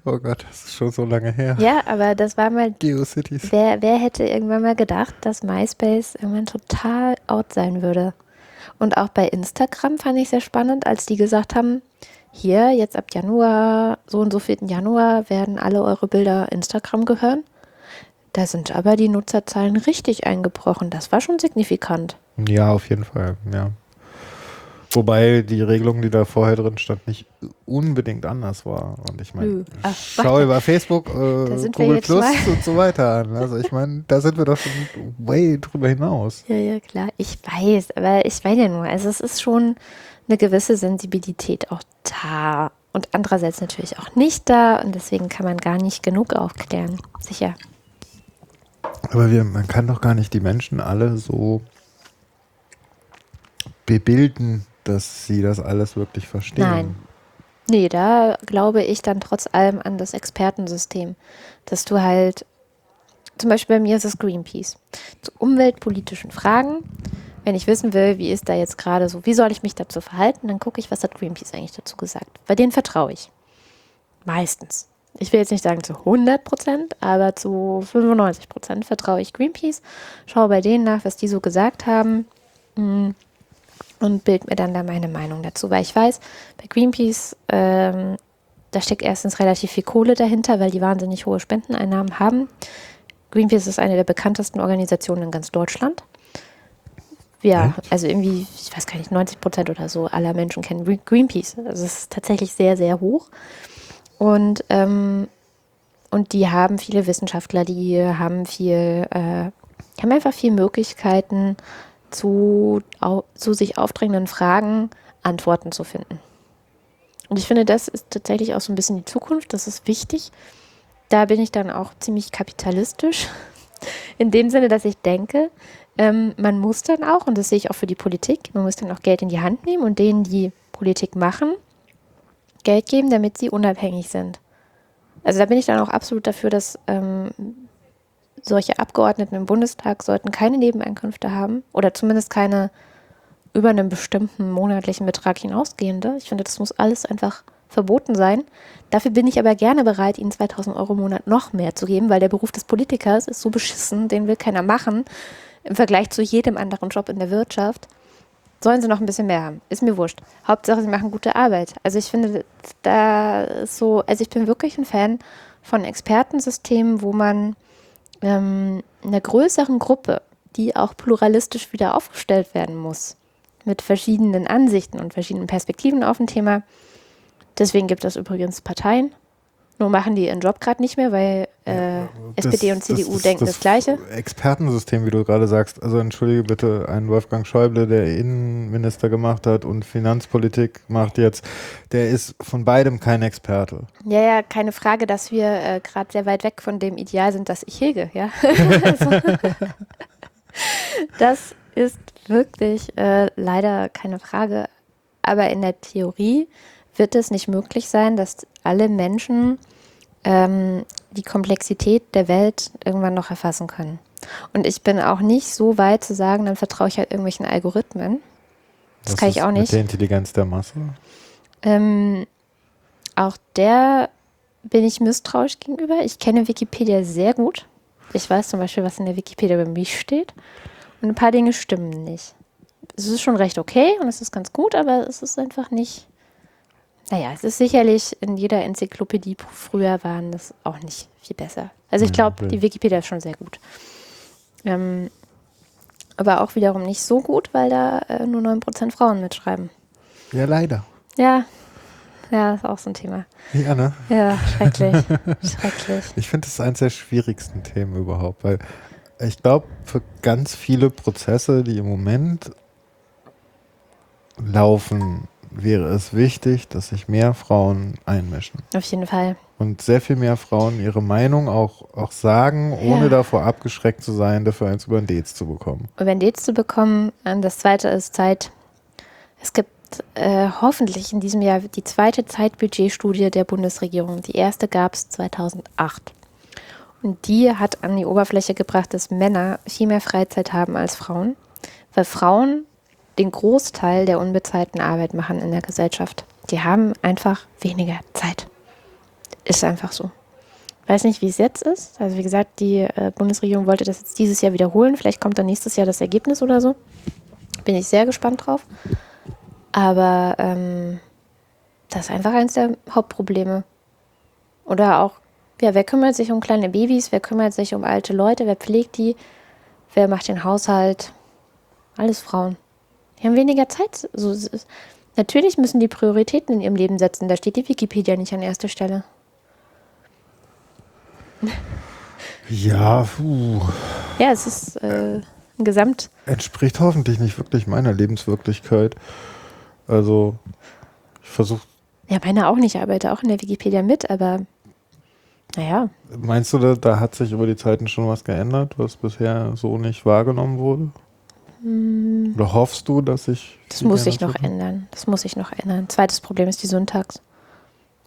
Oh Gott, das ist schon so lange her. ja, aber das war mal GeoCities. Wer, wer hätte irgendwann mal gedacht, dass MySpace irgendwann total out sein würde? Und auch bei Instagram fand ich sehr spannend, als die gesagt haben, hier jetzt ab Januar, so und so 4. Januar werden alle eure Bilder Instagram gehören. Da sind aber die Nutzerzahlen richtig eingebrochen. Das war schon signifikant. Ja, auf jeden Fall, ja. Wobei die Regelung, die da vorher drin stand, nicht unbedingt anders war. Und ich meine, schau über Facebook, äh, Google Plus und so weiter an. Also ich meine, da sind wir doch schon way drüber hinaus. Ja, ja, klar. Ich weiß, aber ich weiß ja nur, also es ist schon eine gewisse Sensibilität auch da. und andererseits natürlich auch nicht da und deswegen kann man gar nicht genug aufklären. Sicher. Aber wir, man kann doch gar nicht die Menschen alle so bebilden, dass sie das alles wirklich verstehen. Nein. Nee, da glaube ich dann trotz allem an das Expertensystem, dass du halt, zum Beispiel bei mir ist es Greenpeace, zu umweltpolitischen Fragen, wenn ich wissen will, wie ist da jetzt gerade so, wie soll ich mich dazu verhalten, dann gucke ich, was hat Greenpeace eigentlich dazu gesagt. Bei denen vertraue ich. Meistens. Ich will jetzt nicht sagen zu 100 Prozent, aber zu 95 Prozent vertraue ich Greenpeace, schaue bei denen nach, was die so gesagt haben. Hm, und bild mir dann da meine Meinung dazu, weil ich weiß, bei Greenpeace, ähm, da steckt erstens relativ viel Kohle dahinter, weil die wahnsinnig hohe Spendeneinnahmen haben. Greenpeace ist eine der bekanntesten Organisationen in ganz Deutschland. Ja, also irgendwie, ich weiß gar nicht, 90 Prozent oder so aller Menschen kennen Greenpeace. Also es ist tatsächlich sehr, sehr hoch. Und, ähm, und die haben viele Wissenschaftler, die haben viel, äh, die haben einfach viele Möglichkeiten, zu, zu sich aufdrängenden Fragen Antworten zu finden. Und ich finde, das ist tatsächlich auch so ein bisschen die Zukunft, das ist wichtig. Da bin ich dann auch ziemlich kapitalistisch, in dem Sinne, dass ich denke, ähm, man muss dann auch, und das sehe ich auch für die Politik, man muss dann auch Geld in die Hand nehmen und denen, die Politik machen, Geld geben, damit sie unabhängig sind. Also da bin ich dann auch absolut dafür, dass ähm, solche Abgeordneten im Bundestag sollten keine Nebeneinkünfte haben oder zumindest keine über einen bestimmten monatlichen Betrag hinausgehende. Ich finde, das muss alles einfach verboten sein. Dafür bin ich aber gerne bereit, ihnen 2000 Euro im Monat noch mehr zu geben, weil der Beruf des Politikers ist so beschissen, den will keiner machen im Vergleich zu jedem anderen Job in der Wirtschaft. Sollen sie noch ein bisschen mehr haben? Ist mir wurscht. Hauptsache, sie machen gute Arbeit. Also ich finde, da ist so, also ich bin wirklich ein Fan von Expertensystemen, wo man ähm, einer größeren Gruppe, die auch pluralistisch wieder aufgestellt werden muss, mit verschiedenen Ansichten und verschiedenen Perspektiven auf ein Thema. Deswegen gibt es übrigens Parteien, nur machen die ihren Job gerade nicht mehr, weil äh, ja, SPD und CDU das denken das, das, Gleiche. Expertensystem, wie du gerade sagst. Also entschuldige bitte, ein Wolfgang Schäuble, der Innenminister gemacht hat und Finanzpolitik macht jetzt, der ist von beidem kein Experte. Ja, ja, keine Frage, dass wir äh, gerade sehr weit weg von dem Ideal sind, das ich hege. Ja? das ist wirklich äh, leider keine Frage. Aber in der Theorie wird es nicht möglich sein, dass alle Menschen ähm, die Komplexität der Welt irgendwann noch erfassen können. Und ich bin auch nicht so weit zu sagen, dann vertraue ich halt irgendwelchen Algorithmen. Das Was kann ich auch nicht. Mit der Intelligenz der Masse? Ähm, auch der bin ich misstrauisch gegenüber. Ich kenne Wikipedia sehr gut. Ich weiß zum Beispiel, was in der Wikipedia über mich steht. Und ein paar Dinge stimmen nicht. Es ist schon recht okay und es ist ganz gut, aber es ist einfach nicht naja, es ist sicherlich in jeder Enzyklopädie früher waren das auch nicht viel besser. Also ich glaube, ja, die Wikipedia ist schon sehr gut. Ähm, aber auch wiederum nicht so gut, weil da äh, nur 9% Frauen mitschreiben. Ja, leider. Ja, ja, ist auch so ein Thema. Ja, ne? Ja, schrecklich. schrecklich. Ich finde, das ist eines der schwierigsten Themen überhaupt, weil ich glaube, für ganz viele Prozesse, die im Moment laufen, wäre es wichtig, dass sich mehr Frauen einmischen. Auf jeden Fall. Und sehr viel mehr Frauen ihre Meinung auch, auch sagen, ohne ja. davor abgeschreckt zu sein, dafür eins über ein Dates zu bekommen. Über ein Dates zu bekommen. Und das zweite ist Zeit. Es gibt äh, hoffentlich in diesem Jahr die zweite Zeitbudgetstudie der Bundesregierung. Die erste gab es 2008. Und die hat an die Oberfläche gebracht, dass Männer viel mehr Freizeit haben als Frauen. Weil Frauen den Großteil der unbezahlten Arbeit machen in der Gesellschaft. Die haben einfach weniger Zeit. Ist einfach so. Weiß nicht, wie es jetzt ist. Also wie gesagt, die äh, Bundesregierung wollte das jetzt dieses Jahr wiederholen. Vielleicht kommt dann nächstes Jahr das Ergebnis oder so. Bin ich sehr gespannt drauf. Aber ähm, das ist einfach eines der Hauptprobleme. Oder auch, ja, wer kümmert sich um kleine Babys? Wer kümmert sich um alte Leute? Wer pflegt die? Wer macht den Haushalt? Alles Frauen. Die haben weniger Zeit. So, natürlich müssen die Prioritäten in ihrem Leben setzen. Da steht die Wikipedia nicht an erster Stelle. Ja, puh. Ja, es ist äh, ein Gesamt. Entspricht hoffentlich nicht wirklich meiner Lebenswirklichkeit. Also, ich versuche Ja, meine auch nicht. Ich arbeite auch in der Wikipedia mit, aber naja. Meinst du, da, da hat sich über die Zeiten schon was geändert, was bisher so nicht wahrgenommen wurde? Hm. Oder hoffst du, dass sich. Das muss sich noch ändern. Das muss sich noch ändern. Zweites Problem ist die Syntax.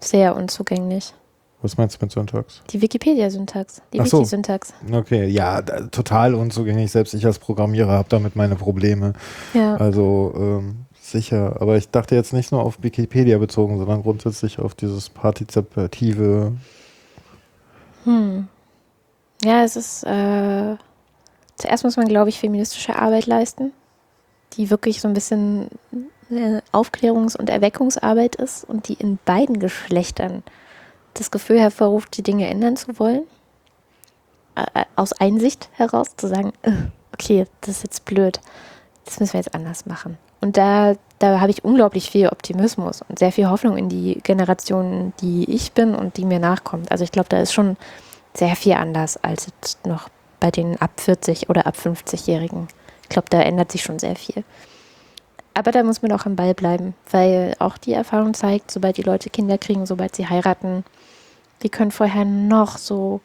Sehr unzugänglich. Was meinst du mit Syntax? Die Wikipedia-Syntax. Die so. Wiki-Syntax. Okay, ja, da, total unzugänglich. Selbst ich als Programmierer habe damit meine Probleme. Ja. Also ähm, sicher. Aber ich dachte jetzt nicht nur auf Wikipedia bezogen, sondern grundsätzlich auf dieses partizipative. Hm. Ja, es ist. Äh, zuerst muss man, glaube ich, feministische Arbeit leisten, die wirklich so ein bisschen äh, Aufklärungs- und Erweckungsarbeit ist und die in beiden Geschlechtern das Gefühl hervorruft, die Dinge ändern zu wollen. Äh, aus Einsicht heraus zu sagen, äh, okay, das ist jetzt blöd, das müssen wir jetzt anders machen. Und da, da habe ich unglaublich viel Optimismus und sehr viel Hoffnung in die Generation, die ich bin und die mir nachkommt. Also ich glaube, da ist schon sehr viel anders als jetzt noch bei den ab 40 oder ab 50-Jährigen. Ich glaube, da ändert sich schon sehr viel. Aber da muss man auch am Ball bleiben, weil auch die Erfahrung zeigt, sobald die Leute Kinder kriegen, sobald sie heiraten, die können vorher noch so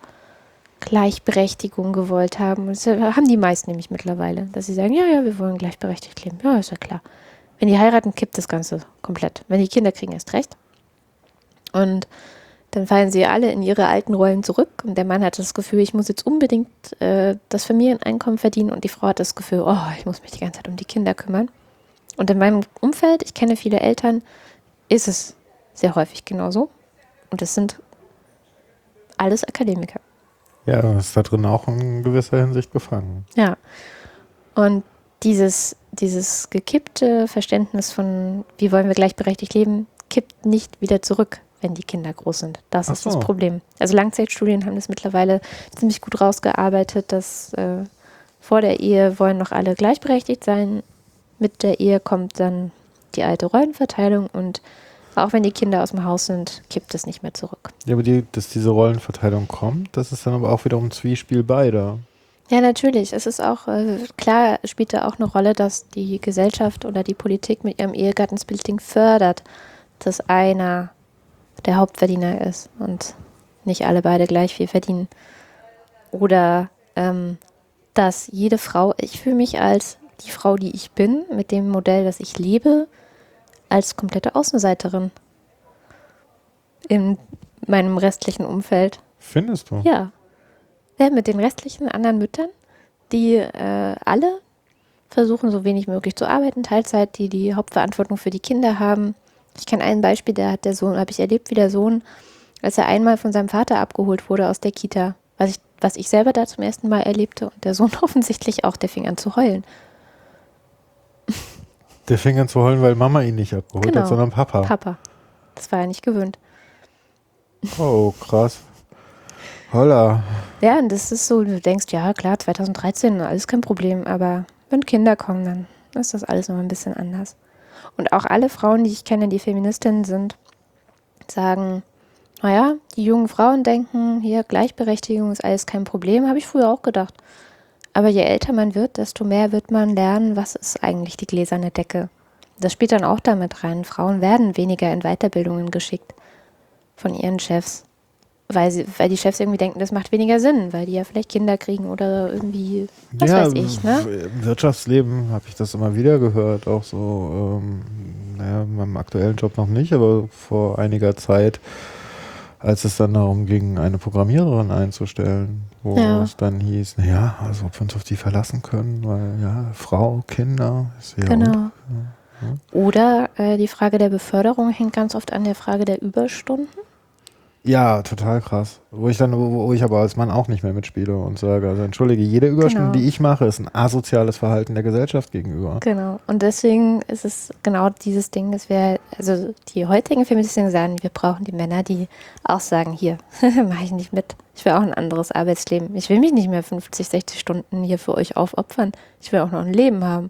Gleichberechtigung gewollt haben. Das haben die meisten nämlich mittlerweile, dass sie sagen, ja, ja, wir wollen gleichberechtigt leben. Ja, ist ja klar. Wenn die heiraten, kippt das Ganze komplett. Wenn die Kinder kriegen, erst recht. Und dann fallen sie alle in ihre alten Rollen zurück und der Mann hat das Gefühl, ich muss jetzt unbedingt äh, das Familieneinkommen verdienen und die Frau hat das Gefühl, oh, ich muss mich die ganze Zeit um die Kinder kümmern. Und in meinem Umfeld, ich kenne viele Eltern, ist es sehr häufig genauso. Und es sind alles Akademiker. Ja, das ist da drin auch in gewisser Hinsicht gefangen. Ja. Und dieses, dieses gekippte Verständnis von, wie wollen wir gleichberechtigt leben, kippt nicht wieder zurück, wenn die Kinder groß sind. Das Ach ist so. das Problem. Also Langzeitstudien haben das mittlerweile ziemlich gut rausgearbeitet, dass äh, vor der Ehe wollen noch alle gleichberechtigt sein. Mit der Ehe kommt dann die alte Rollenverteilung und auch wenn die Kinder aus dem Haus sind, kippt es nicht mehr zurück. Ja, aber die, dass diese Rollenverteilung kommt, das ist dann aber auch wiederum ein Zwiespel beider. Ja, natürlich. Es ist auch, äh, klar spielt da auch eine Rolle, dass die Gesellschaft oder die Politik mit ihrem Ehegattensplitting fördert, dass einer der Hauptverdiener ist und nicht alle beide gleich viel verdienen. Oder ähm, dass jede Frau, ich fühle mich als die Frau, die ich bin, mit dem Modell, das ich lebe, als komplette Außenseiterin in meinem restlichen Umfeld. Findest du? Ja. ja mit den restlichen anderen Müttern, die äh, alle versuchen, so wenig möglich zu arbeiten, Teilzeit, die die Hauptverantwortung für die Kinder haben. Ich kenne ein Beispiel, da hat der Sohn, habe ich erlebt, wie der Sohn, als er einmal von seinem Vater abgeholt wurde aus der Kita, was ich, was ich selber da zum ersten Mal erlebte und der Sohn offensichtlich auch, der fing an zu heulen. Der fing an zu heulen, weil Mama ihn nicht abgeholt Genau. hat, sondern Papa. Papa. Das war er nicht gewöhnt. Oh, krass. Holla. Ja, und das ist so, du denkst, ja klar, 2013, alles kein Problem, aber wenn Kinder kommen, dann ist das alles noch ein bisschen anders. Und auch alle Frauen, die ich kenne, die Feministinnen sind, sagen, naja, die jungen Frauen denken, hier Gleichberechtigung ist alles kein Problem, habe ich früher auch gedacht. Aber je älter man wird, desto mehr wird man lernen, was ist eigentlich die gläserne Decke. Das spielt dann auch damit rein. Frauen werden weniger in Weiterbildungen geschickt von ihren Chefs, weil, sie, weil die Chefs irgendwie denken, das macht weniger Sinn, weil die ja vielleicht Kinder kriegen oder irgendwie, was weiß ich, ne? Im Wirtschaftsleben habe ich das immer wieder gehört, auch so, ähm, naja, in meinem aktuellen Job noch nicht, aber vor einiger Zeit, als es dann darum ging, eine Programmiererin einzustellen, wo Ja. es dann hieß, naja, also ob wir uns auf die verlassen können, weil ja, Frau, Kinder, ist ja Genau. und, Oder äh, die Frage der Beförderung hängt ganz oft an der Frage der Überstunden. Ja, total krass. Wo ich dann, wo, ich aber als Mann auch nicht mehr mitspiele und sage, also entschuldige, jede Überstunde, Genau. die ich mache, ist ein asoziales Verhalten der Gesellschaft gegenüber. Genau. Und deswegen ist es genau dieses Ding, dass wir, also die heutigen Feministinnen sagen, wir brauchen die Männer, die auch sagen, hier, mache ich nicht mit. Ich will auch ein anderes Arbeitsleben. Ich will mich nicht mehr 50, 60 Stunden hier für euch aufopfern. Ich will auch noch ein Leben haben.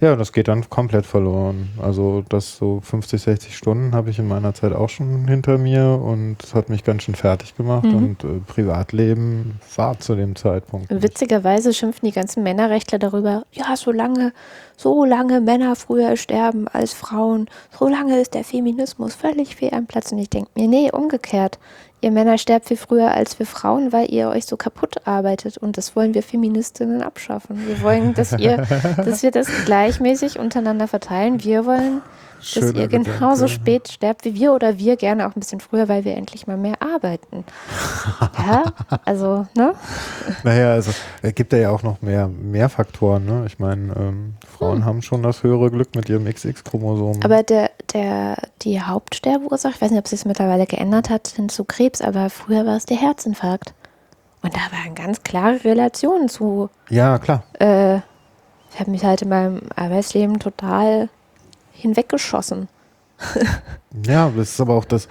Ja, das geht dann komplett verloren. Also das so 50, 60 Stunden habe ich in meiner Zeit auch schon hinter mir und es hat mich ganz schön fertig gemacht Mhm. und äh, Privatleben war zu dem Zeitpunkt. nicht. Witzigerweise schimpfen die ganzen Männerrechtler darüber, ja, so lange, so lange Männer früher sterben als Frauen, so lange ist der Feminismus völlig fehl am Platz. Und ich denke mir, nee, umgekehrt. Ihr Männer sterbt viel früher als wir Frauen, weil ihr euch so kaputt arbeitet. Und das wollen wir Feministinnen abschaffen. Wir wollen, dass ihr, dass wir das gleichmäßig untereinander verteilen. Wir wollen, dass ihr genauso Gedanke. spät sterbt wie wir oder wir gerne auch ein bisschen früher, weil wir endlich mal mehr arbeiten. Ja, also, ne? Naja, also es gibt ja auch noch mehr, mehr Faktoren. Ne? Ich meine, ähm, Frauen haben schon das höhere Glück mit ihrem XX-Chromosom. Hm. Aber der, der, die Hauptsterbeursache, ich weiß nicht, ob sich das mittlerweile geändert hat, hin zu Krebs, aber früher war es der Herzinfarkt. Und da waren ganz klare Relationen zu. ja, klar. Äh, ich habe mich halt in meinem Arbeitsleben total hinweggeschossen. Ja, das ist aber auch das,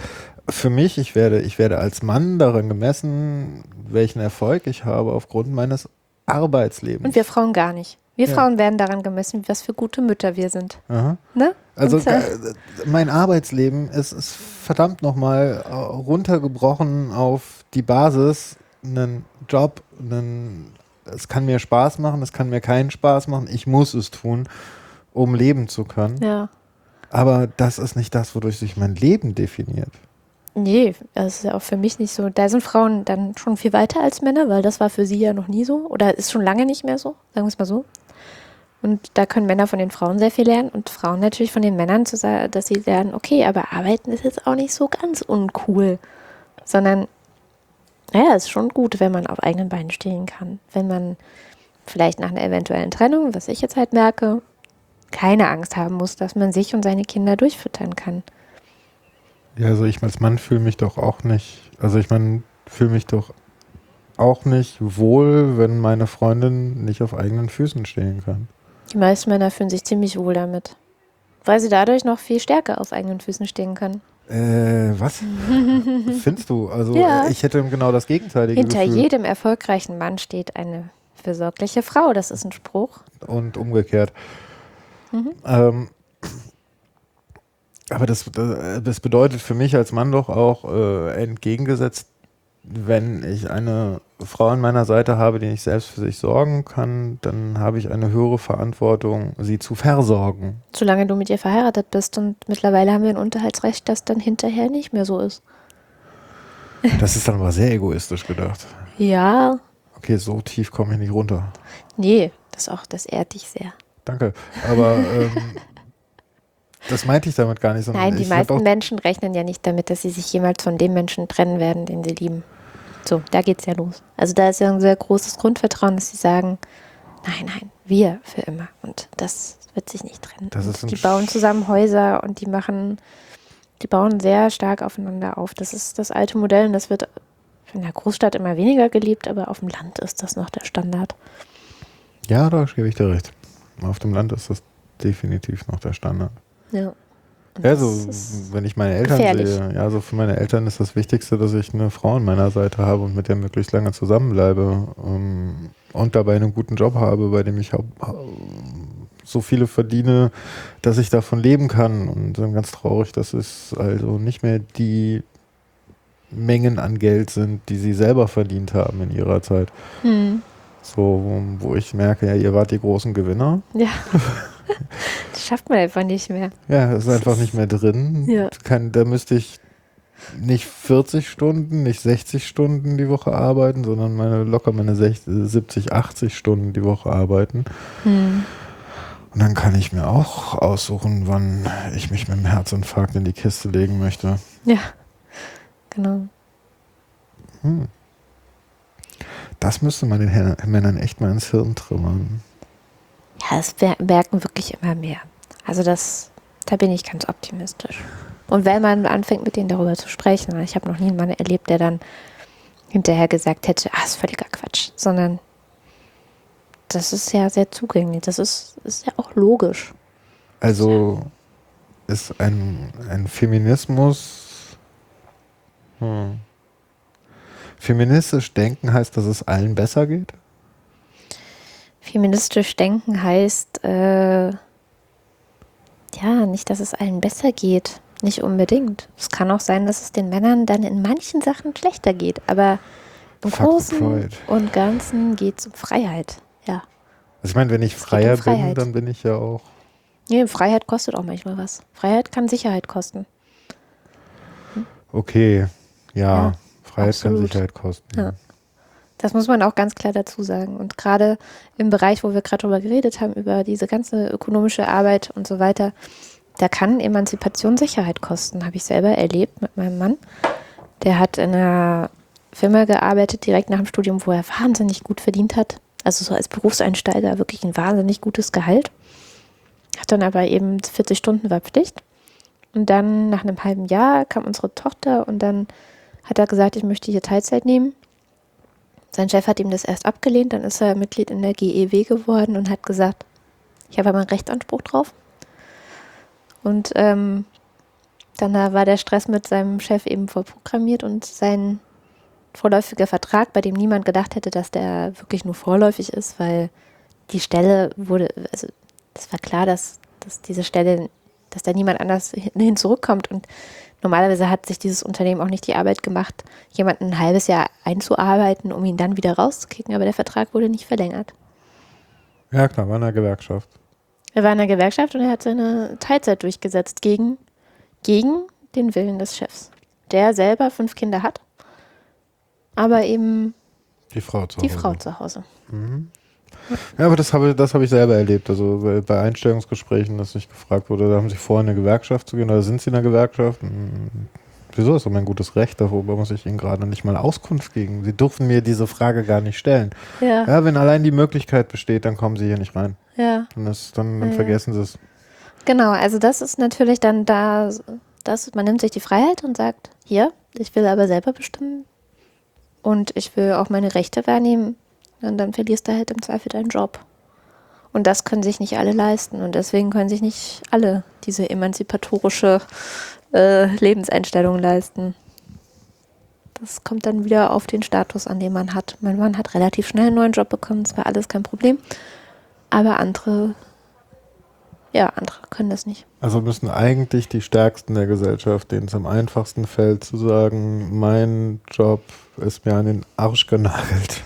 für mich, ich werde, ich werde als Mann daran gemessen, welchen Erfolg ich habe aufgrund meines Arbeitslebens. Und wir Frauen gar nicht. Wir Ja. Frauen werden daran gemessen, was für gute Mütter wir sind. Aha. Ne? Also Und, äh, äh, mein Arbeitsleben ist, ist verdammt nochmal äh, runtergebrochen auf die Basis, einen Job, einen, es kann mir Spaß machen, es kann mir keinen Spaß machen, ich muss es tun, um leben zu können. ja. Aber das ist nicht das, wodurch sich mein Leben definiert. Nee, das ist ja auch für mich nicht so. Da sind Frauen dann schon viel weiter als Männer, weil das war für sie ja noch nie so. Oder ist schon lange nicht mehr so, sagen wir es mal so. Und da können Männer von den Frauen sehr viel lernen und Frauen natürlich von den Männern, dass sie lernen, okay, aber arbeiten ist jetzt auch nicht so ganz uncool. Sondern, es ist schon gut, wenn man auf eigenen Beinen stehen kann. Wenn man vielleicht nach einer eventuellen Trennung, was ich jetzt halt merke, keine Angst haben muss, dass man sich und seine Kinder durchfüttern kann. Ja, also ich als Mann fühle mich doch auch nicht, also ich meine, fühle mich doch auch nicht wohl, wenn meine Freundin nicht auf eigenen Füßen stehen kann. Die meisten Männer fühlen sich ziemlich wohl damit, weil sie dadurch noch viel stärker auf eigenen Füßen stehen können. Äh, was? Findest du? Also Ja. ich hätte genau das gegenteilige Hinter Gefühl. jedem erfolgreichen Mann steht eine fürsorgliche Frau. Das ist ein Spruch. und umgekehrt. Mhm. Ähm, aber das, das bedeutet für mich als Mann doch auch äh, entgegengesetzt, wenn ich eine Frau an meiner Seite habe, die nicht selbst für sich sorgen kann, dann habe ich eine höhere Verantwortung, sie zu versorgen. Solange du mit ihr verheiratet bist. Und mittlerweile haben wir ein Unterhaltsrecht, das dann hinterher nicht mehr so ist. Das ist dann aber sehr egoistisch gedacht. Ja, Okay, so tief komme ich nicht runter. nee, das auch, das ehrt dich sehr. Danke. Aber ähm, das meinte ich damit gar nicht. Nein, die meisten Menschen rechnen ja nicht damit, dass sie sich jemals von dem Menschen trennen werden, den sie lieben. So, da geht's ja los. Also da ist ja ein sehr großes Grundvertrauen, dass sie sagen, nein, nein, wir für immer. Und das wird sich nicht trennen. Das ist die bauen zusammen Häuser und die machen, die bauen sehr stark aufeinander auf. Das ist das alte Modell und das wird in der Großstadt immer weniger geliebt, aber auf dem Land ist das noch der Standard. Ja, da gebe ich dir recht. Auf dem Land ist das definitiv noch der Standard. Ja. Ja, so, wenn ich meine Eltern gefährlich. sehe, ja, so für meine Eltern ist das Wichtigste, dass ich eine Frau an meiner Seite habe und mit der möglichst lange zusammenbleibe ähm, und dabei einen guten Job habe, bei dem ich so viele verdiene, dass ich davon leben kann. Und dann ganz traurig, dass es also nicht mehr die Mengen an Geld sind, die sie selber verdient haben in ihrer Zeit. Hm. So, wo, ich merke, ja, ihr wart die großen Gewinner. Ja. das schafft man einfach nicht mehr. Ja, ist einfach nicht mehr drin. Ja. Kann, da müsste ich nicht 40 Stunden, nicht 60 Stunden die Woche arbeiten, sondern meine locker meine 60, 70, 80 Stunden die Woche arbeiten. Hm. Und dann kann ich mir auch aussuchen, wann ich mich mit dem Herzinfarkt in die Kiste legen möchte. Ja, genau. Hm. Das müsste man den Männern echt mal ins Hirn trümmern. Ja, es wer- merken wirklich immer mehr. Also das, da bin ich ganz optimistisch. Und wenn man anfängt, mit denen darüber zu sprechen, ich habe noch nie einen Mann erlebt, der dann hinterher gesagt hätte, ah, ist völliger Quatsch, sondern das ist ja sehr zugänglich. Das ist, ist ja auch logisch. Also ist ein, ein Feminismus. Hm. Feministisch denken heißt, dass es allen besser geht? Feministisch denken heißt, äh, ja, nicht, dass es allen besser geht. Nicht unbedingt. Es kann auch sein, dass es den Männern dann in manchen Sachen schlechter geht. Aber im Fuck Großen Freud. und Ganzen geht es um Freiheit. Ja. Also ich meine, wenn ich um freier bin, Freiheit. dann bin ich ja auch. Nee, Freiheit kostet auch manchmal was. Freiheit kann Sicherheit kosten. Okay, ja, Ja, Kann absolut. Sicherheit kosten. Ja. Das muss man auch ganz klar dazu sagen. Und gerade im Bereich, wo wir gerade drüber geredet haben, über diese ganze ökonomische Arbeit und so weiter, da kann Emanzipation Sicherheit kosten. Habe ich selber erlebt mit meinem Mann. Der hat in einer Firma gearbeitet, direkt nach dem Studium, wo er wahnsinnig gut verdient hat. Also so als Berufseinsteiger wirklich ein wahnsinnig gutes Gehalt. Hat dann aber eben 40 Stunden war Pflicht. Und dann nach einem halben Jahr kam unsere Tochter und dann hat er gesagt, ich möchte hier Teilzeit nehmen. Sein Chef hat ihm das erst abgelehnt, dann ist er Mitglied in der GEW geworden und hat gesagt, ich habe aber einen Rechtsanspruch drauf. Und ähm, dann war der Stress mit seinem Chef eben vorprogrammiert und sein vorläufiger Vertrag, bei dem niemand gedacht hätte, dass der wirklich nur vorläufig ist, weil die Stelle wurde, also es war klar, dass, dass diese Stelle, dass da niemand anders hin zurückkommt und normalerweise hat sich dieses Unternehmen auch nicht die Arbeit gemacht, jemanden ein halbes Jahr einzuarbeiten, um ihn dann wieder rauszukicken, aber der Vertrag wurde nicht verlängert. Ja, klar, war in der Gewerkschaft. Er war in der Gewerkschaft und er hat seine Teilzeit durchgesetzt gegen, gegen den Willen des Chefs, der selber fünf Kinder hat, aber eben Die Frau zu die Hause. Frau zu Hause. Ja, aber das habe, das habe ich selber erlebt. Also bei, bei Einstellungsgesprächen, dass ich gefragt wurde, da haben Sie vor, in eine Gewerkschaft zu gehen oder sind Sie in der Gewerkschaft? Hm, Wieso ist doch mein gutes Recht, darüber muss ich Ihnen gerade nicht mal Auskunft geben. Sie dürfen mir diese Frage gar nicht stellen. Ja, Ja, wenn allein die Möglichkeit besteht, dann kommen Sie hier nicht rein. ja. Dann, ist, dann, dann Ja. vergessen Sie es. Genau, also das ist natürlich dann da, das, man nimmt sich die Freiheit und sagt, hier, ich will aber selber bestimmen und ich will auch meine Rechte wahrnehmen und dann verlierst du halt im Zweifel deinen Job. Und das können sich nicht alle leisten und deswegen können sich nicht alle diese emanzipatorische äh, Lebenseinstellung leisten. Das kommt dann wieder auf den Status an, den man hat. Mein Mann hat relativ schnell einen neuen Job bekommen, das war alles kein Problem. Aber andere, ja, andere können das nicht. Also müssen eigentlich die Stärksten der Gesellschaft, denen es am einfachsten fällt, zu sagen, mein Job ist mir an den Arsch genagelt.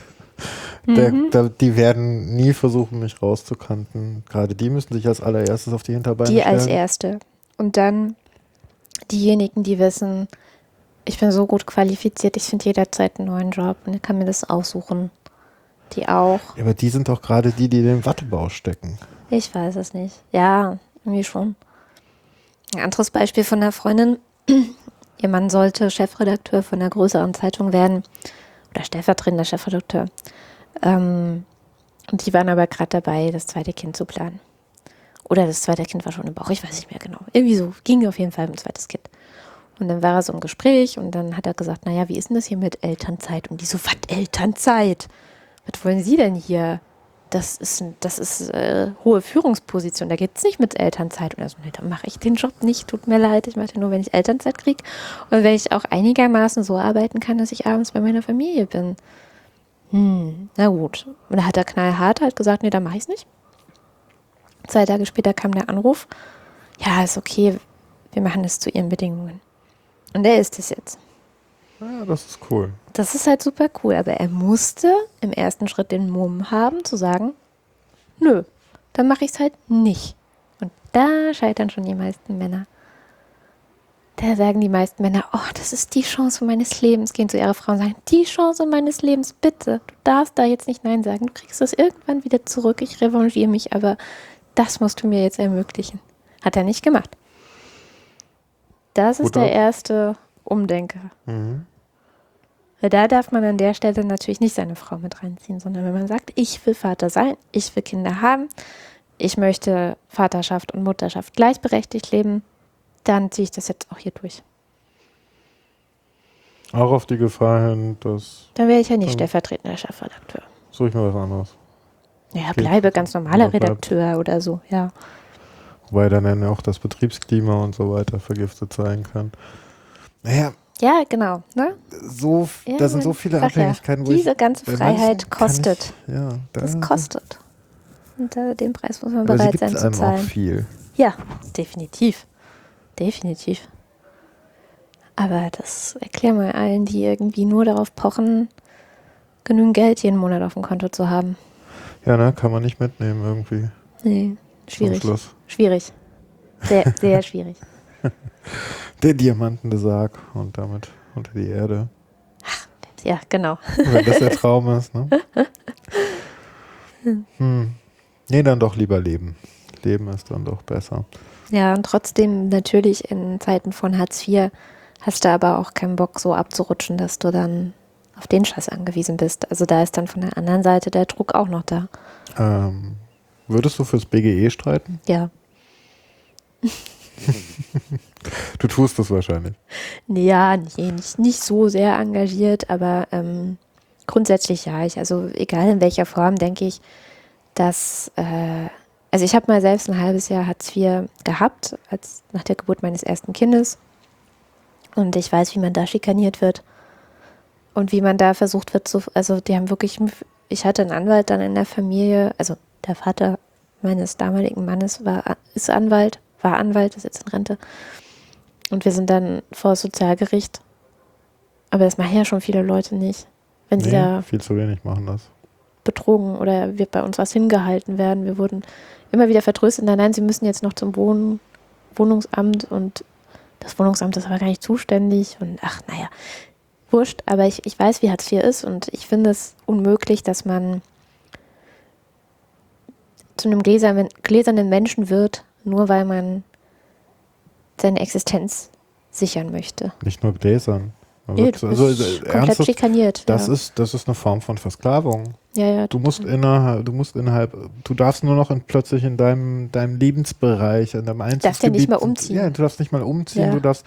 Mhm. der, die werden nie versuchen, mich rauszukanten. Gerade die müssen sich als allererstes auf die Hinterbeine Die stellen. als Erste. Und dann diejenigen, die wissen, ich bin so gut qualifiziert, ich finde jederzeit einen neuen Job und ich kann mir das aussuchen. Die auch. Ja, aber die sind doch gerade die, die den Wattebau stecken. Ich weiß es nicht. Ja, irgendwie schon. Ein anderes Beispiel von einer Freundin. Ihr Mann sollte Chefredakteur von einer größeren Zeitung werden oder stellvertretender Chefredakteur. Ähm, und die waren aber gerade dabei, das zweite Kind zu planen. Oder das zweite Kind war schon im Bauch, ich weiß nicht mehr genau. Irgendwie so, ging auf jeden Fall um ein zweites Kind. Und dann war er so im Gespräch und dann hat er gesagt, naja, wie ist denn das hier mit Elternzeit? Und die so, was Elternzeit? Was wollen Sie denn hier? Das ist, das ist äh, hohe Führungsposition, da geht es nicht mit Elternzeit. Und er so, nee, dann mache ich den Job nicht, tut mir leid, ich mache den nur, wenn ich Elternzeit kriege. Und wenn ich auch einigermaßen so arbeiten kann, dass ich abends bei meiner Familie bin. Hm, na gut. Und da hat er knallhart halt gesagt, nee, dann mache ich es nicht. Zwei Tage später kam der Anruf, ja, ist okay, wir machen es zu Ihren Bedingungen. Und er ist es jetzt. Ja, das ist cool. Das ist halt super cool, aber er musste im ersten Schritt den Mumm haben, zu sagen, nö, dann mache ich es halt nicht. Und da scheitern schon die meisten Männer. Da sagen die meisten Männer, oh, das ist die Chance meines Lebens, gehen zu ihrer Frau und sagen, die Chance meines Lebens, bitte, du darfst da jetzt nicht Nein sagen, du kriegst das irgendwann wieder zurück, ich revanchiere mich, aber das musst du mir jetzt ermöglichen. Hat er nicht gemacht. Das ist Guter- der erste Umdenker. Mhm. Da darf man an der Stelle natürlich nicht seine Frau mit reinziehen, sondern wenn man sagt, ich will Vater sein, ich will Kinder haben, ich möchte Vaterschaft und Mutterschaft gleichberechtigt leben, dann ziehe ich das jetzt auch hier durch. Auch auf die Gefahr hin, dass Dann wäre ich ja nicht stellvertretender Chefredakteur. suche ich mir was anderes. Ja, bleibe ganz normaler Redakteur oder so, ja. Wobei dann ja auch das Betriebsklima und so weiter vergiftet sein kann. Naja, Ja, genau. Ne? so, Ja, da sind so viele ja, Abhängigkeiten, wo Diese ich. ganze Freiheit kostet. Ich, ja, da, Das kostet. Und äh, den Preis muss man Aber bereit sein zu einem auch zahlen. viel. Ja, definitiv. Definitiv. Aber das erklär mal allen, die irgendwie nur darauf pochen, genügend Geld jeden Monat auf dem Konto zu haben. Ja, ne, kann man nicht mitnehmen irgendwie. Nee, Zum schwierig. Schluss. Schwierig. Sehr, sehr schwierig. Der diamantende Sarg und damit unter die Erde. Ja, genau. Wenn das der Traum ist, ne? Hm. Nee, dann doch lieber leben. Leben ist dann doch besser. Ja, und trotzdem natürlich in Zeiten von Hartz IV hast du aber auch keinen Bock, so abzurutschen, dass du dann auf den Scheiß angewiesen bist. Also da ist dann von der anderen Seite der Druck auch noch da. Ähm, würdest du fürs BGE streiten? Ja. Du tust das wahrscheinlich. Ja, nee, nicht, nicht so sehr engagiert, aber ähm, grundsätzlich ja. Ich, also egal in welcher Form, denke ich, dass, äh, also ich habe mal selbst ein halbes Jahr Hartz IV gehabt, als nach der Geburt meines ersten Kindes. Und ich weiß, wie man da schikaniert wird. Und wie man da versucht wird zu, also die haben wirklich, ich hatte einen Anwalt dann in der Familie, also der Vater meines damaligen Mannes war, ist Anwalt, war Anwalt, ist jetzt in Rente. Und wir sind dann vor das Sozialgericht. Aber das machen ja schon viele Leute nicht. Wenn sie Nee, da viel zu wenig machen das. Betrogen oder wird bei uns was hingehalten werden. Wir wurden immer wieder vertröstet. Nein, nein, sie müssen jetzt noch zum Wohn Wohnungsamt und das Wohnungsamt ist aber gar nicht zuständig. Und ach, naja, wurscht. Aber ich, ich weiß, wie Hartz IV ist und ich finde es unmöglich, dass man zu einem gläsernen, gläsernen Menschen wird, nur weil man seine Existenz sichern möchte. Nicht nur Gläsern. Nee, du also, bist komplett schikaniert. das, ja. ist, das ist eine Form von Versklavung. ja, ja, Du musst innerhalb, du musst innerhalb, du darfst nur noch in, plötzlich in deinem, deinem Lebensbereich, in deinem Einzugsgebiet. Darfst ja nicht mal umziehen. Ja, du darfst nicht mal umziehen. Ja. Du darfst,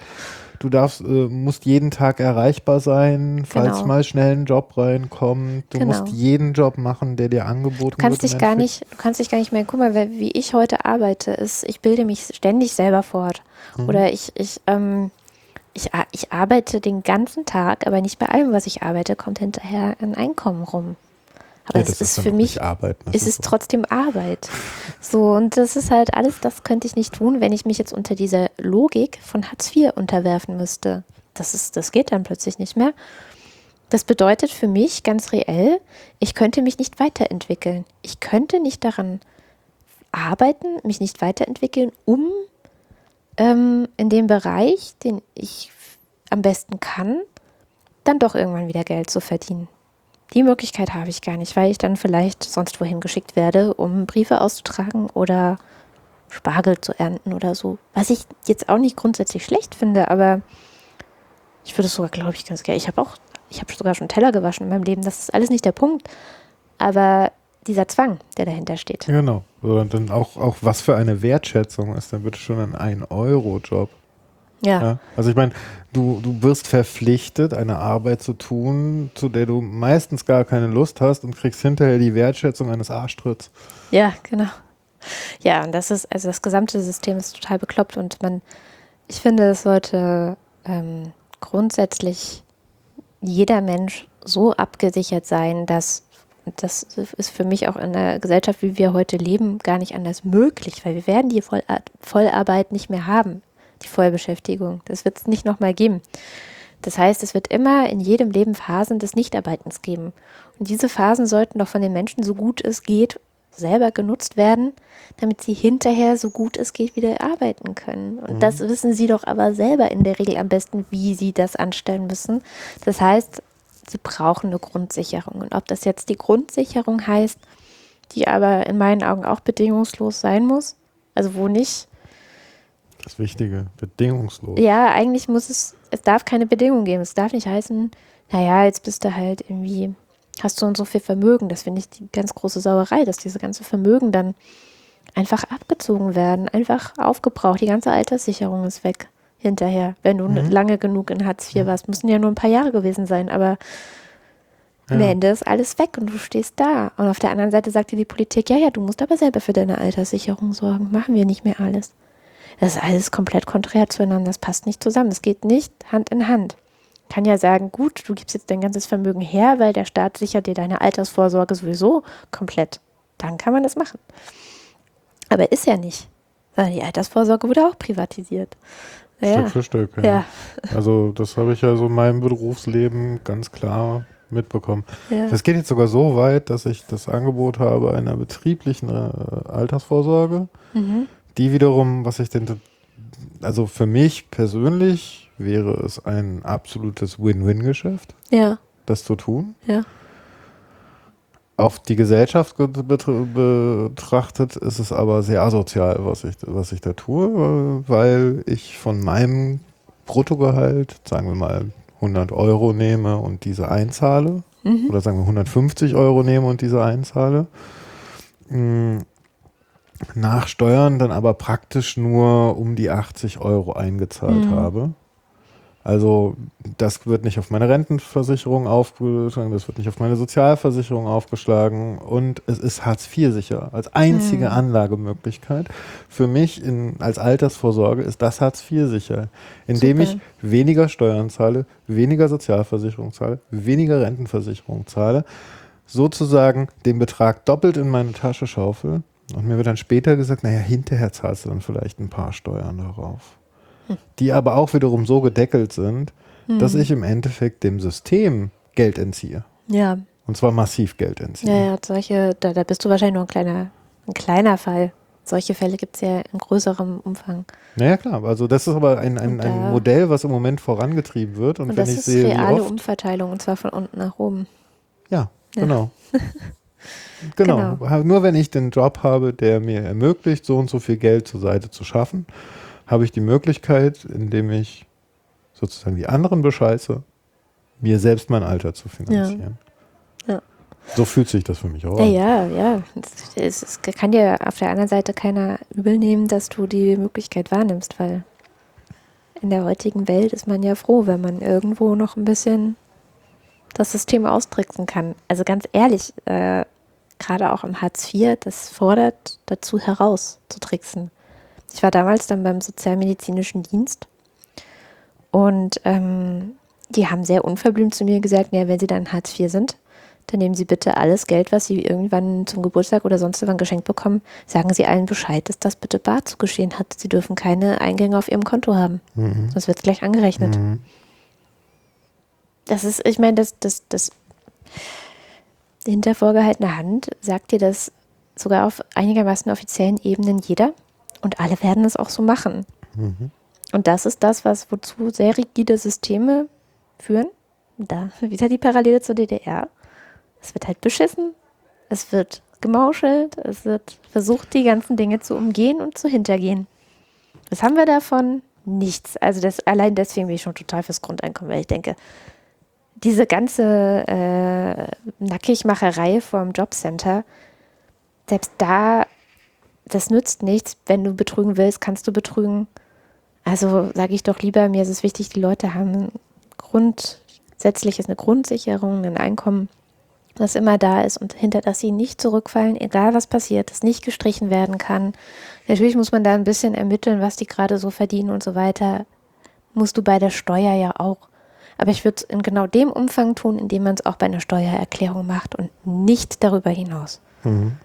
du darfst, äh, musst jeden Tag erreichbar sein, falls Genau. mal schnell ein Job reinkommt. Du Genau. musst jeden Job machen, der dir angeboten Du kannst wird. dich gar nicht, du kannst dich gar nicht mehr, guck mal, wie ich heute arbeite, ist, ich bilde mich ständig selber fort. Mhm. Oder ich, ich, ähm, ich, ich arbeite den ganzen Tag, aber nicht bei allem, was ich arbeite, kommt hinterher ein Einkommen rum. Aber Ja, es ist für mich, Arbeiten. das es ist so. trotzdem Arbeit. So, und das ist halt alles, das könnte ich nicht tun, wenn ich mich jetzt unter dieser Logik von Hartz IV unterwerfen müsste. Das ist, das geht dann plötzlich nicht mehr. Das bedeutet für mich ganz reell, ich könnte mich nicht weiterentwickeln. Ich könnte nicht daran arbeiten, mich nicht weiterentwickeln, um ähm, in dem Bereich, den ich am besten kann, dann doch irgendwann wieder Geld zu verdienen. Die Möglichkeit habe ich gar nicht, weil ich dann vielleicht sonst wohin geschickt werde, um Briefe auszutragen oder Spargel zu ernten oder so. Was ich jetzt auch nicht grundsätzlich schlecht finde, aber ich würde sogar, glaube ich, ganz gerne. Ich habe auch, ich habe sogar schon Teller gewaschen in meinem Leben. Das ist alles nicht der Punkt. Aber dieser Zwang, der dahinter steht. Genau. Und dann auch, auch was für eine Wertschätzung ist dann bitte schon ein 1-Euro-Job. Ja, Ja, also ich meine, du, du wirst verpflichtet, eine Arbeit zu tun, zu der du meistens gar keine Lust hast und kriegst hinterher die Wertschätzung eines Arschtritts. ja, genau. Ja, und das ist, also das gesamte System ist total bekloppt und man, ich finde, es sollte ähm, grundsätzlich jeder Mensch so abgesichert sein, dass das ist für mich auch in der Gesellschaft, wie wir heute leben, gar nicht anders möglich, weil wir werden die Volla- Vollarbeit nicht mehr haben, die Vollbeschäftigung. Das wird es nicht nochmal geben. Das heißt, es wird immer in jedem Leben Phasen des Nichtarbeitens geben. Und diese Phasen sollten doch von den Menschen, so gut es geht, selber genutzt werden, damit sie hinterher, so gut es geht, wieder arbeiten können. Und das wissen sie doch aber selber in der Regel am besten, wie sie das anstellen müssen. Das heißt, sie brauchen eine Grundsicherung. Und ob das jetzt die Grundsicherung heißt, die aber in meinen Augen auch bedingungslos sein muss, also wo nicht Das Wichtige, bedingungslos. ja, eigentlich muss es, es darf keine Bedingung geben. Es darf nicht heißen, naja, jetzt bist du halt irgendwie, hast du und so viel Vermögen. Das finde ich die ganz große Sauerei, dass diese ganze Vermögen dann einfach abgezogen werden, einfach aufgebraucht. Die ganze Alterssicherung ist weg hinterher. Wenn du Mhm. lange genug in Hartz IV warst, müssen ja nur ein paar Jahre gewesen sein, aber am Ja. Ende ist alles weg und du stehst da. Und auf der anderen Seite sagt dir die Politik, ja, ja, du musst aber selber für deine Alterssicherung sorgen. Machen wir nicht mehr alles. Das ist alles komplett konträr zueinander. Das passt nicht zusammen. Das geht nicht Hand in Hand. Kann ja sagen, gut, du gibst jetzt dein ganzes Vermögen her, weil der Staat sichert dir deine Altersvorsorge sowieso komplett. dann kann man das machen. Aber ist ja nicht. Die Altersvorsorge wurde auch privatisiert. Ja. Stück für Stück. Ja. ja. Also das habe ich ja so in meinem Berufsleben ganz klar mitbekommen. Ja. Das geht jetzt sogar so weit, dass ich das Angebot habe einer betrieblichen äh, Altersvorsorge, mhm. die wiederum, was ich denn, also für mich persönlich wäre es ein absolutes Win-Win-Geschäft, ja. das zu tun. Ja. Auf die Gesellschaft betrachtet ist es aber sehr asozial, was ich, was ich da tue, weil ich von meinem Bruttogehalt, sagen wir mal 100 Euro nehme und diese einzahle, mhm. oder sagen wir 150 Euro nehme und diese einzahle, hm, nach Steuern dann aber praktisch nur um die 80 Euro eingezahlt mhm. habe. Also das wird nicht auf meine Rentenversicherung aufgeschlagen, das wird nicht auf meine Sozialversicherung aufgeschlagen und es ist Hartz IV sicher als einzige hm. Anlagemöglichkeit. Für mich in, als Altersvorsorge ist das Hartz IV sicher, indem Super. ich weniger Steuern zahle, weniger Sozialversicherung zahle, weniger Rentenversicherung zahle, sozusagen den Betrag doppelt in meine Tasche schaufel und mir wird dann später gesagt, naja, hinterher zahlst du dann vielleicht ein paar Steuern darauf die aber auch wiederum so gedeckelt sind, hm. dass ich im Endeffekt dem System Geld entziehe. Ja. Und zwar massiv Geld entziehe. Ja, ja, solche, da, da bist du wahrscheinlich nur ein kleiner, ein kleiner Fall. Solche Fälle gibt es ja in größerem Umfang. Naja, klar. Also das ist aber ein, ein, ein Modell, was im Moment vorangetrieben wird. Und, und wenn das ich ist sehe, reale Umverteilung, und zwar von unten nach oben. Ja, ja. genau. genau. genau. Nur wenn ich den Job habe, der mir ermöglicht, so und so viel Geld zur Seite zu schaffen, habe ich die Möglichkeit, indem ich sozusagen die anderen bescheiße, mir selbst mein Alter zu finanzieren. Ja. ja. So fühlt sich das für mich auch an. Ja, ja, ja. Es, es kann dir auf der anderen Seite keiner übel nehmen, dass du die Möglichkeit wahrnimmst, weil in der heutigen Welt ist man ja froh, wenn man irgendwo noch ein bisschen das System austricksen kann. Also ganz ehrlich, äh, gerade auch im Hartz IV, das fordert dazu heraus zu tricksen. Ich war damals dann beim Sozialmedizinischen Dienst und ähm, die haben sehr unverblümt zu mir gesagt, ja, wenn Sie dann Hartz IV sind, dann nehmen Sie bitte alles Geld, was Sie irgendwann zum Geburtstag oder sonst wann geschenkt bekommen, sagen Sie allen Bescheid, dass das bitte bar zu geschehen hat. Sie dürfen keine Eingänge auf Ihrem Konto haben. Mhm. Sonst wird es gleich angerechnet. Mhm. Das ist, ich meine, das, das, das hinter vorgehaltener Hand sagt dir das sogar auf einigermaßen offiziellen Ebenen jeder. Und alle werden es auch so machen. Mhm. Und das ist das, was wozu sehr rigide Systeme führen. Da wieder die Parallele zur DDR. Es wird halt beschissen, es wird gemauschelt, es wird versucht, die ganzen Dinge zu umgehen und zu hintergehen. Was haben wir davon? Nichts. Also das, allein deswegen bin ich schon total fürs Grundeinkommen, weil ich denke, diese ganze äh, Nackigmacherei vom Jobcenter, selbst da das nützt nichts. Wenn du betrügen willst, kannst du betrügen. Also sage ich doch lieber, mir ist es wichtig, die Leute haben grundsätzlich ist eine Grundsicherung, ein Einkommen, das immer da ist und hinter das sie nicht zurückfallen, egal was passiert, das nicht gestrichen werden kann. Natürlich muss man da ein bisschen ermitteln, was die gerade so verdienen und so weiter. Musst du bei der Steuer ja auch. Aber ich würde es in genau dem Umfang tun, in dem man es auch bei einer Steuererklärung macht und nicht darüber hinaus. Mhm.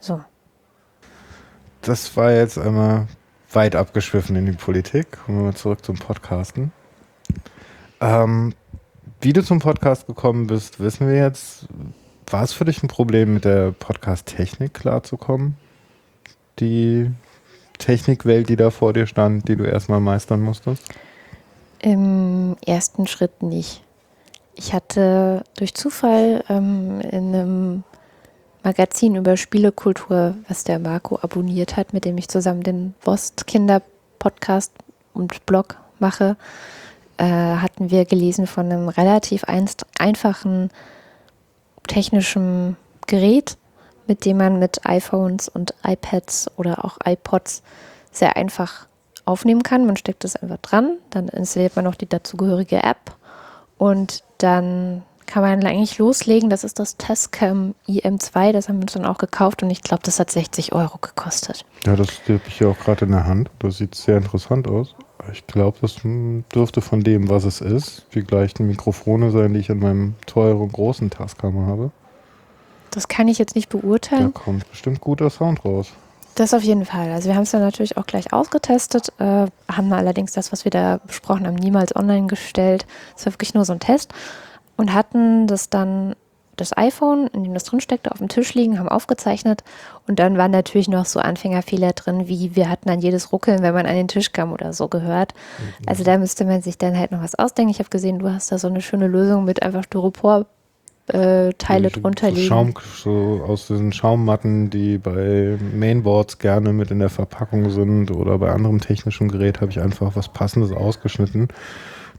So das war jetzt einmal weit abgeschwiffen in die Politik. Kommen wir mal zurück zum Podcasten. Ähm, wie du zum Podcast gekommen bist, wissen wir jetzt. War es für dich ein Problem, mit der Podcast-Technik klarzukommen? Die Technikwelt, die da vor dir stand, die du erstmal meistern musstest? Im ersten Schritt nicht. Ich hatte durch Zufall ähm, in einem Magazin über Spielekultur, was der Marco abonniert hat, mit dem ich zusammen den Bost Kinder Podcast und Blog mache, äh, hatten wir gelesen von einem relativ einst, einfachen technischen Gerät, mit dem man mit iPhones und iPads oder auch iPods sehr einfach aufnehmen kann. Man steckt es einfach dran, dann installiert man noch die dazugehörige App und dann kann man eigentlich loslegen. Das ist das Tascam IM2, das haben wir uns dann auch gekauft und ich glaube, das hat 60 Euro gekostet. Ja, das habe ich ja auch gerade in der Hand. Das sieht sehr interessant aus. Ich glaube, das dürfte von dem, was es ist, die gleichen Mikrofone sein, die ich in meinem teuren großen Tascam habe. Das kann ich jetzt nicht beurteilen. Da kommt bestimmt guter Sound raus. Das auf jeden Fall. Also wir haben es dann natürlich auch gleich ausgetestet, äh, haben allerdings das, was wir da besprochen haben, niemals online gestellt. Es war wirklich nur so ein Test und hatten das dann das iPhone, in dem das drin steckte, auf dem Tisch liegen, haben aufgezeichnet und dann waren natürlich noch so Anfängerfehler drin, wie wir hatten an jedes Ruckeln, wenn man an den Tisch kam oder so gehört. Mhm. Also da müsste man sich dann halt noch was ausdenken. Ich habe gesehen, du hast da so eine schöne Lösung mit einfach Styropor äh, Teile drunter liegen. Schaum, so aus diesen Schaummatten, die bei Mainboards gerne mit in der Verpackung sind oder bei anderem technischen Gerät, habe ich einfach was Passendes ausgeschnitten.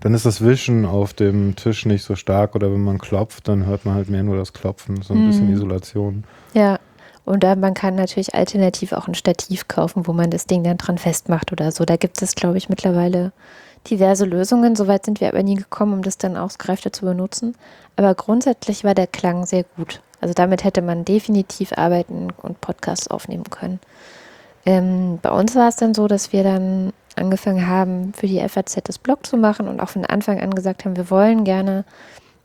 Dann ist das Wischen auf dem Tisch nicht so stark oder wenn man klopft, dann hört man halt mehr nur das Klopfen, so ein hm. bisschen Isolation. Ja, und da, man kann natürlich alternativ auch ein Stativ kaufen, wo man das Ding dann dran festmacht oder so. Da gibt es, glaube ich, mittlerweile diverse Lösungen. Soweit sind wir aber nie gekommen, um das dann ausgereifter zu benutzen. Aber grundsätzlich war der Klang sehr gut. Also damit hätte man definitiv arbeiten und Podcasts aufnehmen können. Ähm, bei uns war es dann so, dass wir dann angefangen haben, für die FAZ das Blog zu machen und auch von Anfang an gesagt haben, wir wollen gerne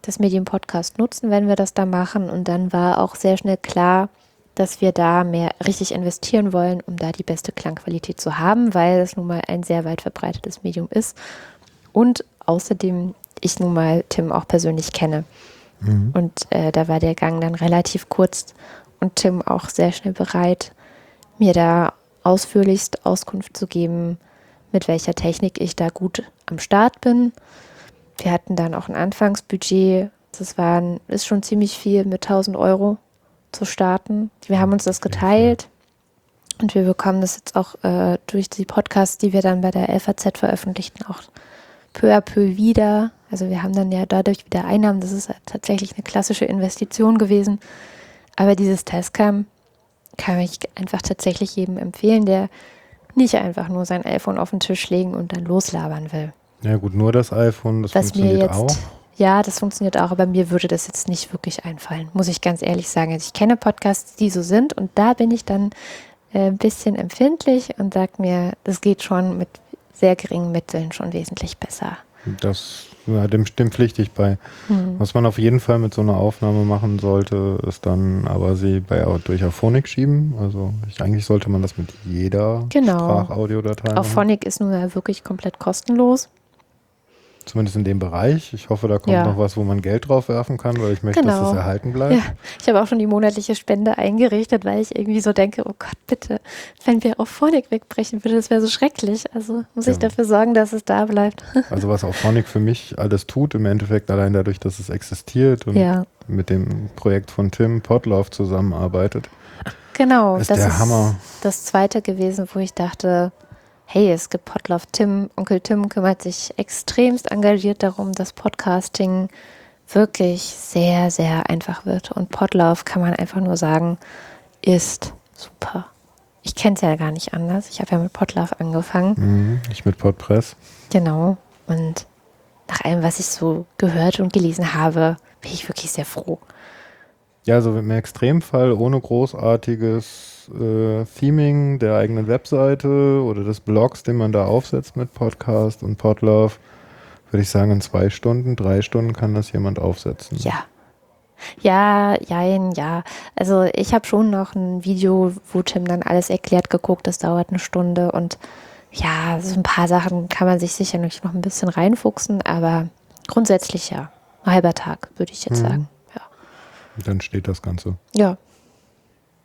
das Medium Podcast nutzen, wenn wir das da machen. Und dann war auch sehr schnell klar, dass wir da mehr richtig investieren wollen, um da die beste Klangqualität zu haben, weil es nun mal ein sehr weit verbreitetes Medium ist. Und außerdem ich nun mal Tim auch persönlich kenne. Mhm. Und äh, da war der Gang dann relativ kurz und Tim auch sehr schnell bereit, mir da ausführlichst Auskunft zu geben, mit welcher Technik ich da gut am Start bin. Wir hatten dann auch ein Anfangsbudget. Das waren, ist schon ziemlich viel mit 1000 Euro zu starten. Wir haben uns das geteilt und wir bekommen das jetzt auch äh, durch die Podcasts, die wir dann bei der LVZ veröffentlichten, auch peu à peu wieder. Also wir haben dann ja dadurch wieder Einnahmen. Das ist tatsächlich eine klassische Investition gewesen. Aber dieses Testcam kann ich einfach tatsächlich jedem empfehlen, der nicht einfach nur sein iPhone auf den Tisch legen und dann loslabern will. Ja gut, nur das iPhone, das Was funktioniert mir jetzt, auch. Ja, das funktioniert auch, aber mir würde das jetzt nicht wirklich einfallen, muss ich ganz ehrlich sagen. Also ich kenne Podcasts, die so sind und da bin ich dann äh, ein bisschen empfindlich und sage mir, das geht schon mit sehr geringen Mitteln schon wesentlich besser. Das, ja, dem, dem pflichte ich bei. Hm. Was man auf jeden Fall mit so einer Aufnahme machen sollte, ist dann aber sie bei, durch Auphonic schieben. Also ich, eigentlich sollte man das mit jeder genau. Sprachaudiodatei machen. Auphonic ist nun ja wirklich komplett kostenlos. Zumindest in dem Bereich. Ich hoffe, da kommt ja. noch was, wo man Geld drauf werfen kann, weil ich möchte, genau. dass es erhalten bleibt. Ja. Ich habe auch schon die monatliche Spende eingerichtet, weil ich irgendwie so denke, oh Gott, bitte, wenn wir auf Phonic wegbrechen würde, das wäre so schrecklich. Also muss ja. ich dafür sorgen, dass es da bleibt. Also was auf Phonic für mich alles tut, im Endeffekt allein dadurch, dass es existiert und mit dem Projekt von Tim Potlauf zusammenarbeitet. Genau, ist das der ist Hammer. das zweite gewesen, wo ich dachte, hey, es gibt Podlove Tim. Onkel Tim kümmert sich extremst engagiert darum, dass Podcasting wirklich sehr, sehr einfach wird. Und Podlove kann man einfach nur sagen, ist super. Ich kenne es ja gar nicht anders. Ich habe ja mit Podlove angefangen. Mhm, ich mit Podpress. Genau. Und nach allem, was ich so gehört und gelesen habe, bin ich wirklich sehr froh. Ja, also im Extremfall ohne großartiges äh, Theming der eigenen Webseite oder des Blogs, den man da aufsetzt mit Podcast und Podlove, würde ich sagen, in zwei Stunden, drei Stunden kann das jemand aufsetzen. Ja. Ja, jein, ja. Also ich habe schon noch ein Video, wo Tim dann alles erklärt, geguckt. Das dauert eine Stunde und ja, so ein paar Sachen kann man sich sicher noch ein bisschen reinfuchsen, aber grundsätzlich ja. Ein halber Tag, würde ich jetzt mhm. sagen. Ja. Dann steht das Ganze. Ja,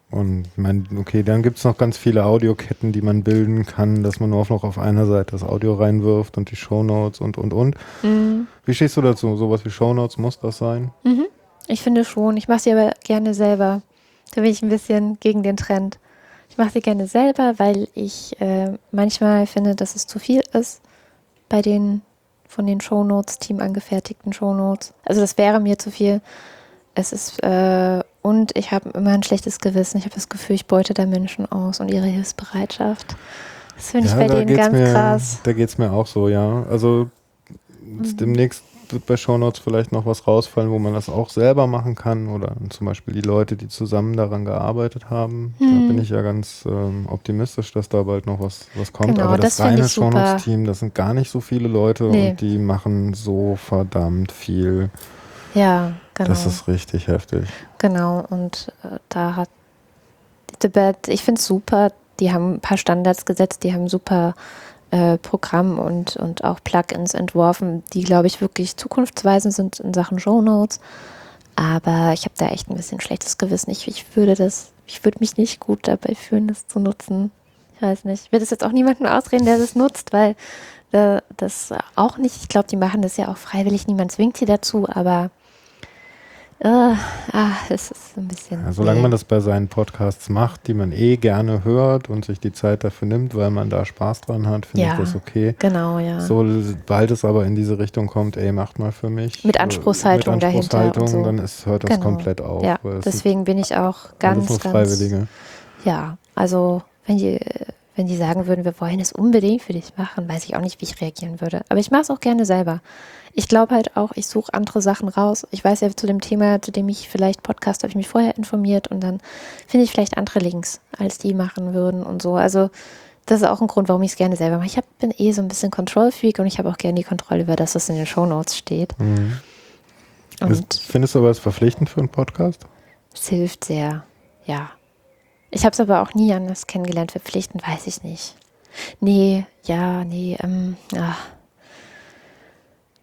und mein, okay, dann gibt es noch ganz viele Audioketten, die man bilden kann, dass man nur noch auf einer Seite das Audio reinwirft und die Shownotes und und und. Mhm. Wie stehst du dazu? Sowas wie Shownotes muss das sein? Mhm. Ich finde schon. Ich mache sie aber gerne selber. Da bin ich ein bisschen gegen den Trend. Ich mache sie gerne selber, weil ich äh, manchmal finde, dass es zu viel ist bei den von den Shownotes, Team angefertigten Shownotes. Also das wäre mir zu viel. Es ist äh, und ich habe immer ein schlechtes Gewissen. Ich habe das Gefühl, ich beute da Menschen aus und ihre Hilfsbereitschaft. Das finde ich ja, bei denen ganz mir, krass. Da geht es mir auch so, ja. Also mhm. demnächst wird bei Shownotes vielleicht noch was rausfallen, wo man das auch selber machen kann. Oder zum Beispiel die Leute, die zusammen daran gearbeitet haben. Mhm. Da bin ich ja ganz ähm, optimistisch, dass da bald noch was, was kommt. Genau, Aber das, das reine Shownotes-Team, das sind gar nicht so viele Leute nee. und die machen so verdammt viel Ja, genau. Das ist richtig heftig. Genau, und äh, da hat The Bad, ich finde es super, die haben ein paar Standards gesetzt, die haben super äh, Programm und, und auch Plugins entworfen, die, glaube ich, wirklich zukunftsweisend sind in Sachen Show Notes. Aber ich habe da echt ein bisschen schlechtes Gewissen. Ich, ich würde das, ich würde mich nicht gut dabei fühlen, das zu nutzen. Ich weiß nicht. Ich will das jetzt auch niemandem ausreden, der das nutzt, weil äh, das auch nicht, ich glaube, die machen das ja auch freiwillig, niemand zwingt sie dazu, aber äh, ah, es ist ein bisschen. Ja, solange man das bei seinen Podcasts macht, die man eh gerne hört und sich die Zeit dafür nimmt, weil man da Spaß dran hat, finde Ja. ich das okay. Genau, ja. Sobald es aber in diese Richtung kommt, ey, macht mal für mich. Mit äh, Anspruchshaltung mit dahinter Anspruchshaltung, und so. dann ist, hört das Genau. komplett auf. ja, deswegen bin ich auch ganz, ganz. Freiwillige. Ja, also wenn die, wenn die sagen würden, wir wollen es unbedingt für dich machen, weiß ich auch nicht, wie ich reagieren würde. Aber ich mache es auch gerne selber. Ich glaube halt auch, ich suche andere Sachen raus. Ich weiß ja zu dem Thema, zu dem ich vielleicht Podcast, habe ich mich vorher informiert und dann finde ich vielleicht andere Links, als die machen würden und so. Also das ist auch ein Grund, warum ich es gerne selber mache. Ich hab, bin eh so ein bisschen Control-Freak und ich habe auch gerne die Kontrolle über das, was in den Shownotes steht. Mhm. Und Ist, findest du aber es verpflichtend für einen Podcast? es hilft sehr, ja. Ich habe es aber auch nie anders kennengelernt. Verpflichtend weiß ich nicht. Nee, ja, nee, ähm, ah,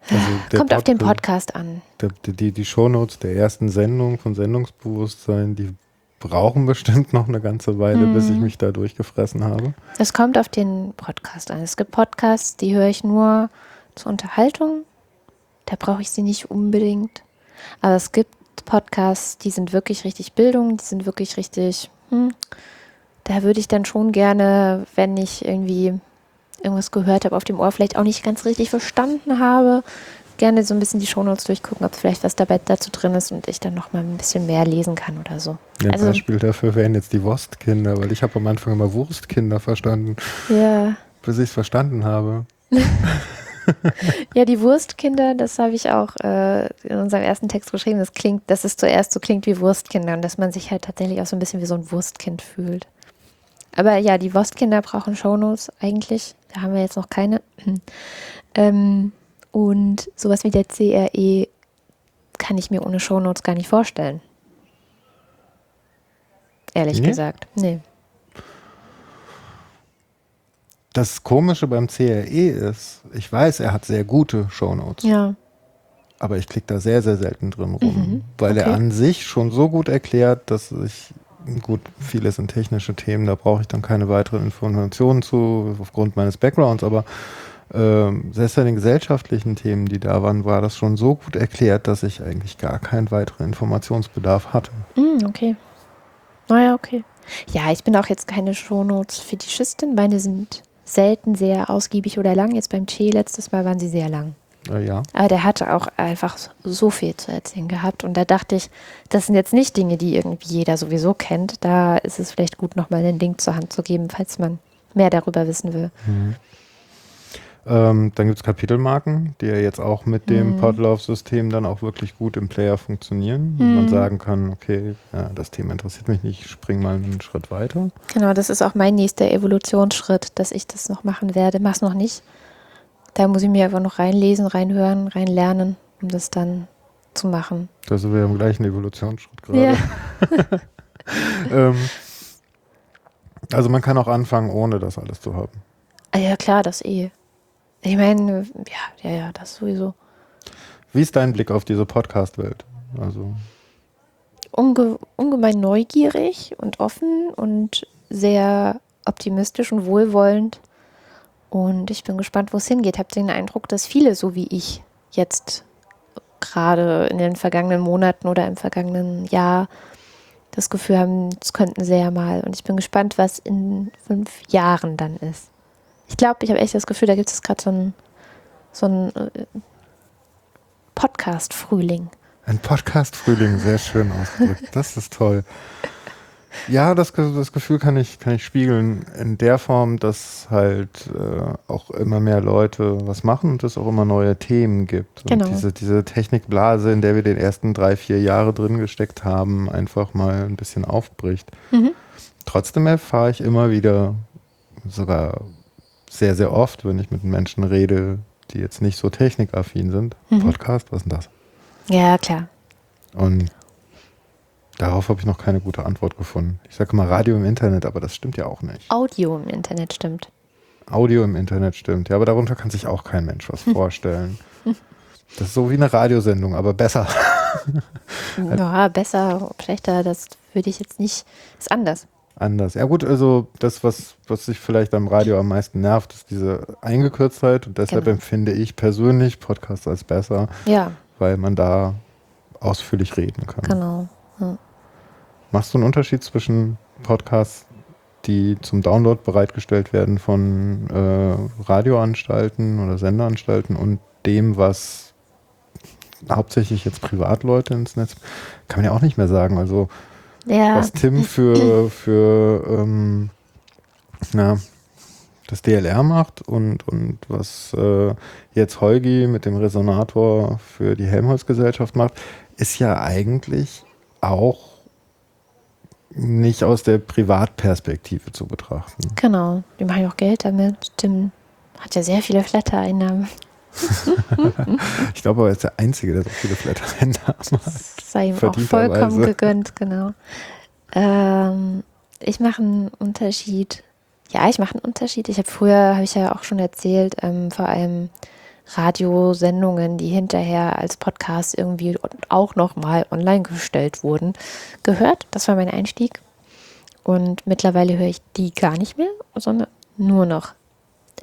Also der kommt auf den Pod- Podcast an. Der, die, die, die Shownotes der ersten Sendung von Sendungsbewusstsein, die brauchen bestimmt noch eine ganze Weile, bis ich mich da durchgefressen habe. Es kommt auf den Podcast an. Es gibt Podcasts, die höre ich nur zur Unterhaltung. Da brauche ich sie nicht unbedingt. Aber es gibt Podcasts, die sind wirklich richtig Bildung, die sind wirklich richtig, hm, da würde ich dann schon gerne, wenn ich irgendwie irgendwas gehört habe, auf dem Ohr vielleicht auch nicht ganz richtig verstanden habe, gerne so ein bisschen die Shownotes durchgucken, ob vielleicht was dabei dazu drin ist und ich dann noch mal ein bisschen mehr lesen kann oder so. Ein Also- Beispiel dafür wären jetzt die Wurstkinder, weil ich habe am Anfang immer Wurstkinder verstanden, Ja. bis ich es verstanden habe. Ja, die Wurstkinder, das habe ich auch äh, in unserem ersten Text geschrieben. Das klingt, dass es zuerst so klingt wie Wurstkinder und dass man sich halt tatsächlich auch so ein bisschen wie so ein Wurstkind fühlt. Aber ja, die Wurstkinder brauchen Shownotes eigentlich. Da haben wir jetzt noch keine. ähm, und sowas wie der CRE kann ich mir ohne Shownotes gar nicht vorstellen. Ehrlich Nee? gesagt. Nee. Das Komische beim CRE ist, ich weiß, er hat sehr gute Shownotes, Ja. aber ich klicke da sehr, sehr selten drin rum, Mhm, weil er okay. an sich schon so gut erklärt, dass ich, gut, vieles sind technische Themen, da brauche ich dann keine weiteren Informationen zu, aufgrund meines Backgrounds, aber ähm, selbst bei den gesellschaftlichen Themen, die da waren, war das schon so gut erklärt, dass ich eigentlich gar keinen weiteren Informationsbedarf hatte. Mm, okay. Naja, okay. Ja, ich bin auch jetzt keine Shownotes-Fetischistin. Meine sind selten sehr ausgiebig oder lang. Jetzt beim Che letztes Mal waren sie sehr lang. Äh, ja. Aber der hatte auch einfach so viel zu erzählen gehabt. Und da dachte ich, das sind jetzt nicht Dinge, die irgendwie jeder sowieso kennt. Da ist es vielleicht gut, nochmal einen Link zur Hand zu geben, falls man mehr darüber wissen will. Ähm, dann gibt es Kapitelmarken, die ja jetzt auch mit dem Mhm. Podlove-System dann auch wirklich gut im Player funktionieren. Und Man Mhm. sagen kann, okay, ja, das Thema interessiert mich nicht, ich spring mal einen Schritt weiter. Genau, das ist auch mein nächster Evolutionsschritt, dass ich das noch machen werde. Mach's noch nicht. Da muss ich mir einfach noch reinlesen, reinhören, reinlernen, um das dann zu machen. Da sind wir im gleichen Evolutionsschritt gerade. Ja. ähm, also man kann auch anfangen, ohne das alles zu haben. Ah, ja, klar, das eh. Ich meine, ja, ja, ja, das sowieso. Wie ist dein Blick auf diese Podcast-Welt? Also, Unge ungemein neugierig und offen und sehr optimistisch und wohlwollend. Und ich bin gespannt, wo es hingeht. Habe den Eindruck, dass viele, so wie ich, jetzt gerade in den vergangenen Monaten oder im vergangenen Jahr das Gefühl haben, es könnten sie ja mal. Und ich bin gespannt, was in fünf Jahren dann ist. Ich glaube, ich habe echt das Gefühl, da gibt es gerade so ein, so ein äh, Podcast-Frühling. ein Podcast-Frühling, sehr schön ausgedrückt. Das ist toll. Ja, das, das Gefühl kann ich, kann ich spiegeln in der Form, dass halt äh, auch immer mehr Leute was machen und es auch immer neue Themen gibt. Genau. Und diese, diese Technikblase, in der wir den ersten drei, vier Jahre drin gesteckt haben, einfach mal ein bisschen aufbricht. Mhm. Trotzdem erfahre ich immer wieder, sogar sehr, sehr oft, wenn ich mit Menschen rede, die jetzt nicht so technikaffin sind. Mhm. Podcast, was ist denn das? Ja, klar. Und darauf habe ich noch keine gute Antwort gefunden. Ich sage mal Radio im Internet, aber das stimmt ja auch nicht. Audio im Internet stimmt. Audio im Internet stimmt, ja, aber darunter kann sich auch kein Mensch was vorstellen. Das ist so wie eine Radiosendung, aber besser. Ja, besser, schlechter, das würde ich jetzt nicht. Ist anders. Anders. Ja gut, also das, was, was sich vielleicht am Radio am meisten nervt, ist diese Eingekürztheit und deshalb Genau. empfinde ich persönlich Podcast als besser, Ja, weil man da ausführlich reden kann. genau. Machst du einen Unterschied zwischen Podcasts, die zum Download bereitgestellt werden von äh, Radioanstalten oder Sendeanstalten und dem, was hauptsächlich jetzt Privatleute ins Netz, kann man ja auch nicht mehr sagen. Also Ja, was Tim für, für ähm, na, das DLR macht und, und was äh, jetzt Holgi mit dem Resonator für die Helmholtz-Gesellschaft macht, ist ja eigentlich auch nicht aus der Privatperspektive zu betrachten. genau. Die machen ja auch Geld damit. Tim hat ja sehr viele Flatter-Einnahmen. Ich glaube aber, er ist der Einzige, der so viele Flatterhände hat. Das sei ihm auch vollkommen gegönnt, genau. Ähm, ich mache einen Unterschied. Ja, ich mache einen Unterschied. Ich habe früher, habe ich ja auch schon erzählt, ähm, vor allem Radiosendungen, die hinterher als Podcast irgendwie auch nochmal online gestellt wurden, gehört. Das war mein Einstieg. Und mittlerweile höre ich die gar nicht mehr, sondern nur noch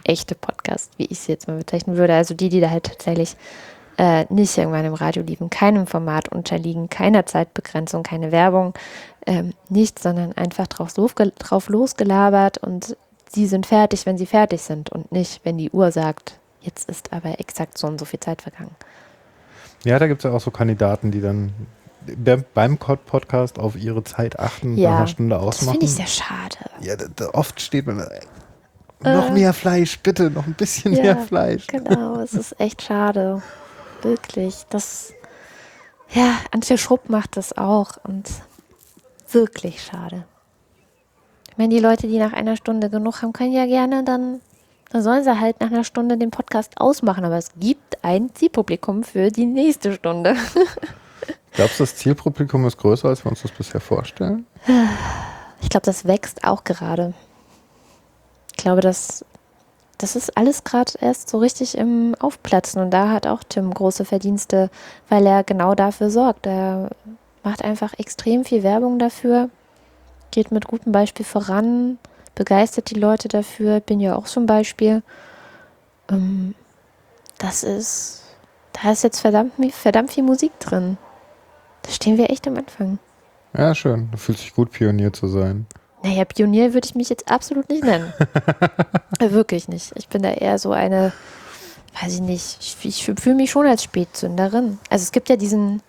echte Podcasts, wie ich sie jetzt mal bezeichnen würde. Also die, die da halt tatsächlich äh, nicht irgendwann im Radio liefen, keinem Format unterliegen, keiner Zeitbegrenzung, keine Werbung, ähm, nichts, sondern einfach drauf, drauf losgelabert und sie sind fertig, wenn sie fertig sind und nicht, wenn die Uhr sagt, jetzt ist aber exakt so und so viel Zeit vergangen. Ja, da gibt es ja auch so Kandidaten, die dann be- beim Podcast auf ihre Zeit achten, Ja, nach einer Stunde Das ausmachen. finde ich sehr schade. Ja, da, da oft steht man, äh, noch mehr Fleisch, bitte, noch ein bisschen Ja, mehr Fleisch. Genau, es ist echt schade. Wirklich. Das, ja, Antje Schrupp macht das auch und wirklich schade. Ich meine, die Leute, die nach einer Stunde genug haben, können ja gerne dann, dann sollen sie halt nach einer Stunde den Podcast ausmachen, aber es gibt ein Zielpublikum für die nächste Stunde. Glaubst du, das Zielpublikum ist größer, als wir uns das bisher vorstellen? Ich glaube, das wächst auch gerade. Ich glaube, das, das ist alles gerade erst so richtig im Aufplatzen. Und da hat auch Tim große Verdienste, weil er genau dafür sorgt. Er macht einfach extrem viel Werbung dafür, geht mit gutem Beispiel voran, begeistert die Leute dafür. Bin ja auch so ein Beispiel. Ähm, das ist, da ist jetzt verdammt, verdammt viel Musik drin. Da stehen wir echt am Anfang. Ja, schön. Du fühlst dich gut, Pionier zu sein. Naja, Pionier würde ich mich jetzt absolut nicht nennen. Wirklich nicht. Ich bin da eher so eine, weiß ich nicht, ich, ich fühle mich schon als Spätzünderin. Also es gibt ja diesen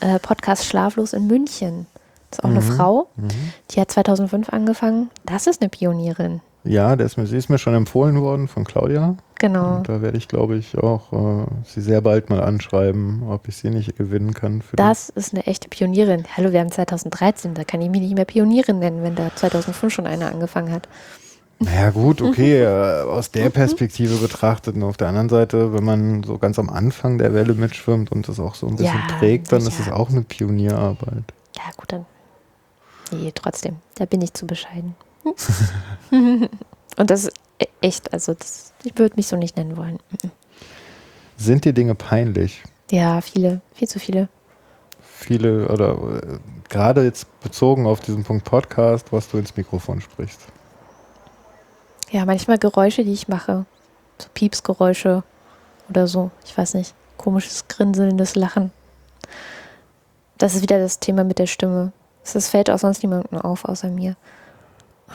äh, Podcast Schlaflos in München. Das ist auch eine Mhm. Frau, Mhm. die hat 2005 angefangen. Das ist eine Pionierin. Ja, der ist mir, sie ist mir schon empfohlen worden von Claudia. Genau. Und da werde ich, glaube ich, auch äh, sie sehr bald mal anschreiben, ob ich sie nicht gewinnen kann. Für Das ist eine echte Pionierin. Hallo, wir haben 2013, da kann ich mich nicht mehr Pionierin nennen, wenn da 2005 schon eine angefangen hat. Die. Naja, gut, okay, äh, aus der Perspektive betrachtet. Und auf der anderen Seite, wenn man so ganz am Anfang der Welle mitschwimmt und das auch so ein bisschen Ja, trägt, dann ist sicher. es auch eine Pionierarbeit. Ja, gut, dann. Nee, trotzdem. Da bin ich zu bescheiden. Und das ist e- echt, also das, ich würde mich so nicht nennen wollen. Sind dir Dinge peinlich? Ja, viele, viel zu viele. Viele oder äh, gerade jetzt bezogen auf diesen Punkt Podcast, was du ins Mikrofon sprichst. Ja, manchmal Geräusche, die ich mache. So Piepsgeräusche oder so. Ich weiß nicht. Komisches, grinselndes Lachen. Das ist wieder das Thema mit der Stimme. Das das fällt auch sonst niemandem auf, außer mir.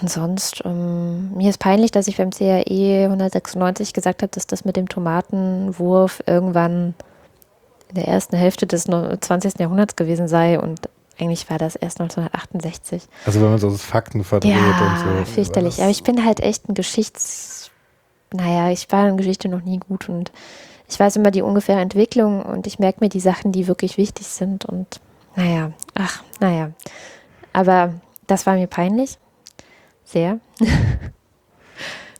Und sonst, ähm, mir ist peinlich, dass ich beim CAE 196 gesagt habe, dass das mit dem Tomatenwurf irgendwann in der ersten Hälfte des neu- 20. Jahrhunderts gewesen sei. Und eigentlich war das erst 1968. Also wenn man so Fakten verdreht Ja, und so. fürchterlich. Aber ich bin halt echt ein Geschichts... Naja, ich war in Geschichte noch nie gut und ich weiß immer die ungefähre Entwicklung und ich merke mir die Sachen, die wirklich wichtig sind und naja, ach, naja. Aber das war mir peinlich. Sehr.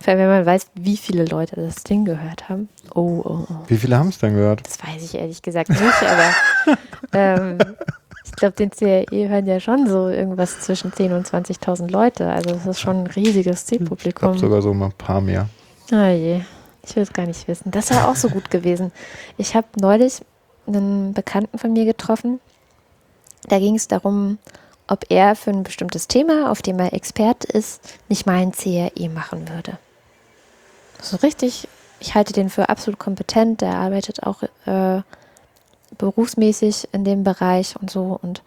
Vor allem, wenn man weiß, wie viele Leute das Ding gehört haben. Oh, oh, oh. Wie viele haben es denn gehört? Das weiß ich ehrlich gesagt nicht, aber ähm, ich glaube, den CRE hören ja schon so irgendwas zwischen 10.000 und 20.000 Leute. Also das ist schon ein riesiges Ich glaube Zielpublikum. sogar so mal ein paar mehr. Ah je, ich will es gar nicht wissen. Das wäre auch so gut gewesen. Ich habe neulich einen Bekannten von mir getroffen. Da ging es darum, ob er für ein bestimmtes Thema, auf dem er Experte ist, nicht mal ein CRE machen würde. So richtig, ich halte den für absolut kompetent. Der arbeitet auch äh, berufsmäßig in dem Bereich und so. Und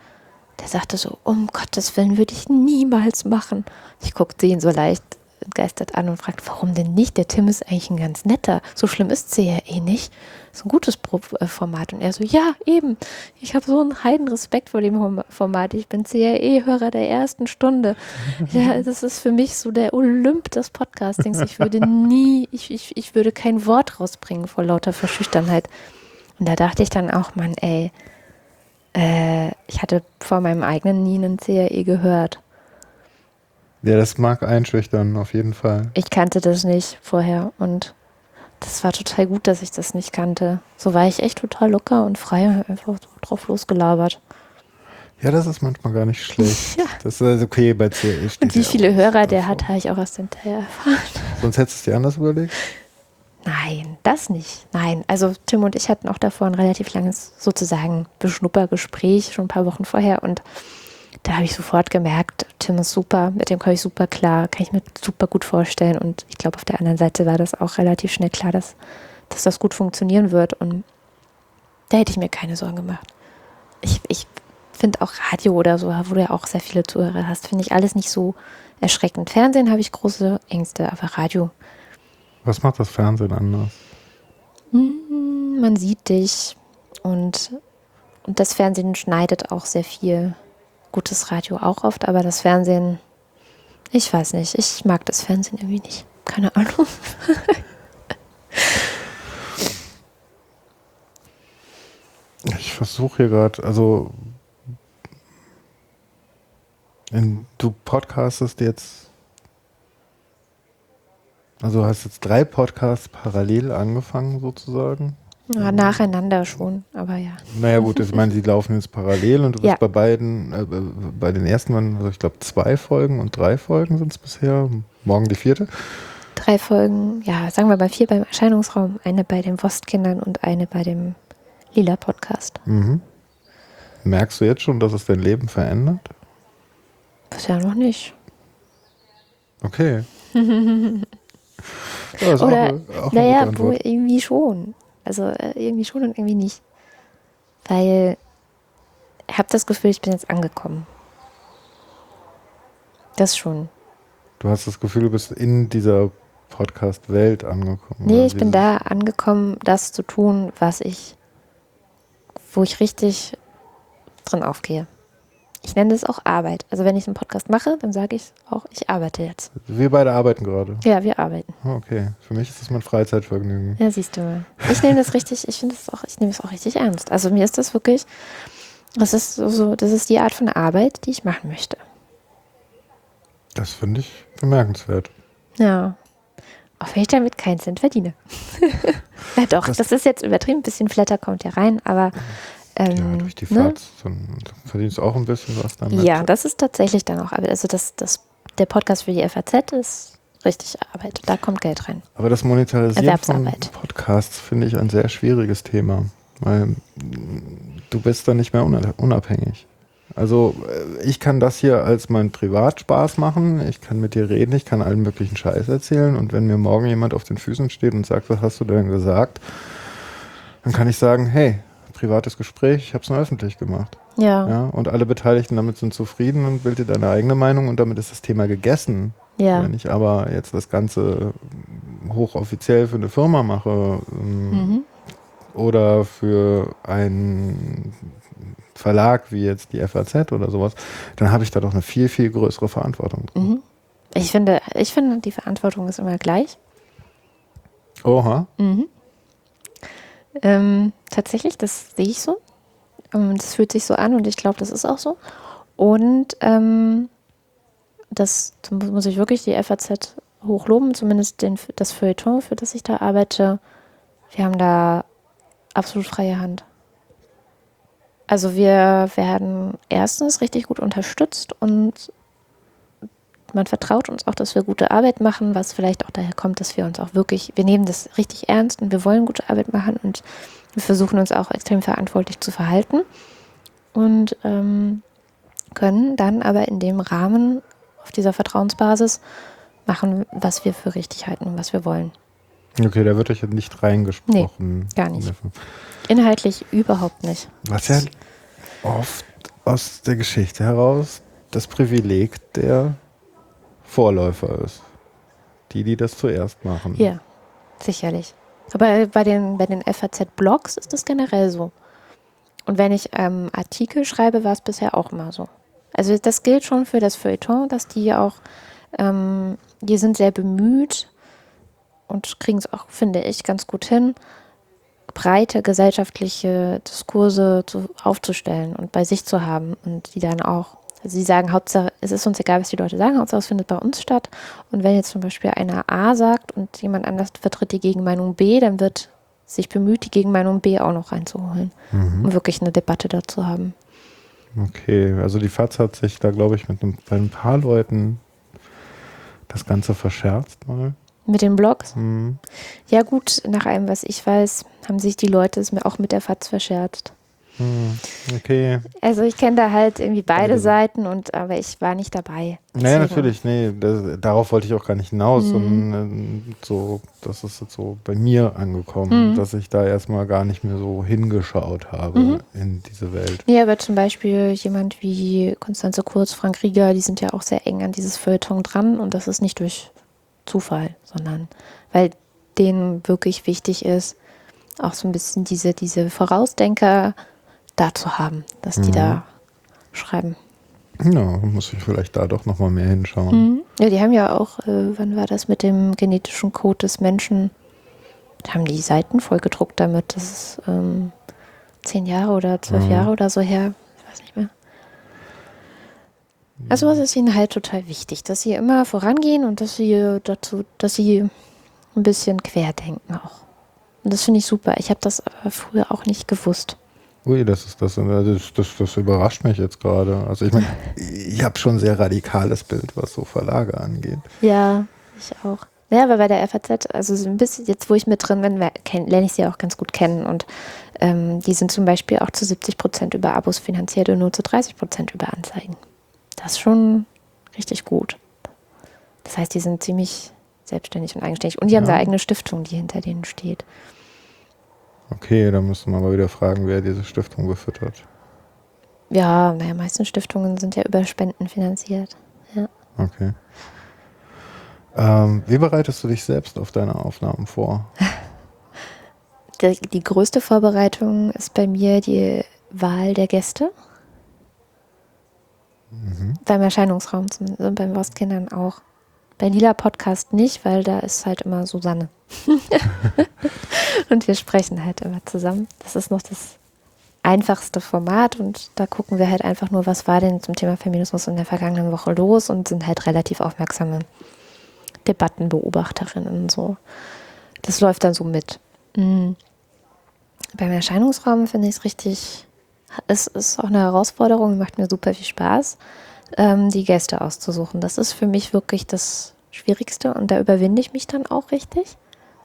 der sagte so, um Gottes Willen würde ich niemals machen. Ich guckte ihn so leicht entgeistert an und fragte, warum denn nicht? Der Tim ist eigentlich ein ganz netter. So schlimm ist CRE nicht. Ist ein gutes Pro äh, Format. Und er so, ja, eben. Ich habe so einen heiden Respekt vor dem Format. Ich bin CRE-Hörer der ersten Stunde. Ja, das ist für mich so der Olymp des Podcastings. Ich würde nie, ich, ich, ich würde kein Wort rausbringen vor lauter Verschüchternheit. Und da dachte ich dann auch, Mann, ey, äh, ich hatte vor meinem eigenen nie einen CRE gehört. Ja, das mag einschüchtern, auf jeden Fall. Ich kannte das nicht vorher und das war total gut, dass ich das nicht kannte. So war ich echt total locker und frei und einfach so drauf losgelabert. Ja, das ist manchmal gar nicht schlecht. Ja. Das ist also okay bei CE. Und wie viele Hörer der hat, habe ich auch erst hinterher erfahren. Sonst hättest du es dir anders überlegt? Nein, das nicht. Nein, also Tim und ich hatten auch davor ein relativ langes sozusagen Beschnuppergespräch, schon ein paar Wochen vorher. Und da habe ich sofort gemerkt, Tim ist super, mit dem komme ich super klar, kann ich mir super gut vorstellen. Und ich glaube, auf der anderen Seite war das auch relativ schnell klar, dass, dass das gut funktionieren wird. Und da hätte ich mir keine Sorgen gemacht. Ich, ich finde auch Radio oder so, wo du ja auch sehr viele Zuhörer hast, finde ich alles nicht so erschreckend. Fernsehen habe ich große Ängste, aber Radio, Was macht das Fernsehen anders? Mm, Man sieht dich und, und das Fernsehen schneidet auch sehr viel. Gutes Radio auch oft, aber das Fernsehen, ich weiß nicht, ich mag das Fernsehen irgendwie nicht. Keine Ahnung. Ich versuche hier gerade, also in, du podcastest jetzt, also hast jetzt drei Podcasts parallel angefangen sozusagen. Ja, nacheinander schon, aber ja. Naja gut, ich meine, sie laufen jetzt parallel und du bist Ja. bei beiden, äh, bei den ersten waren, also ich glaube, zwei Folgen und drei Folgen sind es bisher. Morgen die vierte. Drei Folgen, ja, sagen wir mal vier beim Erscheinungsraum, eine bei den Wostkindern und eine bei dem Lila Podcast. Mhm. Merkst du jetzt schon, dass es dein Leben verändert? Bisher noch nicht. Okay. Ja, Oder, auch, auch eine naja, gute wo Antwort. irgendwie schon. Also äh, irgendwie schon und irgendwie nicht. Weil ich habe das Gefühl, ich bin jetzt angekommen. Das schon. Du hast das Gefühl, du bist in dieser Podcast-Welt angekommen. Nee, ich bin da angekommen, das zu tun, was ich, wo ich richtig drin aufgehe. Ich nenne das auch Arbeit. Also wenn ich einen Podcast mache, dann sage ich auch, ich arbeite jetzt. Wir beide arbeiten gerade. Ja, wir arbeiten. Ah, Okay, für mich ist das mein Freizeitvergnügen. Ja, siehst du mal. Ich nehme das richtig, ich finde das auch, ich nehme es auch richtig ernst. Also mir ist das wirklich, das ist so, so, das ist die Art von Arbeit, die ich machen möchte. Das finde ich bemerkenswert. Ja. Auch wenn ich damit keinen Cent verdiene. ja doch, Das- das, ist jetzt übertrieben, ein bisschen Flatter kommt ja rein, aber Ja, ähm, durch die ne? Fahrt dann verdienst du auch ein bisschen was damit. Ja, das ist tatsächlich dann auch Arbeit. Also das, das, der Podcast für die FAZ ist richtig Arbeit. Da kommt Geld rein. Aber das Monetarisieren von. Podcasts finde ich ein sehr schwieriges Thema, weil mm, du bist dann nicht mehr una- unabhängig. Also äh, ich kann das hier als mein Privatspaß machen, ich kann mit dir reden, ich kann allen möglichen Scheiß erzählen und wenn mir morgen jemand auf den Füßen steht und sagt, was hast du denn gesagt, dann kann ich sagen, hey, privates Gespräch, ich habe es nur öffentlich gemacht. Ja, ja. Ja, und alle Beteiligten damit sind zufrieden und bild dir deine eigene Meinung und damit ist das Thema gegessen. Wenn ich aber jetzt das Ganze hochoffiziell für eine Firma mache ähm, Mhm. oder für einen Verlag wie jetzt die FAZ oder sowas, dann habe ich da doch eine viel, viel größere Verantwortung drin. Mhm. Ich finde, ich finde, die Verantwortung ist immer gleich. Oha. Mhm. Ähm, tatsächlich, das sehe ich so. Ähm, das fühlt sich so an und ich glaube, das ist auch so. Und ähm, das mu- muss ich wirklich die FAZ hochloben, zumindest den, das Feuilleton, für das ich da arbeite. Wir haben da absolut freie Hand. Also wir werden erstens richtig gut unterstützt und man vertraut uns auch, dass wir gute Arbeit machen, was vielleicht auch daher kommt, dass wir uns auch wirklich, wir nehmen das richtig ernst und wir wollen gute Arbeit machen und wir versuchen uns auch extrem verantwortlich zu verhalten und ähm, können dann aber in dem Rahmen auf dieser Vertrauensbasis machen, was wir für richtig halten und was wir wollen. Okay, da wird euch ja nicht reingesprochen. Nee, gar nicht. Inhaltlich überhaupt nicht. Was ja oft aus der Geschichte heraus das Privileg der Vorläufer ist. Die, die das zuerst machen. Ja, sicherlich. Aber bei den, bei den FAZ-Blogs ist das generell so. Und wenn ich ähm, Artikel schreibe, war es bisher auch immer so. Also das gilt schon für das Feuilleton, dass die auch, ähm, die sind sehr bemüht und kriegen es auch, finde ich, ganz gut hin, breite gesellschaftliche Diskurse zu, aufzustellen und bei sich zu haben und die dann auch sie sagen, Hauptsache, es ist uns egal, was die Leute sagen, Hauptsache es findet bei uns statt. Und wenn jetzt zum Beispiel einer A sagt und jemand anders vertritt die Gegenmeinung B, dann wird sich bemüht, die Gegenmeinung B auch noch reinzuholen, mhm. um wirklich eine Debatte dazu haben. Okay, also die FAZ hat sich da, glaube ich, mit ein, bei ein paar Leuten das Ganze verscherzt mal. Mit den Blogs? Mhm. Ja gut, nach allem, was ich weiß, haben sich die Leute es mir auch mit der FAZ verscherzt. Hm, okay. Also ich kenne da halt irgendwie beide also, Seiten und aber ich war nicht dabei. Naja, natürlich, nee, das, darauf wollte ich auch gar nicht hinaus, mhm. sondern äh, so, das ist jetzt so bei mir angekommen, mhm. dass ich da erstmal gar nicht mehr so hingeschaut habe mhm. in diese Welt. Nee, aber zum Beispiel jemand wie Konstanze Kurz, Frank Rieger, die sind ja auch sehr eng an dieses Feuilleton dran und das ist nicht durch Zufall, sondern weil denen wirklich wichtig ist, auch so ein bisschen diese, diese Vorausdenker da zu haben, dass die mhm. da schreiben. Ja, muss ich vielleicht da doch nochmal mehr hinschauen. Mhm. Ja, die haben ja auch, äh, wann war das mit dem genetischen Code des Menschen? Die haben die Seiten voll gedruckt damit. Das ist ähm, zehn Jahre oder zwölf mhm. Jahre oder so her. Ich weiß nicht mehr. Also was ist ihnen halt total wichtig, dass sie immer vorangehen und dass sie dazu, dass sie ein bisschen querdenken auch. Und das finde ich super. Ich habe das aber früher auch nicht gewusst. Ui, das ist das, das, das, das überrascht mich jetzt gerade. Also ich meine, ich habe schon ein sehr radikales Bild, was so Verlage angeht. Ja, ich auch. Ja, aber bei der FAZ, also so ein bisschen, jetzt wo ich mit drin bin, lerne ich sie auch ganz gut kennen. Und ähm, die sind zum Beispiel auch zu 70 Prozent über Abos finanziert und nur zu 30 Prozent über Anzeigen. Das ist schon richtig gut. Das heißt, die sind ziemlich selbstständig und eigenständig. Und die ja. haben eine eigene Stiftung, die hinter denen steht. Okay, dann müssen wir mal wieder fragen, wer diese Stiftung gefüttert. Ja, naja, meisten Stiftungen sind ja über Spenden finanziert. Ja. Okay. Ähm, wie bereitest du dich selbst auf deine Aufnahmen vor? Die, die größte Vorbereitung ist bei mir die Wahl der Gäste. Mhm. Beim Erscheinungsraum, und beim Wurstkindern auch. Bei Lila Podcast nicht, weil da ist halt immer Susanne. und wir sprechen halt immer zusammen. Das ist noch das einfachste Format und da gucken wir halt einfach nur, was war denn zum Thema Feminismus in der vergangenen Woche los und sind halt relativ aufmerksame Debattenbeobachterinnen und so. Das läuft dann so mit. Mhm. Beim Erscheinungsraum finde ich es richtig, es ist auch eine Herausforderung, macht mir super viel Spaß, ähm, die Gäste auszusuchen. Das ist für mich wirklich das Schwierigste und da überwinde ich mich dann auch richtig.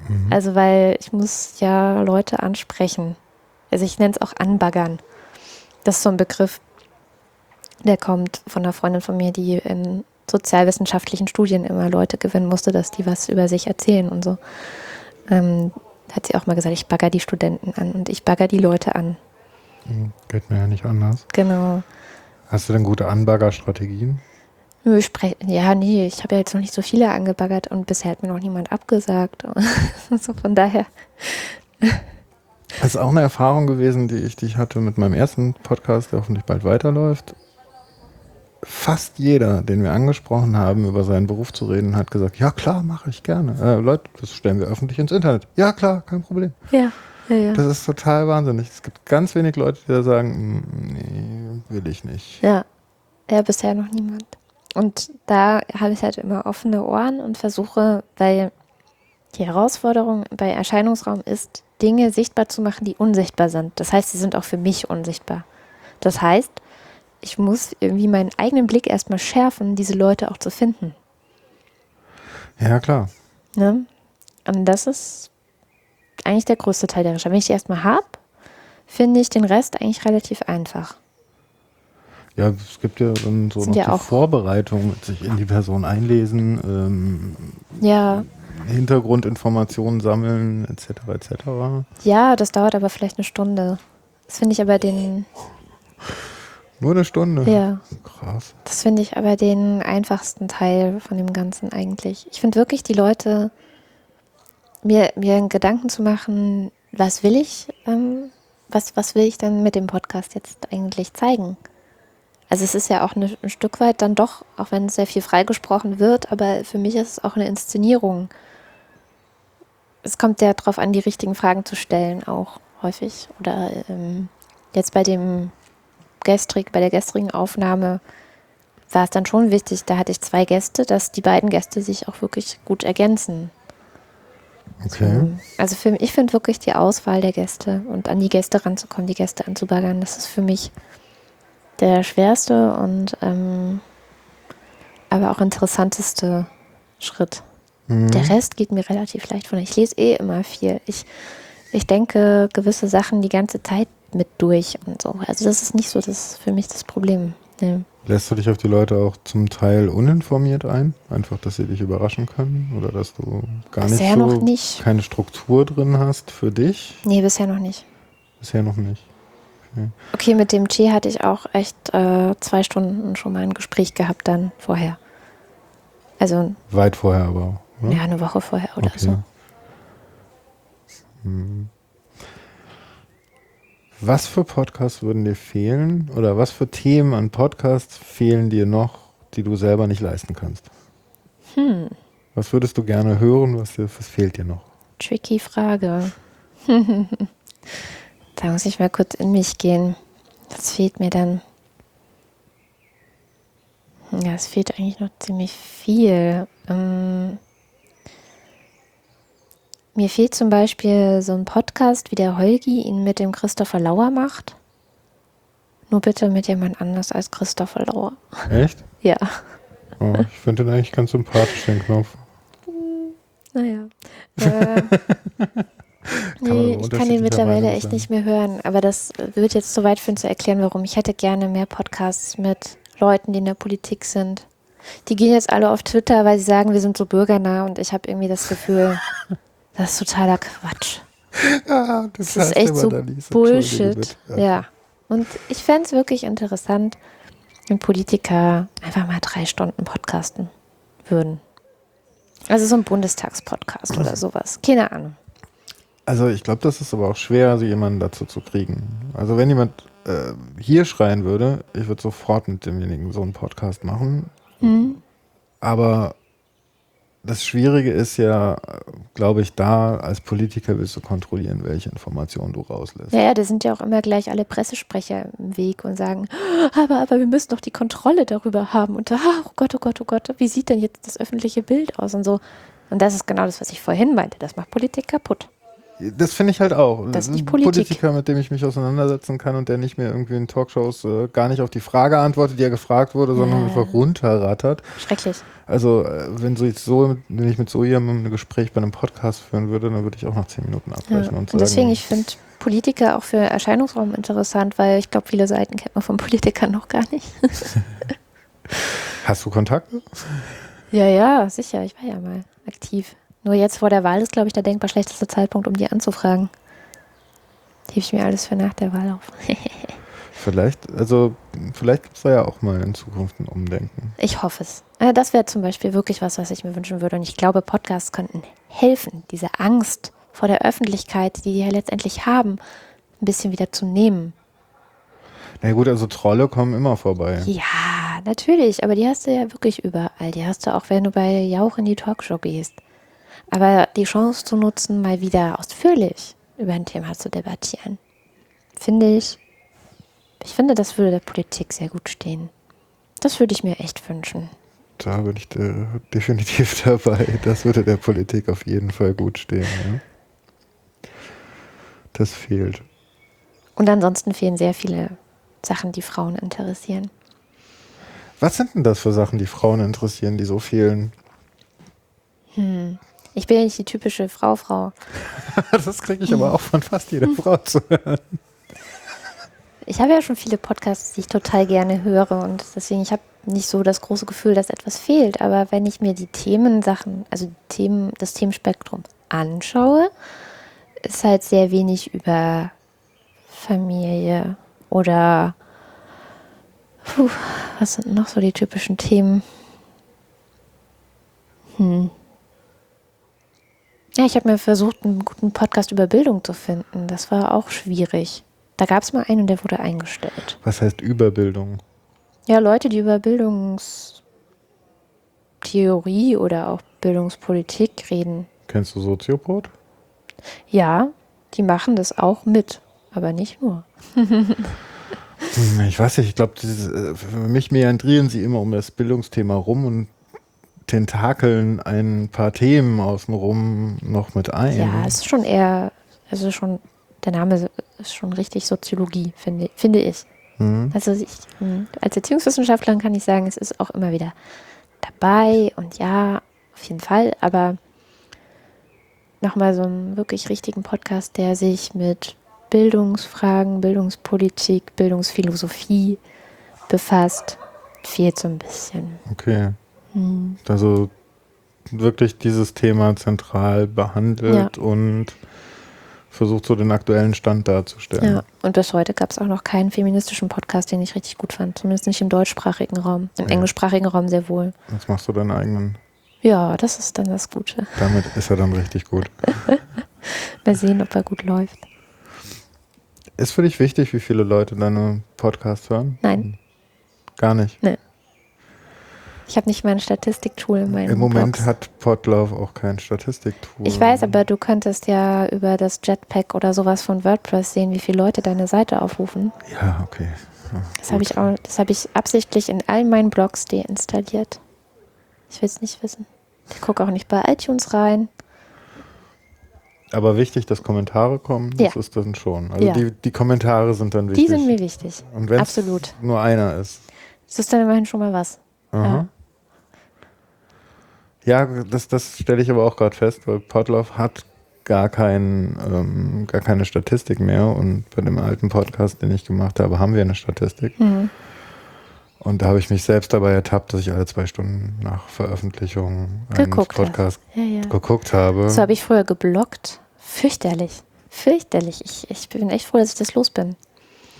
Mhm. Also, weil ich muss ja Leute ansprechen. Also ich nenne es auch anbaggern. Das ist so ein Begriff, der kommt von einer Freundin von mir, die in sozialwissenschaftlichen Studien immer Leute gewinnen musste, dass die was über sich erzählen und so. Ähm, hat sie auch mal gesagt, ich bagger die Studenten an und ich bagger die Leute an. Mhm. Geht mir ja nicht anders. Genau. Hast du denn gute Anbaggerstrategien? Ja, nee, ich habe ja jetzt noch nicht so viele angebaggert und bisher hat mir noch niemand abgesagt. so von daher. Das ist auch eine Erfahrung gewesen, die ich, die ich hatte mit meinem ersten Podcast, der hoffentlich bald weiterläuft. Fast jeder, den wir angesprochen haben, über seinen Beruf zu reden, hat gesagt, ja klar, mache ich gerne. Äh, Leute, das stellen wir öffentlich ins Internet. Ja klar, kein Problem. Ja, ja, ja. Das ist total wahnsinnig. Es gibt ganz wenig Leute, die da sagen, mm, nee, will ich nicht. Ja, ja, bisher noch niemand. und da habe ich halt immer offene Ohren und versuche, weil die Herausforderung bei Erscheinungsraum ist, Dinge sichtbar zu machen, die unsichtbar sind. Das heißt, sie sind auch für mich unsichtbar. Das heißt, ich muss irgendwie meinen eigenen Blick erstmal schärfen, diese Leute auch zu finden. Ja, klar. Ne? Und das ist eigentlich der größte Teil der Recherche. Wenn ich die erstmal habe, finde ich den Rest eigentlich relativ einfach. Ja, es gibt ja dann so Sind noch ja die auch- Vorbereitung, sich in die Person einlesen, ähm, Ja, Hintergrundinformationen sammeln, etc. etc. ja, das dauert aber vielleicht eine Stunde. Das finde ich aber den, Nur eine Stunde. ja, Krass. das finde ich aber den einfachsten Teil von dem Ganzen eigentlich. Ich finde wirklich die Leute, mir, mir einen Gedanken zu machen, was will ich, ähm, was, was will ich denn mit dem Podcast jetzt eigentlich zeigen? Also es ist ja auch eine, ein Stück weit dann doch, auch wenn sehr viel freigesprochen wird, aber für mich ist es auch eine Inszenierung. Es kommt ja darauf an, die richtigen Fragen zu stellen, auch häufig. Oder ähm, jetzt bei dem gestrig, bei der gestrigen Aufnahme war es dann schon wichtig, da hatte ich zwei Gäste, dass die beiden Gäste sich auch wirklich gut ergänzen. Okay. Also für, ich finde wirklich die Auswahl der Gäste und an die Gäste ranzukommen, die Gäste anzubaggern, das ist für mich der schwerste und ähm, aber auch interessanteste Schritt. Mhm. Der Rest geht mir relativ leicht von. Ich lese eh immer viel. Ich, ich denke gewisse Sachen die ganze Zeit mit durch und so. Also das ist nicht so das für mich das Problem. Nee. Lässt du dich auf die Leute auch zum Teil uninformiert ein? Einfach, dass sie dich überraschen können? Oder dass du gar nicht Bisher so noch nicht. keine Struktur drin hast für dich? Nee, bisher noch nicht. Bisher noch nicht. Okay, mit dem Che hatte ich auch echt äh, zwei Stunden schon mal ein Gespräch gehabt dann vorher. Also Weit vorher aber auch, oder? ja, eine Woche vorher oder Okay. so. Hm. Was für Podcasts würden dir fehlen? Oder was für Themen an Podcasts fehlen dir noch, die du selber nicht leisten kannst? Hm, Was würdest du gerne hören? Was, was fehlt dir noch? tricky Frage. da muss ich mal kurz in mich gehen. Was fehlt mir dann? Ja, es fehlt eigentlich noch ziemlich viel. Ähm, mir fehlt zum Beispiel so ein Podcast, wie der Holgi ihn mit dem Christopher Lauer macht. Nur bitte mit jemand anders als Christopher Lauer. Echt? Ja. Oh, ich finde den eigentlich ganz sympathisch, den Knopf. Naja. Äh, nee, ich kann ihn mittlerweile echt sein. nicht mehr hören. Aber das wird jetzt zu weit führen zu erklären, warum. Ich hätte gerne mehr Podcasts mit Leuten, die in der Politik sind. Die gehen jetzt alle auf Twitter, weil sie sagen, wir sind so bürgernah und ich habe irgendwie das Gefühl, das ist totaler Quatsch. Ah, Das ist echt so Bullshit. Ja. Und ich fände es wirklich interessant, wenn Politiker einfach mal drei Stunden podcasten würden. Also so ein Bundestagspodcast oder sowas. Keine Ahnung. Also ich glaube, das ist aber auch schwer, so jemanden dazu zu kriegen. Also wenn jemand äh, hier schreien würde, ich würde sofort mit demjenigen so einen Podcast machen. Mhm. Aber das Schwierige ist ja, glaube ich, da als Politiker willst du kontrollieren, welche Informationen du rauslässt. Ja, ja, da sind ja auch immer gleich alle Pressesprecher im Weg und sagen, aber, aber wir müssen doch die Kontrolle darüber haben. Und ah, oh Gott, oh Gott, oh Gott, wie sieht denn jetzt das öffentliche Bild aus und so. Und das ist genau das, was ich vorhin meinte. Das macht Politik kaputt. Das finde ich halt auch. Das ist Ein nicht Politik. Politiker, mit dem ich mich auseinandersetzen kann und der nicht mehr irgendwie in Talkshows äh, gar nicht auf die Frage antwortet, die er gefragt wurde, sondern Ja. einfach runterrattert. Schrecklich. Also, äh, wenn, jetzt so, wenn ich mit so jemandem ein Gespräch bei einem Podcast führen würde, dann würde ich auch nach zehn Minuten Ja. abbrechen und Und sagen. deswegen, ich finde Politiker auch für Erscheinungsraum interessant, weil ich glaube, viele Seiten kennt man von Politikern noch gar nicht. Hast du Kontakte? Ja, ja, sicher. Ich war ja mal aktiv. Nur jetzt vor der Wahl ist, glaube ich, der denkbar schlechteste Zeitpunkt, um die anzufragen. Hebe ich mir alles für nach der Wahl auf. Vielleicht, also, vielleicht gibt es da ja auch mal in Zukunft ein Umdenken. Ich hoffe es. Äh, Das wäre zum Beispiel wirklich was, was ich mir wünschen würde. Und ich glaube, Podcasts könnten helfen, diese Angst vor der Öffentlichkeit, die die ja letztendlich haben, ein bisschen wieder zu nehmen. Na gut, also Trolle kommen immer vorbei. Ja, natürlich. Aber die hast du ja wirklich überall. Die hast du auch, wenn du bei Jauch in die Talkshow gehst. Aber die Chance zu nutzen, mal wieder ausführlich über ein Thema zu debattieren, finde ich, ich finde, das würde der Politik sehr gut stehen. Das würde ich mir echt wünschen. da bin ich de definitiv dabei. Das würde der Politik auf jeden Fall gut stehen. Ja. Das fehlt. Und ansonsten fehlen sehr viele Sachen, die Frauen interessieren. Was sind denn das für Sachen, die Frauen interessieren, die so fehlen? Hm. Ich bin ja nicht die typische Frau-Frau. das kriege ich aber auch von fast jeder Frau zu hören. Ich habe ja schon viele Podcasts, die ich total gerne höre und deswegen, ich habe nicht so das große Gefühl, dass etwas fehlt. Aber wenn ich mir die Themensachen, also die Themen, das Themenspektrum anschaue, ist halt sehr wenig über Familie oder puh, was sind noch so die typischen Themen? Hm. Ja, ich habe mir versucht, einen guten Podcast über Bildung zu finden. Das war auch schwierig. Da gab es mal einen und der wurde eingestellt. Was heißt Überbildung? Ja, Leute, die über Bildungstheorie oder auch Bildungspolitik reden. Kennst du Soziopod? Ja, die machen das auch mit, aber nicht nur. ich weiß nicht, ich glaube, für mich meandrieren sie immer um das Bildungsthema rum und tentakeln ein paar Themen außenrum noch mit ein. Ja, es ist schon eher, also schon, der Name ist schon richtig Soziologie, finde, finde ich. Mhm. Also ich, hm, als Erziehungswissenschaftlerin kann ich sagen, es ist auch immer wieder dabei und ja, auf jeden Fall, aber nochmal so einen wirklich richtigen Podcast, der sich mit Bildungsfragen, Bildungspolitik, Bildungsphilosophie befasst, fehlt so ein bisschen. Okay. Mhm. Also wirklich dieses Thema zentral behandelt ja. und versucht so den aktuellen Stand darzustellen. Ja, und bis heute gab es auch noch keinen feministischen Podcast, den ich richtig gut fand. Zumindest nicht im deutschsprachigen Raum. Im ja. englischsprachigen Raum sehr wohl. Jetzt machst du deinen eigenen. Ja, das ist dann das Gute. Damit ist er dann richtig gut. Mal sehen, ob er gut läuft. Ist für dich wichtig, wie viele Leute deine Podcasts hören? Nein. Gar nicht? Nee. Ich habe nicht mal ein Statistiktool in meinem Im Moment Blogs. hat Podlove auch kein Statistiktool. Ich weiß, aber du könntest ja über das Jetpack oder sowas von WordPress sehen, wie viele Leute deine Seite aufrufen. Ja, okay. Ja, das habe ich auch, das habe ich absichtlich in all meinen Blogs deinstalliert. Ich will es nicht wissen. Ich gucke auch nicht bei iTunes rein. Aber wichtig, dass Kommentare kommen, das ja. ist dann schon. Also ja. die, die Kommentare sind dann wichtig. Die sind mir wichtig. Und wenn es nur einer ist. Das ist dann immerhin schon mal was. Ja. Ja, das, das stelle ich aber auch gerade fest, weil Podlove hat gar, kein, ähm, gar keine Statistik mehr und bei dem alten Podcast, den ich gemacht habe, haben wir eine Statistik. Mhm. Und da habe ich mich selbst dabei ertappt, dass ich alle zwei Stunden nach Veröffentlichung eines Podcasts ja, ja. geguckt habe. So habe ich früher geblockt. Fürchterlich. Fürchterlich. Ich, ich bin echt froh, dass ich das los bin.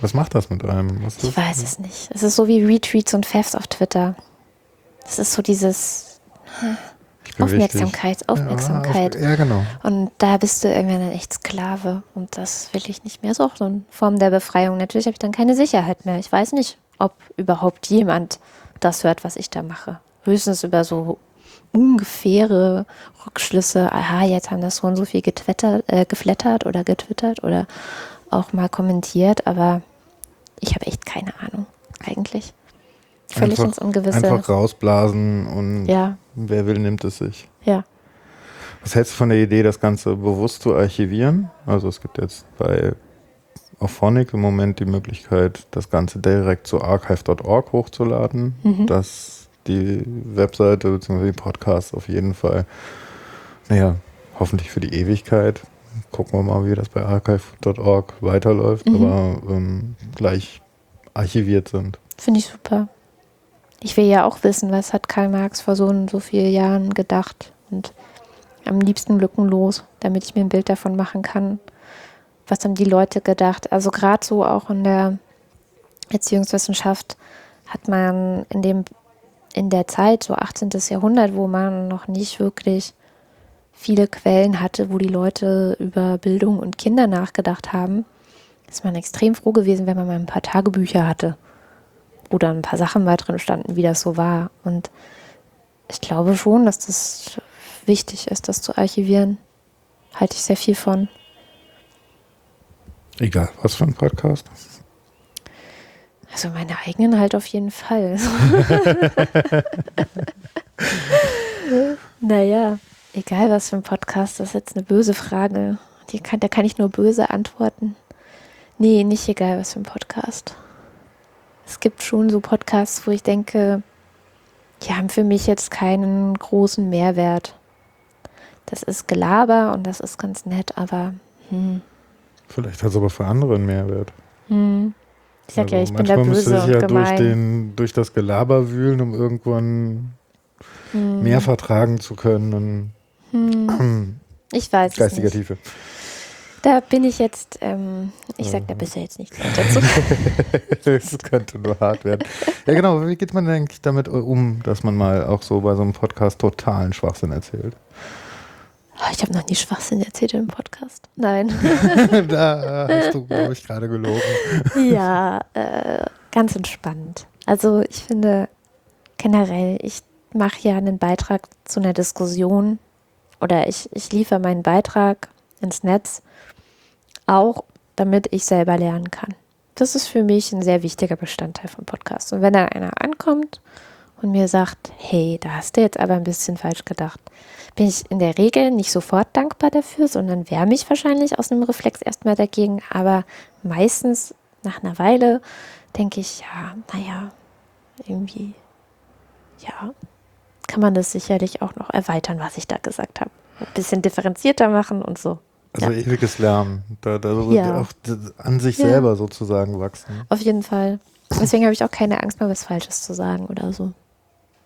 Was macht das mit einem? Was ich weiß es nicht. Es ist so wie Retweets und Favs auf Twitter. Es ist so dieses Aufmerksamkeit, wichtig. Aufmerksamkeit. Ja, auf, ja, genau. Und da bist du irgendwann dann echt Sklave. Und das will ich nicht mehr. So auch so eine Form der Befreiung. Natürlich habe ich dann keine Sicherheit mehr. Ich weiß nicht, ob überhaupt jemand das hört, was ich da mache. Höchstens über so ungefähre Rückschlüsse. Aha, jetzt haben das so und so viel getwittert, äh, geflattert oder getwittert oder auch mal kommentiert. Aber ich habe echt keine Ahnung, eigentlich. Völlig einfach, ins Ungewisse. Einfach rausblasen und ja. wer will, nimmt es sich. Ja. Was hältst du von der Idee, das Ganze bewusst zu archivieren? Also es gibt jetzt bei Auphonic im Moment die Möglichkeit, das Ganze direkt zu archive.org hochzuladen, mhm. dass die Webseite bzw. die Podcasts auf jeden Fall, naja, hoffentlich für die Ewigkeit. Gucken wir mal, wie das bei archive.org weiterläuft, mhm. aber ähm, gleich archiviert sind. Finde ich super. Ich will ja auch wissen, was hat Karl Marx vor so und so vielen Jahren gedacht und am liebsten lückenlos, damit ich mir ein Bild davon machen kann, was haben die Leute gedacht. Also gerade so auch in der Erziehungswissenschaft hat man in dem in der Zeit, so 18. Jahrhundert, wo man noch nicht wirklich viele Quellen hatte, wo die Leute über Bildung und Kinder nachgedacht haben, ist man extrem froh gewesen, wenn man mal ein paar Tagebücher hatte dann ein paar Sachen mal drin standen, wie das so war. Und ich glaube schon, dass das wichtig ist, das zu archivieren. Halte ich sehr viel von. Egal, was für ein Podcast? Also meine eigenen halt auf jeden Fall. naja, egal was für ein Podcast, das ist jetzt eine böse Frage. Kann, da kann ich nur böse antworten. Nee, nicht egal was für ein Podcast. Es gibt schon so Podcasts, wo ich denke, die haben für mich jetzt keinen großen Mehrwert. Das ist Gelaber und das ist ganz nett, aber hm. Vielleicht hat es aber für andere einen Mehrwert. Hm. Ich sag also ja, ich bin der Böse sich ja durch, den, durch das Gelaber wühlen, um irgendwann hm. mehr vertragen zu können. Hm. ich weiß Geistiger es nicht. Tiefe. Da bin ich jetzt, ähm, ich sag da bisher jetzt nichts dazu. Es könnte nur hart werden. Ja, genau. Wie geht man denn eigentlich damit um, dass man mal auch so bei so einem Podcast totalen Schwachsinn erzählt? Oh, ich habe noch nie Schwachsinn erzählt im Podcast. Nein. da hast du, glaube ich, gerade gelogen. ja, äh, ganz entspannt. Also ich finde generell, ich mache ja einen Beitrag zu einer Diskussion oder ich, ich liefere meinen Beitrag ins Netz, auch damit ich selber lernen kann. Das ist für mich ein sehr wichtiger Bestandteil vom Podcast. Und wenn da einer ankommt und mir sagt, hey, da hast du jetzt aber ein bisschen falsch gedacht, bin ich in der Regel nicht sofort dankbar dafür, sondern wehre mich wahrscheinlich aus einem Reflex erstmal dagegen. Aber meistens nach einer Weile denke ich, ja, naja, irgendwie, ja, kann man das sicherlich auch noch erweitern, was ich da gesagt habe. Ein bisschen differenzierter machen und so. Also ja. ewiges Lernen, da, da ja. auch an sich ja. selber sozusagen wachsen. Auf jeden Fall. Deswegen habe ich auch keine Angst, mal was Falsches zu sagen oder so.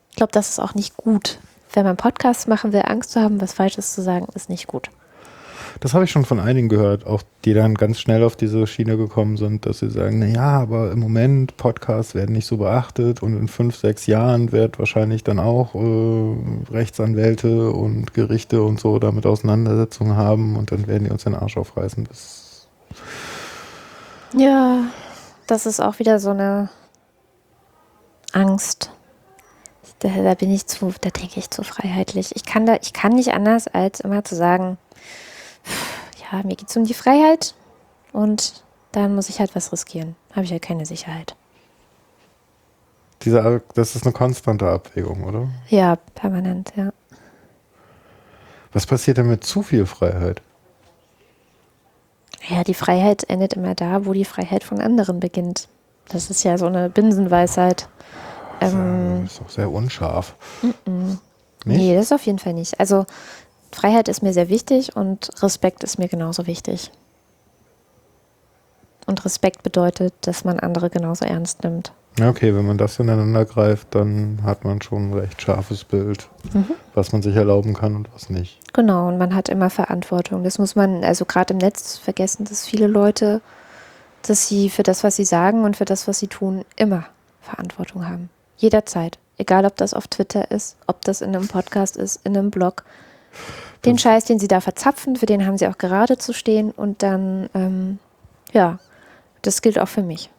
Ich glaube, das ist auch nicht gut, wenn man Podcasts machen will, Angst zu haben, was Falsches zu sagen, ist nicht gut. Das habe ich schon von einigen gehört, auch die dann ganz schnell auf diese Schiene gekommen sind, dass sie sagen, na ja, aber im Moment Podcasts werden nicht so beachtet und in fünf, sechs Jahren wird wahrscheinlich dann auch äh, Rechtsanwälte und Gerichte und so damit Auseinandersetzungen haben und dann werden die uns den Arsch aufreißen. Das ja, das ist auch wieder so eine Angst, da, da bin ich zu, da denke ich zu freiheitlich. Ich kann da, ich kann nicht anders, als immer zu sagen, ja, mir geht es um die Freiheit und dann muss ich halt was riskieren. Habe ich halt keine Sicherheit. Diese, das ist eine konstante Abwägung, oder? Ja, permanent, ja. Was passiert denn mit zu viel Freiheit? Ja, die Freiheit endet immer da, wo die Freiheit von anderen beginnt. Das ist ja so eine Binsenweisheit. Ähm, das ist auch sehr unscharf. Mm -mm. Nee, das ist auf jeden Fall nicht. Also Freiheit ist mir sehr wichtig und Respekt ist mir genauso wichtig. Und Respekt bedeutet, dass man andere genauso ernst nimmt. Okay, wenn man das ineinander greift, dann hat man schon ein recht scharfes Bild, mhm. was man sich erlauben kann und was nicht. Genau, und man hat immer Verantwortung. Das muss man, also gerade im Netz vergessen, dass viele Leute, dass sie für das, was sie sagen und für das, was sie tun, immer Verantwortung haben. Jederzeit. Egal, ob das auf Twitter ist, ob das in einem Podcast ist, in einem Blog. Den Scheiß, den sie da verzapfen, für den haben sie auch gerade zu stehen. Und dann, ähm, ja, das gilt auch für mich.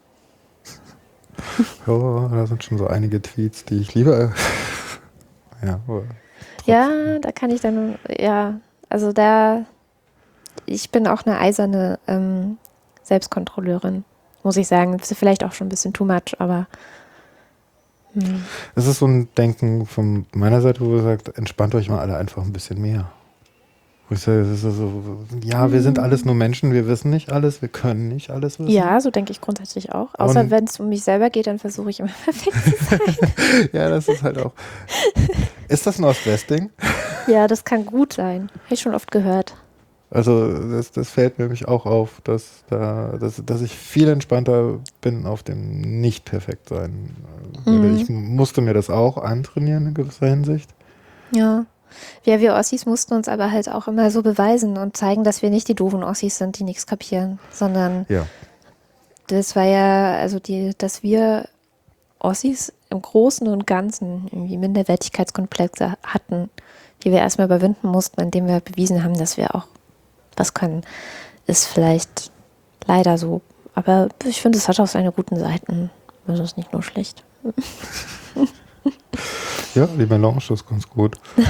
Ja, da sind schon so einige Tweets, die ich lieber. ja, ja, da kann ich dann, ja, also da, ich bin auch eine eiserne ähm, Selbstkontrolleurin, muss ich sagen. Vielleicht auch schon ein bisschen too much, aber es ist so ein Denken von meiner Seite, wo sagt, entspannt euch mal alle einfach ein bisschen mehr. Wo ich sage, so, ja, wir sind alles nur Menschen, wir wissen nicht alles, wir können nicht alles wissen. Ja, so denke ich grundsätzlich auch. Außer wenn es um mich selber geht, dann versuche ich immer perfekt zu sein. ja, das ist halt auch. Ist das ein Ost-West-Ding? Ja, das kann gut sein. Habe ich schon oft gehört. Also das, das fällt mir nämlich auch auf, dass, da, dass, dass ich viel entspannter bin auf dem Nicht-Perfekt-Sein. Mhm. Ich musste mir das auch antrainieren in gewisser Hinsicht. Ja. Ja, wir Ossis mussten uns aber halt auch immer so beweisen und zeigen, dass wir nicht die doofen Ossis sind, die nichts kapieren, sondern ja. das war ja, also die, dass wir Ossis im Großen und Ganzen irgendwie Minderwertigkeitskomplexe hatten, die wir erstmal überwinden mussten, indem wir bewiesen haben, dass wir auch was können, ist vielleicht leider so. Aber ich finde, es hat auch seine guten Seiten. Also ist nicht nur schlecht. ja, die Melange ist ganz gut.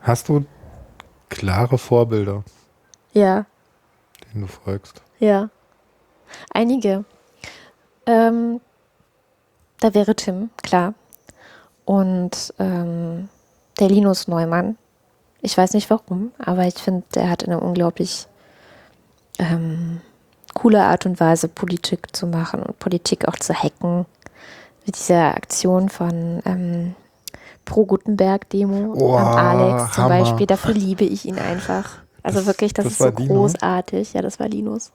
Hast du klare Vorbilder? Ja. Denen du folgst? Ja. Einige. Ähm, da wäre Tim, klar. und ähm, der Linus Neumann. Ich weiß nicht warum, aber ich finde, der hat eine unglaublich ähm, coole Art und Weise, Politik zu machen und Politik auch zu hacken. Mit dieser Aktion von ähm, Pro-Gutenberg-Demo Oh, Alex zum Hammer. Beispiel. Dafür liebe ich ihn einfach. Also Das- wirklich, das, das ist so Linus? großartig. Ja, das war Linus.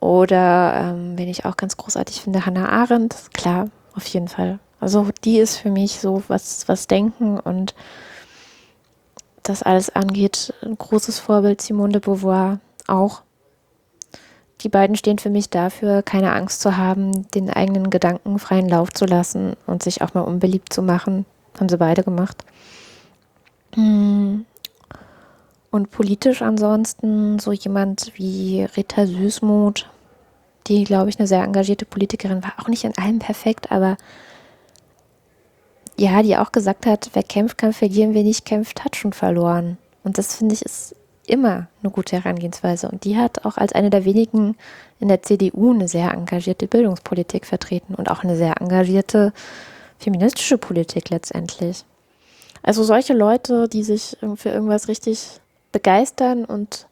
Oder ähm, wen ich auch ganz großartig finde, Hannah Arendt. Klar, auf jeden Fall. Also die ist für mich so, was, was Denken und das alles angeht, ein großes Vorbild. Simone de Beauvoir auch. Die beiden stehen für mich dafür, keine Angst zu haben, den eigenen Gedanken freien Lauf zu lassen und sich auch mal unbeliebt zu machen. Haben sie beide gemacht. Mm. Und politisch ansonsten so jemand wie Rita Süßmuth, die, glaube ich, eine sehr engagierte Politikerin war. Auch nicht in allem perfekt, aber ja, die auch gesagt hat, wer kämpft, kann verlieren, wer nicht kämpft, hat schon verloren. Und das finde ich ist immer eine gute Herangehensweise. Und die hat auch als eine der wenigen in der CDU eine sehr engagierte Bildungspolitik vertreten und auch eine sehr engagierte feministische Politik letztendlich. Also solche Leute, die sich für irgendwas richtig begeistern und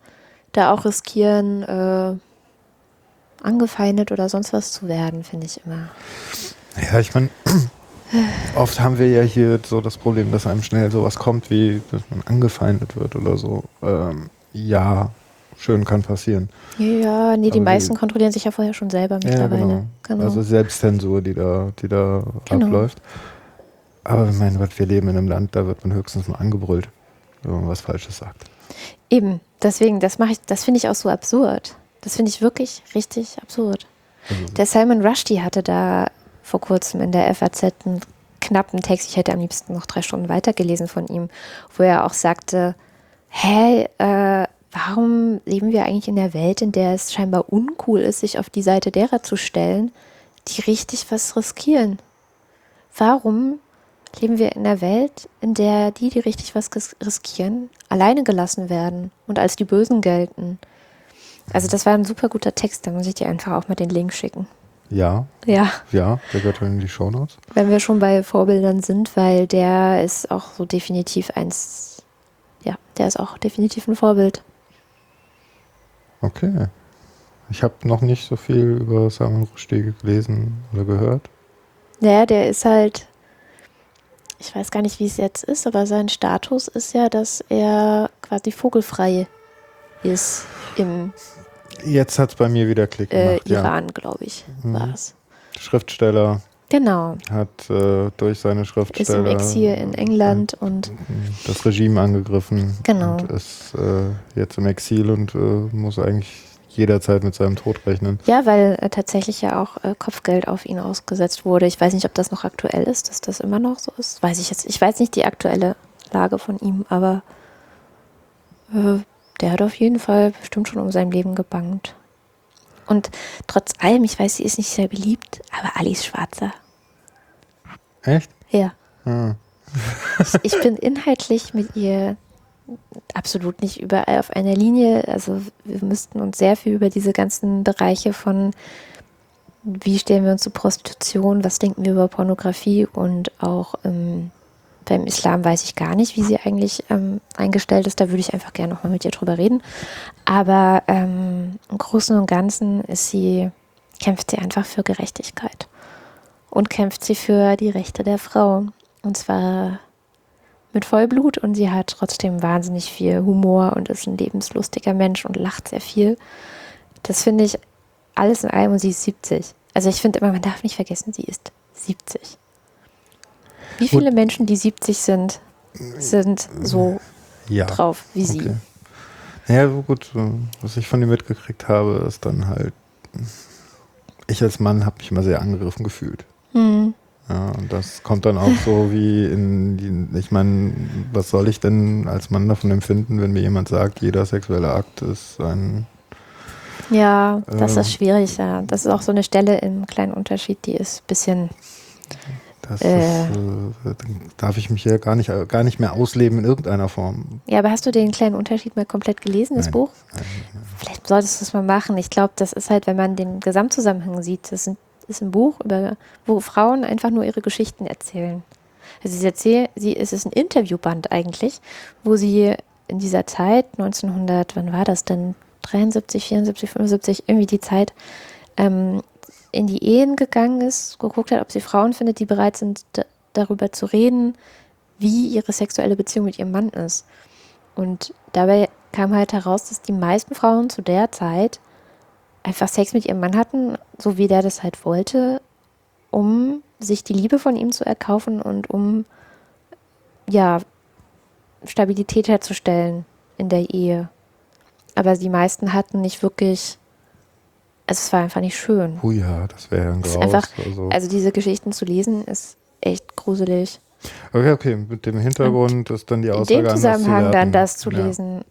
da auch riskieren, äh, angefeindet oder sonst was zu werden, finde ich immer. Ja, ich meine, oft haben wir ja hier so das Problem, dass einem schnell sowas kommt, wie dass man angefeindet wird oder so. Ähm, ja, schön kann passieren. Ja, nee, die Aber meisten wie- kontrollieren sich ja vorher schon selber Ja, mittlerweile. genau. genau. Also Selbstzensur, die da, die da Genau. abläuft. Aber mein Gott, wir leben in einem Land, da wird man höchstens mal angebrüllt, wenn man was Falsches sagt. Eben, deswegen, das mache ich, das finde ich auch so absurd. Das finde ich wirklich richtig absurd. Also, Der Salman Rushdie hatte da vor kurzem in der FAZ einen knappen Text, ich hätte am liebsten noch drei Stunden weitergelesen von ihm, wo er auch sagte, hä, äh, warum leben wir eigentlich in der Welt, in der es scheinbar uncool ist, sich auf die Seite derer zu stellen, die richtig was riskieren? Warum leben wir in einer Welt, in der die, die richtig was ris- riskieren, alleine gelassen werden und als die Bösen gelten? Also das war ein super guter Text, da muss ich dir einfach auch mal den Link schicken. Ja, Ja, ja, der gehört in die Shownotes. wenn wir schon bei Vorbildern sind, weil der ist auch so definitiv eins, ja, der ist auch definitiv ein Vorbild. Okay. Ich habe noch nicht so viel über Salman Rushdie gelesen oder gehört. Naja, der ist halt, ich weiß gar nicht, wie es jetzt ist, aber sein Status ist ja, dass er quasi vogelfrei ist im Jetzt hat es bei mir wieder Klick äh, gemacht. ja. Iran, glaube ich, Mhm. war es. Schriftsteller Genau, hat äh, durch seine ist Schriftsteller im Exil in England und das Regime angegriffen Genau. und ist äh, jetzt im Exil und äh, muss eigentlich jederzeit mit seinem Tod rechnen. Ja, weil äh, tatsächlich ja auch äh, Kopfgeld auf ihn ausgesetzt wurde. Ich weiß nicht, ob das noch aktuell ist, dass das immer noch so ist. Weiß ich jetzt. Ich weiß nicht die aktuelle Lage von ihm, aber äh, der hat auf jeden Fall bestimmt schon um sein Leben gebangt. Und trotz allem, ich weiß, sie ist nicht sehr beliebt, aber Alice Schwarzer. Echt? Ja. Ah. Ich bin inhaltlich mit ihr absolut nicht überall auf einer Linie. Also wir müssten uns sehr viel über diese ganzen Bereiche von wie stellen wir uns zu Prostitution, was denken wir über Pornografie und auch ähm, beim Islam weiß ich gar nicht, wie sie eigentlich ähm, eingestellt ist. Da würde ich einfach gerne nochmal mit ihr drüber reden. Aber ähm, im Großen und Ganzen sie, kämpft sie einfach für Gerechtigkeit. Und kämpft sie für die Rechte der Frau. Und zwar mit Vollblut und sie hat trotzdem wahnsinnig viel Humor und ist ein lebenslustiger Mensch und lacht sehr viel. Das finde ich alles in allem und sie ist 70. Also ich finde immer, man darf nicht vergessen, sie ist 70. Wie viele Menschen, die 70 sind, sind so Ja. drauf wie sie? Okay. Ja, so gut, äh, was ich von ihr mitgekriegt habe, ist dann halt, ich als Mann habe mich immer sehr angegriffen gefühlt. Hm. Ja, und das kommt dann auch so wie in, die, ich meine, was soll ich denn als Mann davon empfinden, wenn mir jemand sagt, jeder sexuelle Akt ist ein, Ja, das Ähm. ist schwierig, ja. Das ist auch so eine Stelle im kleinen Unterschied, die ist ein bisschen, das Äh. ist, äh, darf ich mich ja gar nicht, gar nicht mehr ausleben in irgendeiner Form. ja, aber hast du den kleinen Unterschied mal komplett gelesen, das Nein. Buch? Nein, Vielleicht solltest du es mal machen. Ich glaube, das ist halt, wenn man den Gesamtzusammenhang sieht, das ist ein Buch, über, wo Frauen einfach nur ihre Geschichten erzählen. Also sie erzählt, sie, es ist ein Interviewband eigentlich, wo sie in dieser Zeit, 1900, wann war das denn? 73, 74, 75, irgendwie die Zeit, ähm, in die Ehen gegangen ist, geguckt hat, ob sie Frauen findet, die bereit sind, darüber zu reden, wie ihre sexuelle Beziehung mit ihrem Mann ist. Und dabei kam halt heraus, dass die meisten Frauen zu der Zeit einfach Sex mit ihrem Mann hatten, so wie der das halt wollte, um sich die Liebe von ihm zu erkaufen und um ja Stabilität herzustellen in der Ehe. Aber die meisten hatten nicht wirklich, also es war einfach nicht schön. Oh ja, das wäre ein Graus. Einfach, also. also diese Geschichten zu lesen ist echt gruselig. Okay, okay, mit dem Hintergrund und ist dann die Aussage In dem Zusammenhang dann das zu ja. lesen.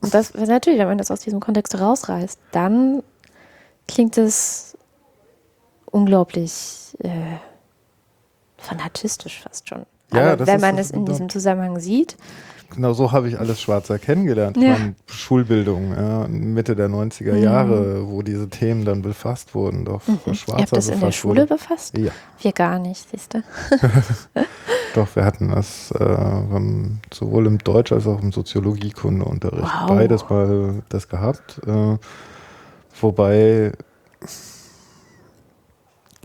Und das natürlich, wenn man das aus diesem Kontext rausreißt, dann klingt es unglaublich äh, fanatistisch fast schon. Ja, Aber wenn man es in diesem Zusammenhang sieht, Genau so habe ich alles Schwarzer kennengelernt. Ja. Meine Schulbildung, ja, Mitte der 90er mhm. Jahre, wo diese Themen dann befasst wurden. Doch, mhm. Schwarzer Ihr habt das in der Schule wurde. befasst? Ja. Wir gar nicht, siehst du. Doch, wir hatten das äh, sowohl im Deutsch- als auch im Soziologiekundeunterricht. Wow. Beides mal das gehabt. Äh, wobei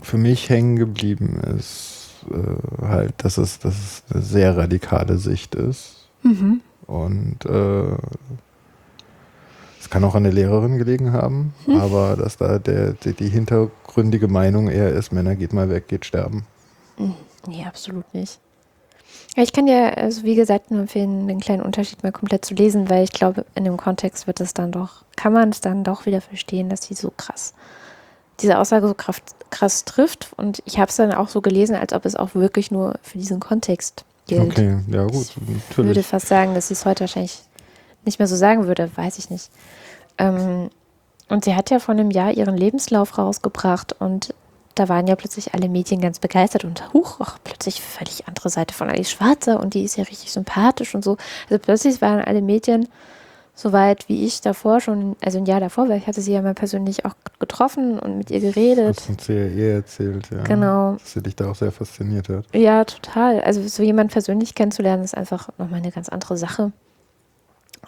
für mich hängen geblieben ist, äh, halt, dass es, dass es eine sehr radikale Sicht ist Mhm. Und äh, es kann auch an der Lehrerin gelegen haben, hm. aber dass da der, die, die, hintergründige Meinung eher ist, Männer geht mal weg, geht sterben. Hm. Nee, absolut nicht. Ich kann dir, also wie gesagt, nur empfehlen, den kleinen Unterschied mal komplett zu lesen, weil ich glaube, in dem Kontext wird es dann doch, kann man es dann doch wieder verstehen, dass sie so krass, diese Aussage so krass, krass trifft. Und ich habe es dann auch so gelesen, als ob es auch wirklich nur für diesen Kontext gilt. Okay, ja gut, ich natürlich. Ich würde fast sagen, dass sie es heute wahrscheinlich nicht mehr so sagen würde, weiß ich nicht. Ähm, und sie hat ja vor einem Jahr ihren Lebenslauf rausgebracht und da waren ja plötzlich alle Medien ganz begeistert und huch, ach, plötzlich völlig andere Seite von Alice Schwarzer und die ist ja richtig sympathisch und so. Also plötzlich waren alle Medien soweit wie ich davor schon, also ein Jahr davor, weil ich hatte sie ja mal persönlich auch getroffen und mit ihr geredet. Hast uns ja ihr erzählt, ja. Genau. Dass sie dich da auch sehr fasziniert hat. Ja, total. Also so jemand persönlich kennenzulernen, ist einfach nochmal eine ganz andere Sache.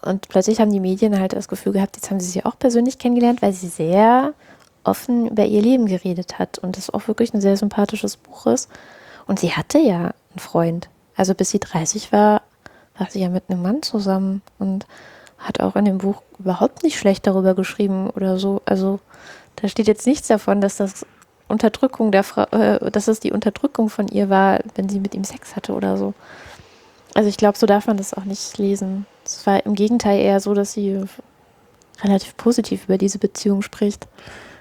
Und plötzlich haben die Medien halt das Gefühl gehabt, jetzt haben sie sie auch persönlich kennengelernt, weil sie sehr offen über ihr Leben geredet hat und das auch wirklich ein sehr sympathisches Buch ist. Und sie hatte ja einen Freund. Also bis sie 30 war, war sie ja mit einem Mann zusammen und hat auch in dem Buch überhaupt nicht schlecht darüber geschrieben oder so. Also da steht jetzt nichts davon, dass das Unterdrückung der Frau, äh, dass es die Unterdrückung von ihr war, wenn sie mit ihm Sex hatte oder so. Also ich glaube, so darf man das auch nicht lesen. Es war im Gegenteil eher so, dass sie relativ positiv über diese Beziehung spricht.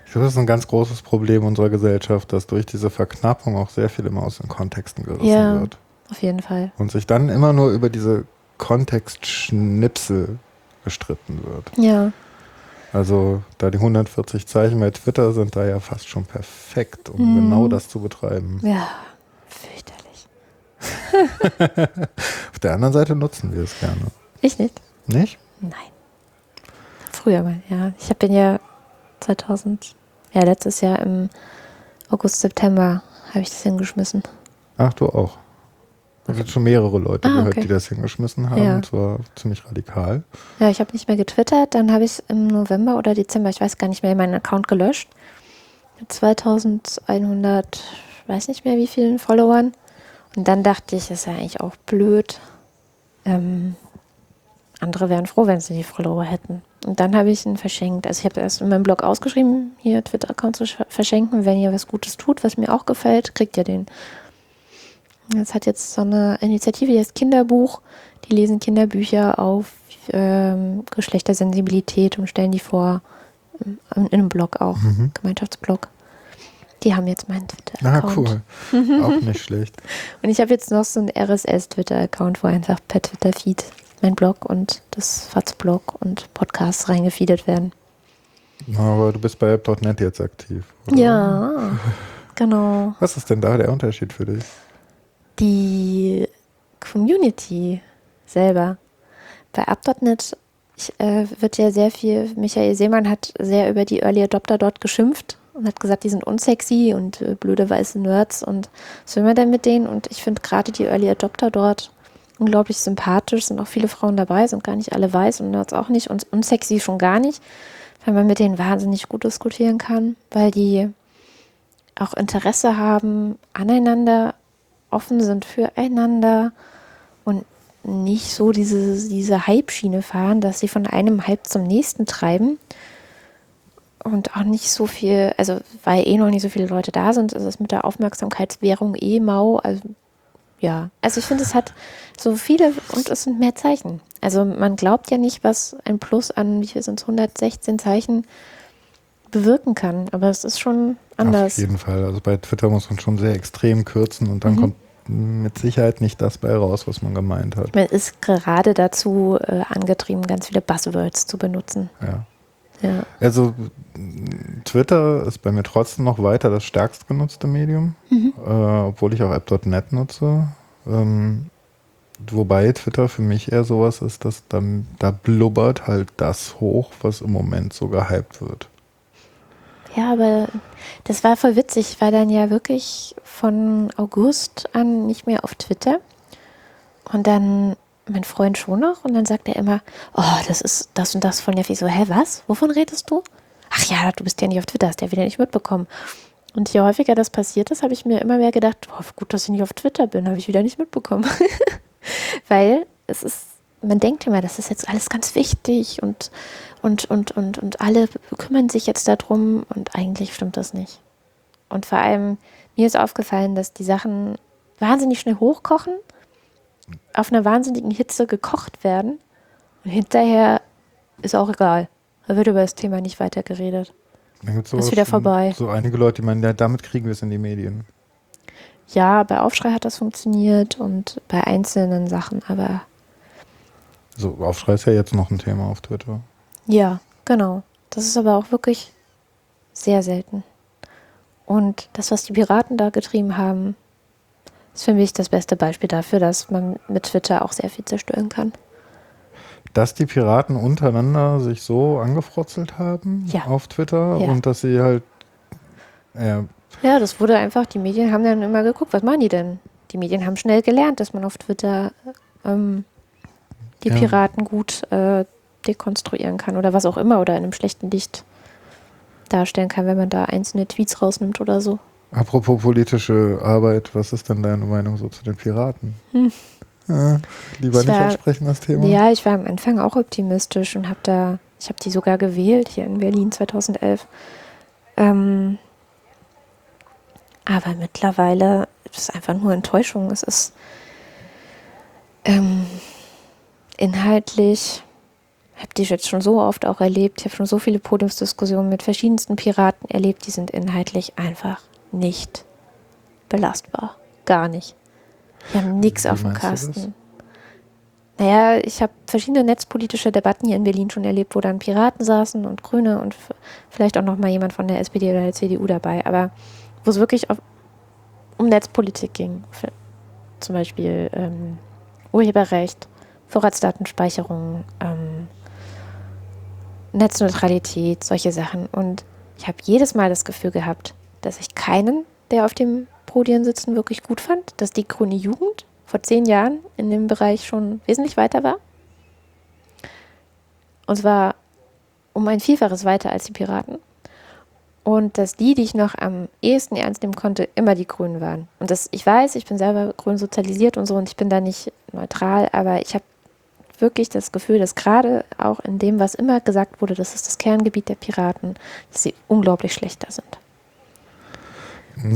Ich glaube, das ist ein ganz großes Problem unserer Gesellschaft, dass durch diese Verknappung auch sehr viel immer aus den Kontexten gerissen ja, wird. Auf jeden Fall. Und sich dann immer nur über diese Kontextschnipsel gestritten wird. Ja. Also da die 140 Zeichen bei Twitter sind da ja fast schon perfekt, um mhm. genau das zu betreiben. Ja, fürchterlich. Auf der anderen Seite nutzen wir es gerne. Ich nicht. Nicht? Nein. Früher mal, ja. Ich bin ja 2000, ja letztes Jahr im August, September habe ich das hingeschmissen. Ach, du auch. Ich habe schon mehrere Leute ah, gehört, okay. die das hingeschmissen haben. Ja. Und zwar ziemlich radikal. Ja, ich habe nicht mehr getwittert. Dann habe ich es im November oder Dezember, ich weiß gar nicht mehr, meinen Account gelöscht. Mit 2100, weiß nicht mehr wie vielen Followern. Und dann dachte ich, das ist ja eigentlich auch blöd. Ähm, andere wären froh, wenn sie die Follower hätten. Und dann habe ich ihn verschenkt. Also ich habe erst in meinem Blog ausgeschrieben, hier Twitter-Account zu verschenken. Wenn ihr was Gutes tut, was mir auch gefällt, kriegt ihr den. Es hat jetzt so eine Initiative, die heißt Kinderbuch. Die lesen Kinderbücher auf ähm, Geschlechtersensibilität und stellen die vor. Ähm, in einem Blog auch, mhm. Gemeinschaftsblog. Die haben jetzt meinen Twitter-Account. Ah, cool. auch nicht schlecht. Und ich habe jetzt noch so einen RSS-Twitter-Account, wo einfach per Twitter-Feed mein Blog und das FATS-Blog und Podcasts reingefeedet werden. Aber du bist bei App.net jetzt aktiv. Oder? Ja, genau. Was ist denn da der Unterschied für dich? Die Community selber. Bei App.net äh, wird ja sehr viel, Michael Seemann hat sehr über die Early Adopter dort geschimpft und hat gesagt, die sind unsexy und äh, blöde weiße Nerds und was will man denn mit denen? Und ich finde gerade die Early Adopter dort unglaublich sympathisch, sind auch viele Frauen dabei, sind gar nicht alle weiß und Nerds auch nicht und unsexy schon gar nicht, weil man mit denen wahnsinnig gut diskutieren kann, weil die auch Interesse haben aneinander, offen sind füreinander und nicht so diese, diese Hype-Schiene fahren, dass sie von einem Hype zum nächsten treiben und auch nicht so viel, also weil eh noch nicht so viele Leute da sind, ist es mit der Aufmerksamkeitswährung eh mau. Also ja, also ich finde, es hat so viele und es sind mehr Zeichen. Also man glaubt ja nicht, was ein Plus an, wie viel sind es, 116 Zeichen bewirken kann, aber es ist schon anders. Auf jeden Fall. Also bei Twitter muss man schon sehr extrem kürzen und dann mhm. kommt mit Sicherheit nicht das bei raus, was man gemeint hat. Man ist gerade dazu äh, angetrieben, ganz viele Buzzwords zu benutzen. Ja. ja. Also Twitter ist bei mir trotzdem noch weiter das stärkst genutzte Medium, mhm. äh, obwohl ich auch app.net nutze. Ähm, wobei Twitter für mich eher sowas ist, dass da, da blubbert halt das hoch, was im Moment so gehypt wird. Ja, aber das war voll witzig. Ich war dann ja wirklich von August an nicht mehr auf Twitter. Und dann mein Freund schon noch. Und dann sagt er immer, oh, das ist das und das von Jeffy. So, hä, was? Wovon redest du? Ach ja, du bist ja nicht auf Twitter, hast ja wieder nicht mitbekommen. Und je häufiger das passiert ist, habe ich mir immer mehr gedacht, oh, gut, dass ich nicht auf Twitter bin, habe ich wieder nicht mitbekommen. Weil es ist, man denkt immer, das ist jetzt alles ganz wichtig und und, und, und, und alle kümmern sich jetzt darum und eigentlich stimmt das nicht. Und vor allem, mir ist aufgefallen, dass die Sachen wahnsinnig schnell hochkochen, auf einer wahnsinnigen Hitze gekocht werden und hinterher ist auch egal. Da wird über das Thema nicht weiter geredet. Dann gibt's ist wieder vorbei. So einige Leute, die meinen, ja, damit kriegen wir es in die Medien. Ja, bei Aufschrei hat das funktioniert und bei einzelnen Sachen, aber. So, Aufschrei ist ja jetzt noch ein Thema auf Twitter. Ja, genau. Das ist aber auch wirklich sehr selten. Und das, was die Piraten da getrieben haben, ist für mich das beste Beispiel dafür, dass man mit Twitter auch sehr viel zerstören kann. Dass die Piraten untereinander sich so angefrotzelt haben ja. auf Twitter ja. und dass sie halt. Äh, ja, das wurde einfach, die Medien haben dann immer geguckt, was machen die denn? Die Medien haben schnell gelernt, dass man auf Twitter ähm, die ja. Piraten gut äh, dekonstruieren kann oder was auch immer oder in einem schlechten Licht darstellen kann, wenn man da einzelne Tweets rausnimmt oder so. Apropos politische Arbeit, was ist denn deine Meinung so zu den Piraten? Hm. Ja, lieber ich nicht war, ansprechen das Thema. Ja, ich war am Anfang auch optimistisch und habe da, ich habe die sogar gewählt hier in Berlin 2011. Ähm, aber mittlerweile ist es einfach nur Enttäuschung. Es ist ähm, inhaltlich habe die jetzt schon so oft auch erlebt. Ich habe schon so viele Podiumsdiskussionen mit verschiedensten Piraten erlebt. Die sind inhaltlich einfach nicht belastbar. Gar nicht. Die haben nichts auf dem Kasten. Naja, ich habe verschiedene netzpolitische Debatten hier in Berlin schon erlebt, wo dann Piraten saßen und Grüne und vielleicht auch noch mal jemand von der SPD oder der CDU dabei, aber wo es wirklich auf, um Netzpolitik ging. Für, zum Beispiel ähm, Urheberrecht, Vorratsdatenspeicherung, ähm, Netzneutralität, solche Sachen. Und ich habe jedes Mal das Gefühl gehabt, dass ich keinen, der auf dem Podium sitzen, wirklich gut fand, dass die grüne Jugend vor zehn Jahren in dem Bereich schon wesentlich weiter war. Und zwar um ein Vielfaches weiter als die Piraten. Und dass die, die ich noch am ehesten ernst nehmen konnte, immer die Grünen waren. Und das, ich weiß, ich bin selber grün sozialisiert und so und ich bin da nicht neutral, aber ich habe wirklich das Gefühl, dass gerade auch in dem, was immer gesagt wurde, das ist das Kerngebiet der Piraten, dass sie unglaublich schlechter sind.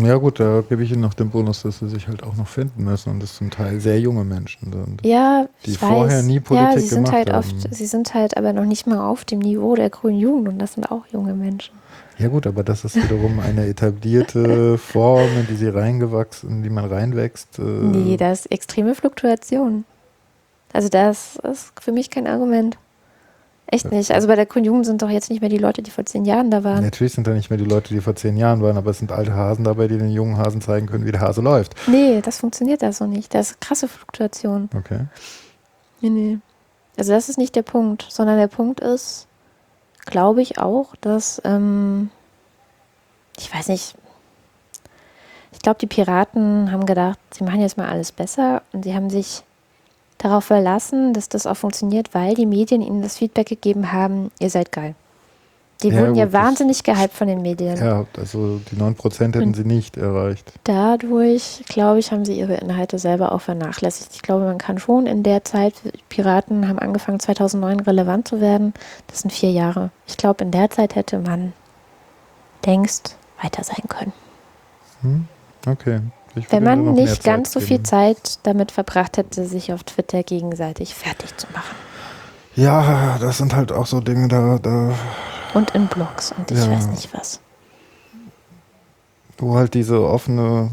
Ja gut, da gebe ich Ihnen noch den Bonus, dass sie sich halt auch noch finden müssen und das zum Teil sehr junge Menschen sind. Ja, die vorher weiß. nie Politik ja, sie sind halt haben. Oft, sie sind halt aber noch nicht mal auf dem Niveau der grünen Jugend und das sind auch junge Menschen. Ja gut, aber das ist wiederum eine etablierte Form, in die sie reingewachsen, in die man reinwächst. Äh nee, das ist extreme Fluktuation. Also das ist für mich kein Argument. Echt nicht. Also bei der Grünen sind doch jetzt nicht mehr die Leute, die vor zehn Jahren da waren. Natürlich sind da nicht mehr die Leute, die vor zehn Jahren waren, aber es sind alte Hasen dabei, die den jungen Hasen zeigen können, wie der Hase läuft. Nee, das funktioniert da so nicht. Das ist krasse Fluktuation. Okay. Nee, nee. Also das ist nicht der Punkt, sondern der Punkt ist, glaube ich auch, dass ähm, ich weiß nicht, ich glaube, die Piraten haben gedacht, sie machen jetzt mal alles besser und sie haben sich darauf verlassen, dass das auch funktioniert, weil die Medien ihnen das Feedback gegeben haben, ihr seid geil. Die ja, wurden gut, ja wahnsinnig gehypt von den Medien. Ja, also die 9% hätten und sie nicht erreicht. Dadurch, glaube ich, haben sie ihre Inhalte selber auch vernachlässigt. Ich glaube, man kann schon in der Zeit, Piraten haben angefangen 2009 relevant zu werden, das sind vier Jahre. Ich glaube, in der Zeit hätte man längst weiter sein können. Hm, okay. Wenn man nicht ganz so viel Zeit damit verbracht hätte, sich auf Twitter gegenseitig fertig zu machen. Ja, das sind halt auch so Dinge, da. da und in Blogs und ich ja, weiß nicht was. Wo halt diese offene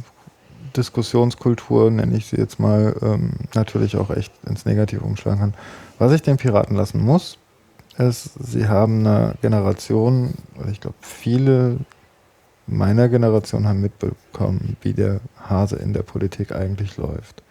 Diskussionskultur, nenne ich sie jetzt mal, ähm, natürlich auch echt ins Negative umschlagen kann. Was ich den Piraten lassen muss, ist, sie haben eine Generation, ich glaube, viele meiner Generation haben mitbekommen, wie der Hase in der Politik eigentlich läuft.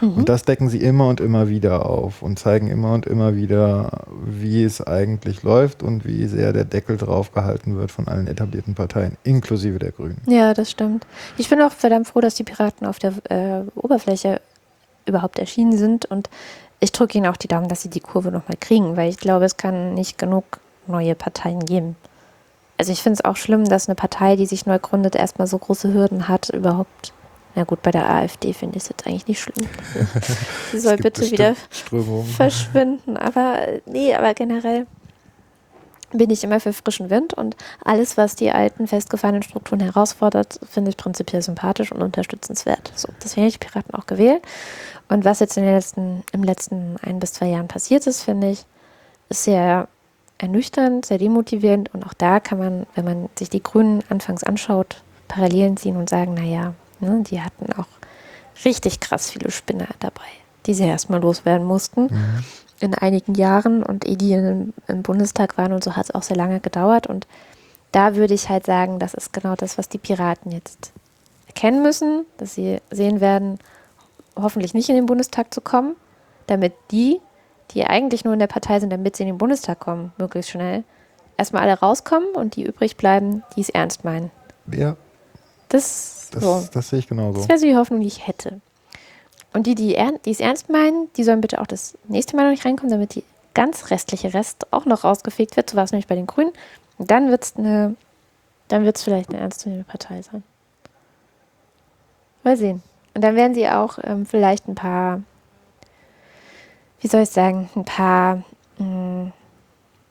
Mhm. Und das decken sie immer und immer wieder auf und zeigen immer und immer wieder, wie es eigentlich läuft und wie sehr der Deckel drauf gehalten wird von allen etablierten Parteien, inklusive der Grünen. Ja, das stimmt. Ich bin auch verdammt froh, dass die Piraten auf der äh, Oberfläche überhaupt erschienen sind und ich drücke ihnen auch die Daumen, dass sie die Kurve nochmal kriegen, weil ich glaube, es kann nicht genug neue Parteien geben. Also ich finde es auch schlimm, dass eine Partei, die sich neu gründet, erstmal so große Hürden hat, überhaupt. Na gut, bei der AfD finde ich es jetzt eigentlich nicht schlimm. Sie soll bitte wieder verschwinden. Aber nee, aber generell bin ich immer für frischen Wind und alles, was die alten festgefahrenen Strukturen herausfordert, finde ich prinzipiell sympathisch und unterstützenswert. So, deswegen habe ich Piraten auch gewählt. Und was jetzt in den letzten, im letzten ein bis zwei Jahren passiert ist, finde ich, ist sehr ernüchternd, sehr demotivierend. Und auch da kann man, wenn man sich die Grünen anfangs anschaut, Parallelen ziehen und sagen, naja, ne, die hatten auch richtig krass viele Spinner dabei, die sie erstmal loswerden mussten mhm. in einigen Jahren. Und ehe die im, im Bundestag waren und so hat es auch sehr lange gedauert. Und da würde ich halt sagen, das ist genau das, was die Piraten jetzt erkennen müssen, dass sie sehen werden, hoffentlich nicht in den Bundestag zu kommen, damit die die eigentlich nur in der Partei sind, damit sie in den Bundestag kommen, möglichst schnell, erstmal alle rauskommen und die übrig bleiben, die es ernst meinen. Ja. Das, das, so. das sehe ich genauso. Das wäre so die Hoffnung, die ich hätte. Und die, die, die es ernst meinen, die sollen bitte auch das nächste Mal noch nicht reinkommen, damit die ganz restliche Rest auch noch rausgefegt wird. So war es nämlich bei den Grünen. Und dann wird es eine, dann wird es vielleicht eine ernstzunehmende Partei sein. Mal sehen. Und dann werden sie auch ähm, vielleicht ein paar wie soll ich sagen, ein paar mh, hm,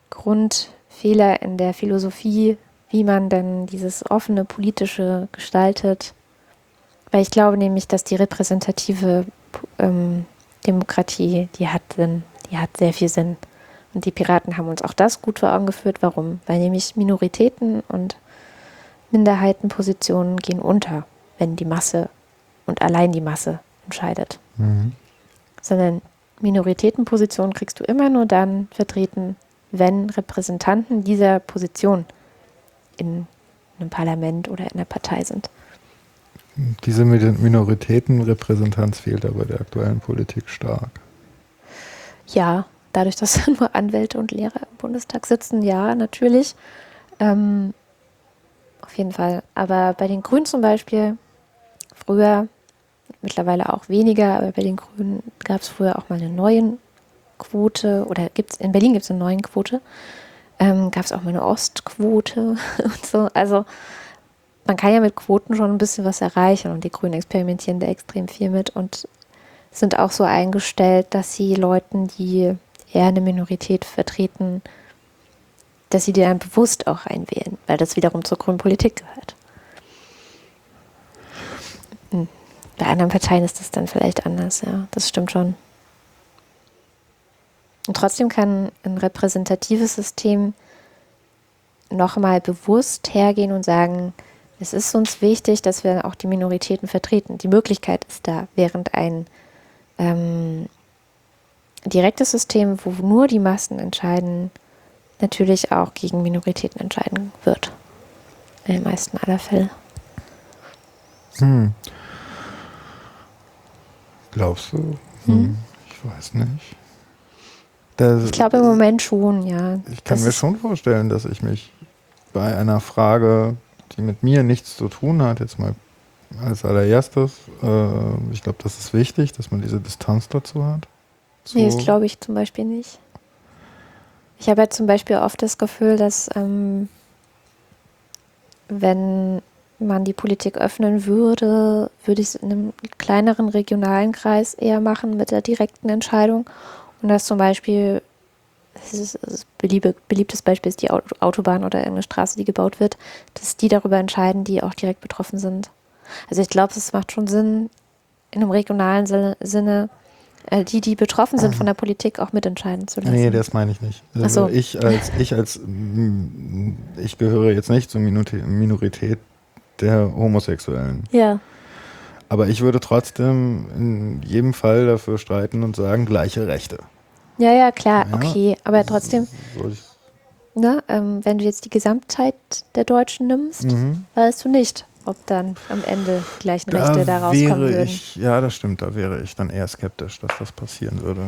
Grundfehler in der Philosophie, wie man denn dieses offene politische gestaltet. Weil ich glaube nämlich, dass die repräsentative ähm, Demokratie, die hat Sinn, die hat sehr viel Sinn. Und die Piraten haben uns auch das gut vor Augen geführt. Warum? Weil nämlich Minoritäten und Minderheitenpositionen gehen unter, wenn die Masse und allein die Masse entscheidet. Mhm. Sondern Minoritätenposition kriegst du immer nur dann vertreten, wenn Repräsentanten dieser Position in einem Parlament oder in einer Partei sind. Diese Minoritätenrepräsentanz fehlt aber der aktuellen Politik stark. Ja, dadurch, dass nur Anwälte und Lehrer im Bundestag sitzen, ja, natürlich. Ähm, auf jeden Fall. Aber bei den Grünen zum Beispiel, früher mittlerweile auch weniger, aber bei den Grünen gab es früher auch mal eine neue Quote oder gibt's in Berlin gibt es eine neue Quote. Ähm, gab es auch mal eine Ostquote und so. Also man kann ja mit Quoten schon ein bisschen was erreichen und die Grünen experimentieren da extrem viel mit und sind auch so eingestellt, dass sie Leuten, die eher eine Minorität vertreten, dass sie die dann bewusst auch einwählen, weil das wiederum zur grünen Politik gehört. Hm. Bei anderen Parteien ist das dann vielleicht anders, ja, das stimmt schon. Und trotzdem kann ein repräsentatives System nochmal bewusst hergehen und sagen, es ist uns wichtig, dass wir auch die Minoritäten vertreten. Die Möglichkeit ist da, während ein ähm, direktes System, wo nur die Massen entscheiden, natürlich auch gegen Minoritäten entscheiden wird. In den meisten aller Fälle. Hm. Glaubst du? Hm. hm. Ich weiß nicht. Das, ich glaube im Moment schon, ja. Ich kann das mir schon vorstellen, dass ich mich bei einer Frage die mit mir nichts zu tun hat, jetzt mal als allererstes, äh, ich glaube, das ist wichtig, dass man diese Distanz dazu hat. So. Nee, das glaube ich zum Beispiel nicht. Ich habe ja zum Beispiel oft das Gefühl, dass ähm, wenn man die Politik öffnen würde, würde ich es in einem kleineren regionalen Kreis eher machen mit der direkten Entscheidung. Und dass zum Beispiel, das ist das beliebe, beliebtes Beispiel ist die Autobahn oder irgendeine Straße, die gebaut wird, dass die darüber entscheiden, die auch direkt betroffen sind. Also ich glaube, es macht schon Sinn, in einem regionalen Sinne äh, die, die betroffen sind von der Politik, auch mitentscheiden zu lassen. Nee, das meine ich nicht. Also so. ich als, ich als, ich gehöre jetzt nicht zur Minorität der Homosexuellen. Ja. Aber ich würde trotzdem in jedem Fall dafür streiten und sagen, gleiche Rechte. Ja, ja, klar, ja, okay. Aber trotzdem, ne, ähm, wenn du jetzt die Gesamtheit der Deutschen nimmst, mhm. weißt du nicht, ob dann am Ende die gleichen da Rechte da rauskommen würden. Ich, ja, das stimmt, da wäre ich dann eher skeptisch, dass das passieren würde.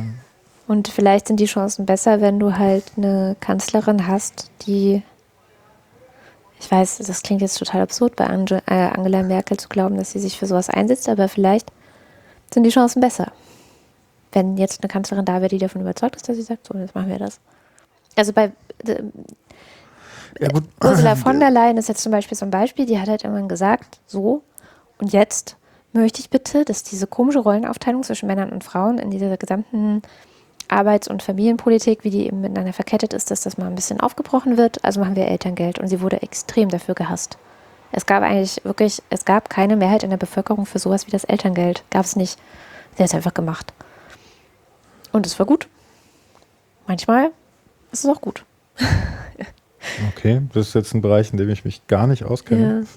Und vielleicht sind die Chancen besser, wenn du halt eine Kanzlerin hast, die ich weiß, das klingt jetzt total absurd bei Ange äh, Angela Merkel zu glauben, dass sie sich für sowas einsetzt, aber vielleicht sind die Chancen besser. Wenn jetzt eine Kanzlerin da wäre, die davon überzeugt ist, dass sie sagt, so, jetzt machen wir das. Also bei äh, ja, Ursula von der Leyen ist jetzt zum Beispiel so ein Beispiel, die hat halt irgendwann gesagt, so, und jetzt möchte ich bitte, dass diese komische Rollenaufteilung zwischen Männern und Frauen in dieser gesamten Arbeits- und Familienpolitik, wie die eben miteinander verkettet ist, dass das mal ein bisschen aufgebrochen wird. Also machen wir Elterngeld und sie wurde extrem dafür gehasst. Es gab eigentlich wirklich, es gab keine Mehrheit in der Bevölkerung für sowas wie das Elterngeld. Gab es nicht. Sie hat es einfach gemacht. Und es war gut. Manchmal ist es auch gut. okay, das ist jetzt ein Bereich, in dem ich mich gar nicht auskenne. Ja.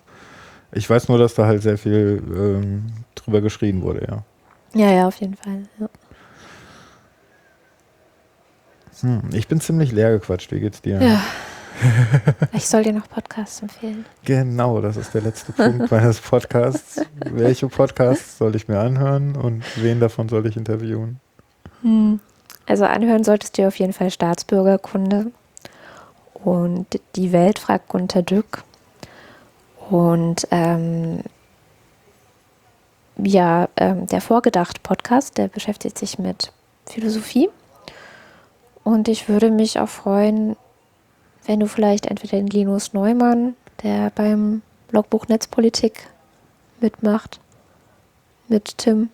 Ich weiß nur, dass da halt sehr viel ähm, drüber geschrien wurde, ja. Ja, ja, auf jeden Fall. Ja. Hm, ich bin ziemlich leer gequatscht. Wie geht's dir? Ja. Ich soll dir noch Podcasts empfehlen. Genau, das ist der letzte Punkt meines Podcasts. Welche Podcasts soll ich mir anhören und wen davon soll ich interviewen? Hm. Also anhören solltest du auf jeden Fall Staatsbürgerkunde und die Welt fragt Gunter Dück und ähm, ja, ähm, der Vorgedacht-Podcast, der beschäftigt sich mit Philosophie und ich würde mich auch freuen, wenn du vielleicht entweder den Linus Neumann, der beim Blogbuch Netzpolitik mitmacht, mit Tim,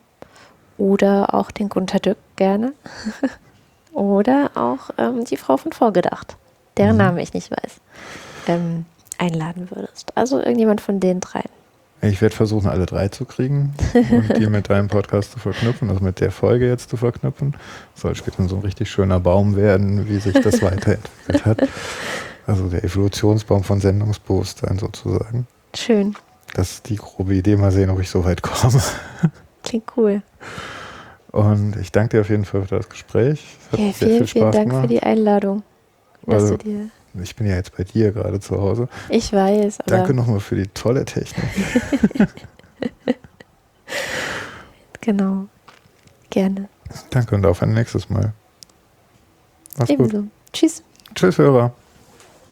oder auch den Gunter Dück gerne. oder auch ähm, die Frau von Vorgedacht, deren mhm. Name ich nicht weiß, ähm, einladen würdest. Also irgendjemand von den dreien. Ich werde versuchen, alle drei zu kriegen und die mit deinem Podcast zu verknüpfen, also mit der Folge jetzt zu verknüpfen. Soll später so ein richtig schöner Baum werden, wie sich das weiterentwickelt hat. Also der Evolutionsbaum von Sendungsbewusstsein sozusagen. Schön. Das ist die grobe Idee. Mal sehen, ob ich so weit komme. Klingt cool. Und ich danke dir auf jeden Fall für das Gespräch. Es ja, vielen, viel vielen Dank gemacht. für die Einladung. Also, ich bin ja jetzt bei dir gerade zu Hause. Ich weiß. Aber Danke nochmal für die tolle Technik. genau. Gerne. Danke und auf ein nächstes Mal. Mach's Ebenso. gut. Tschüss. Tschüss, Hörer.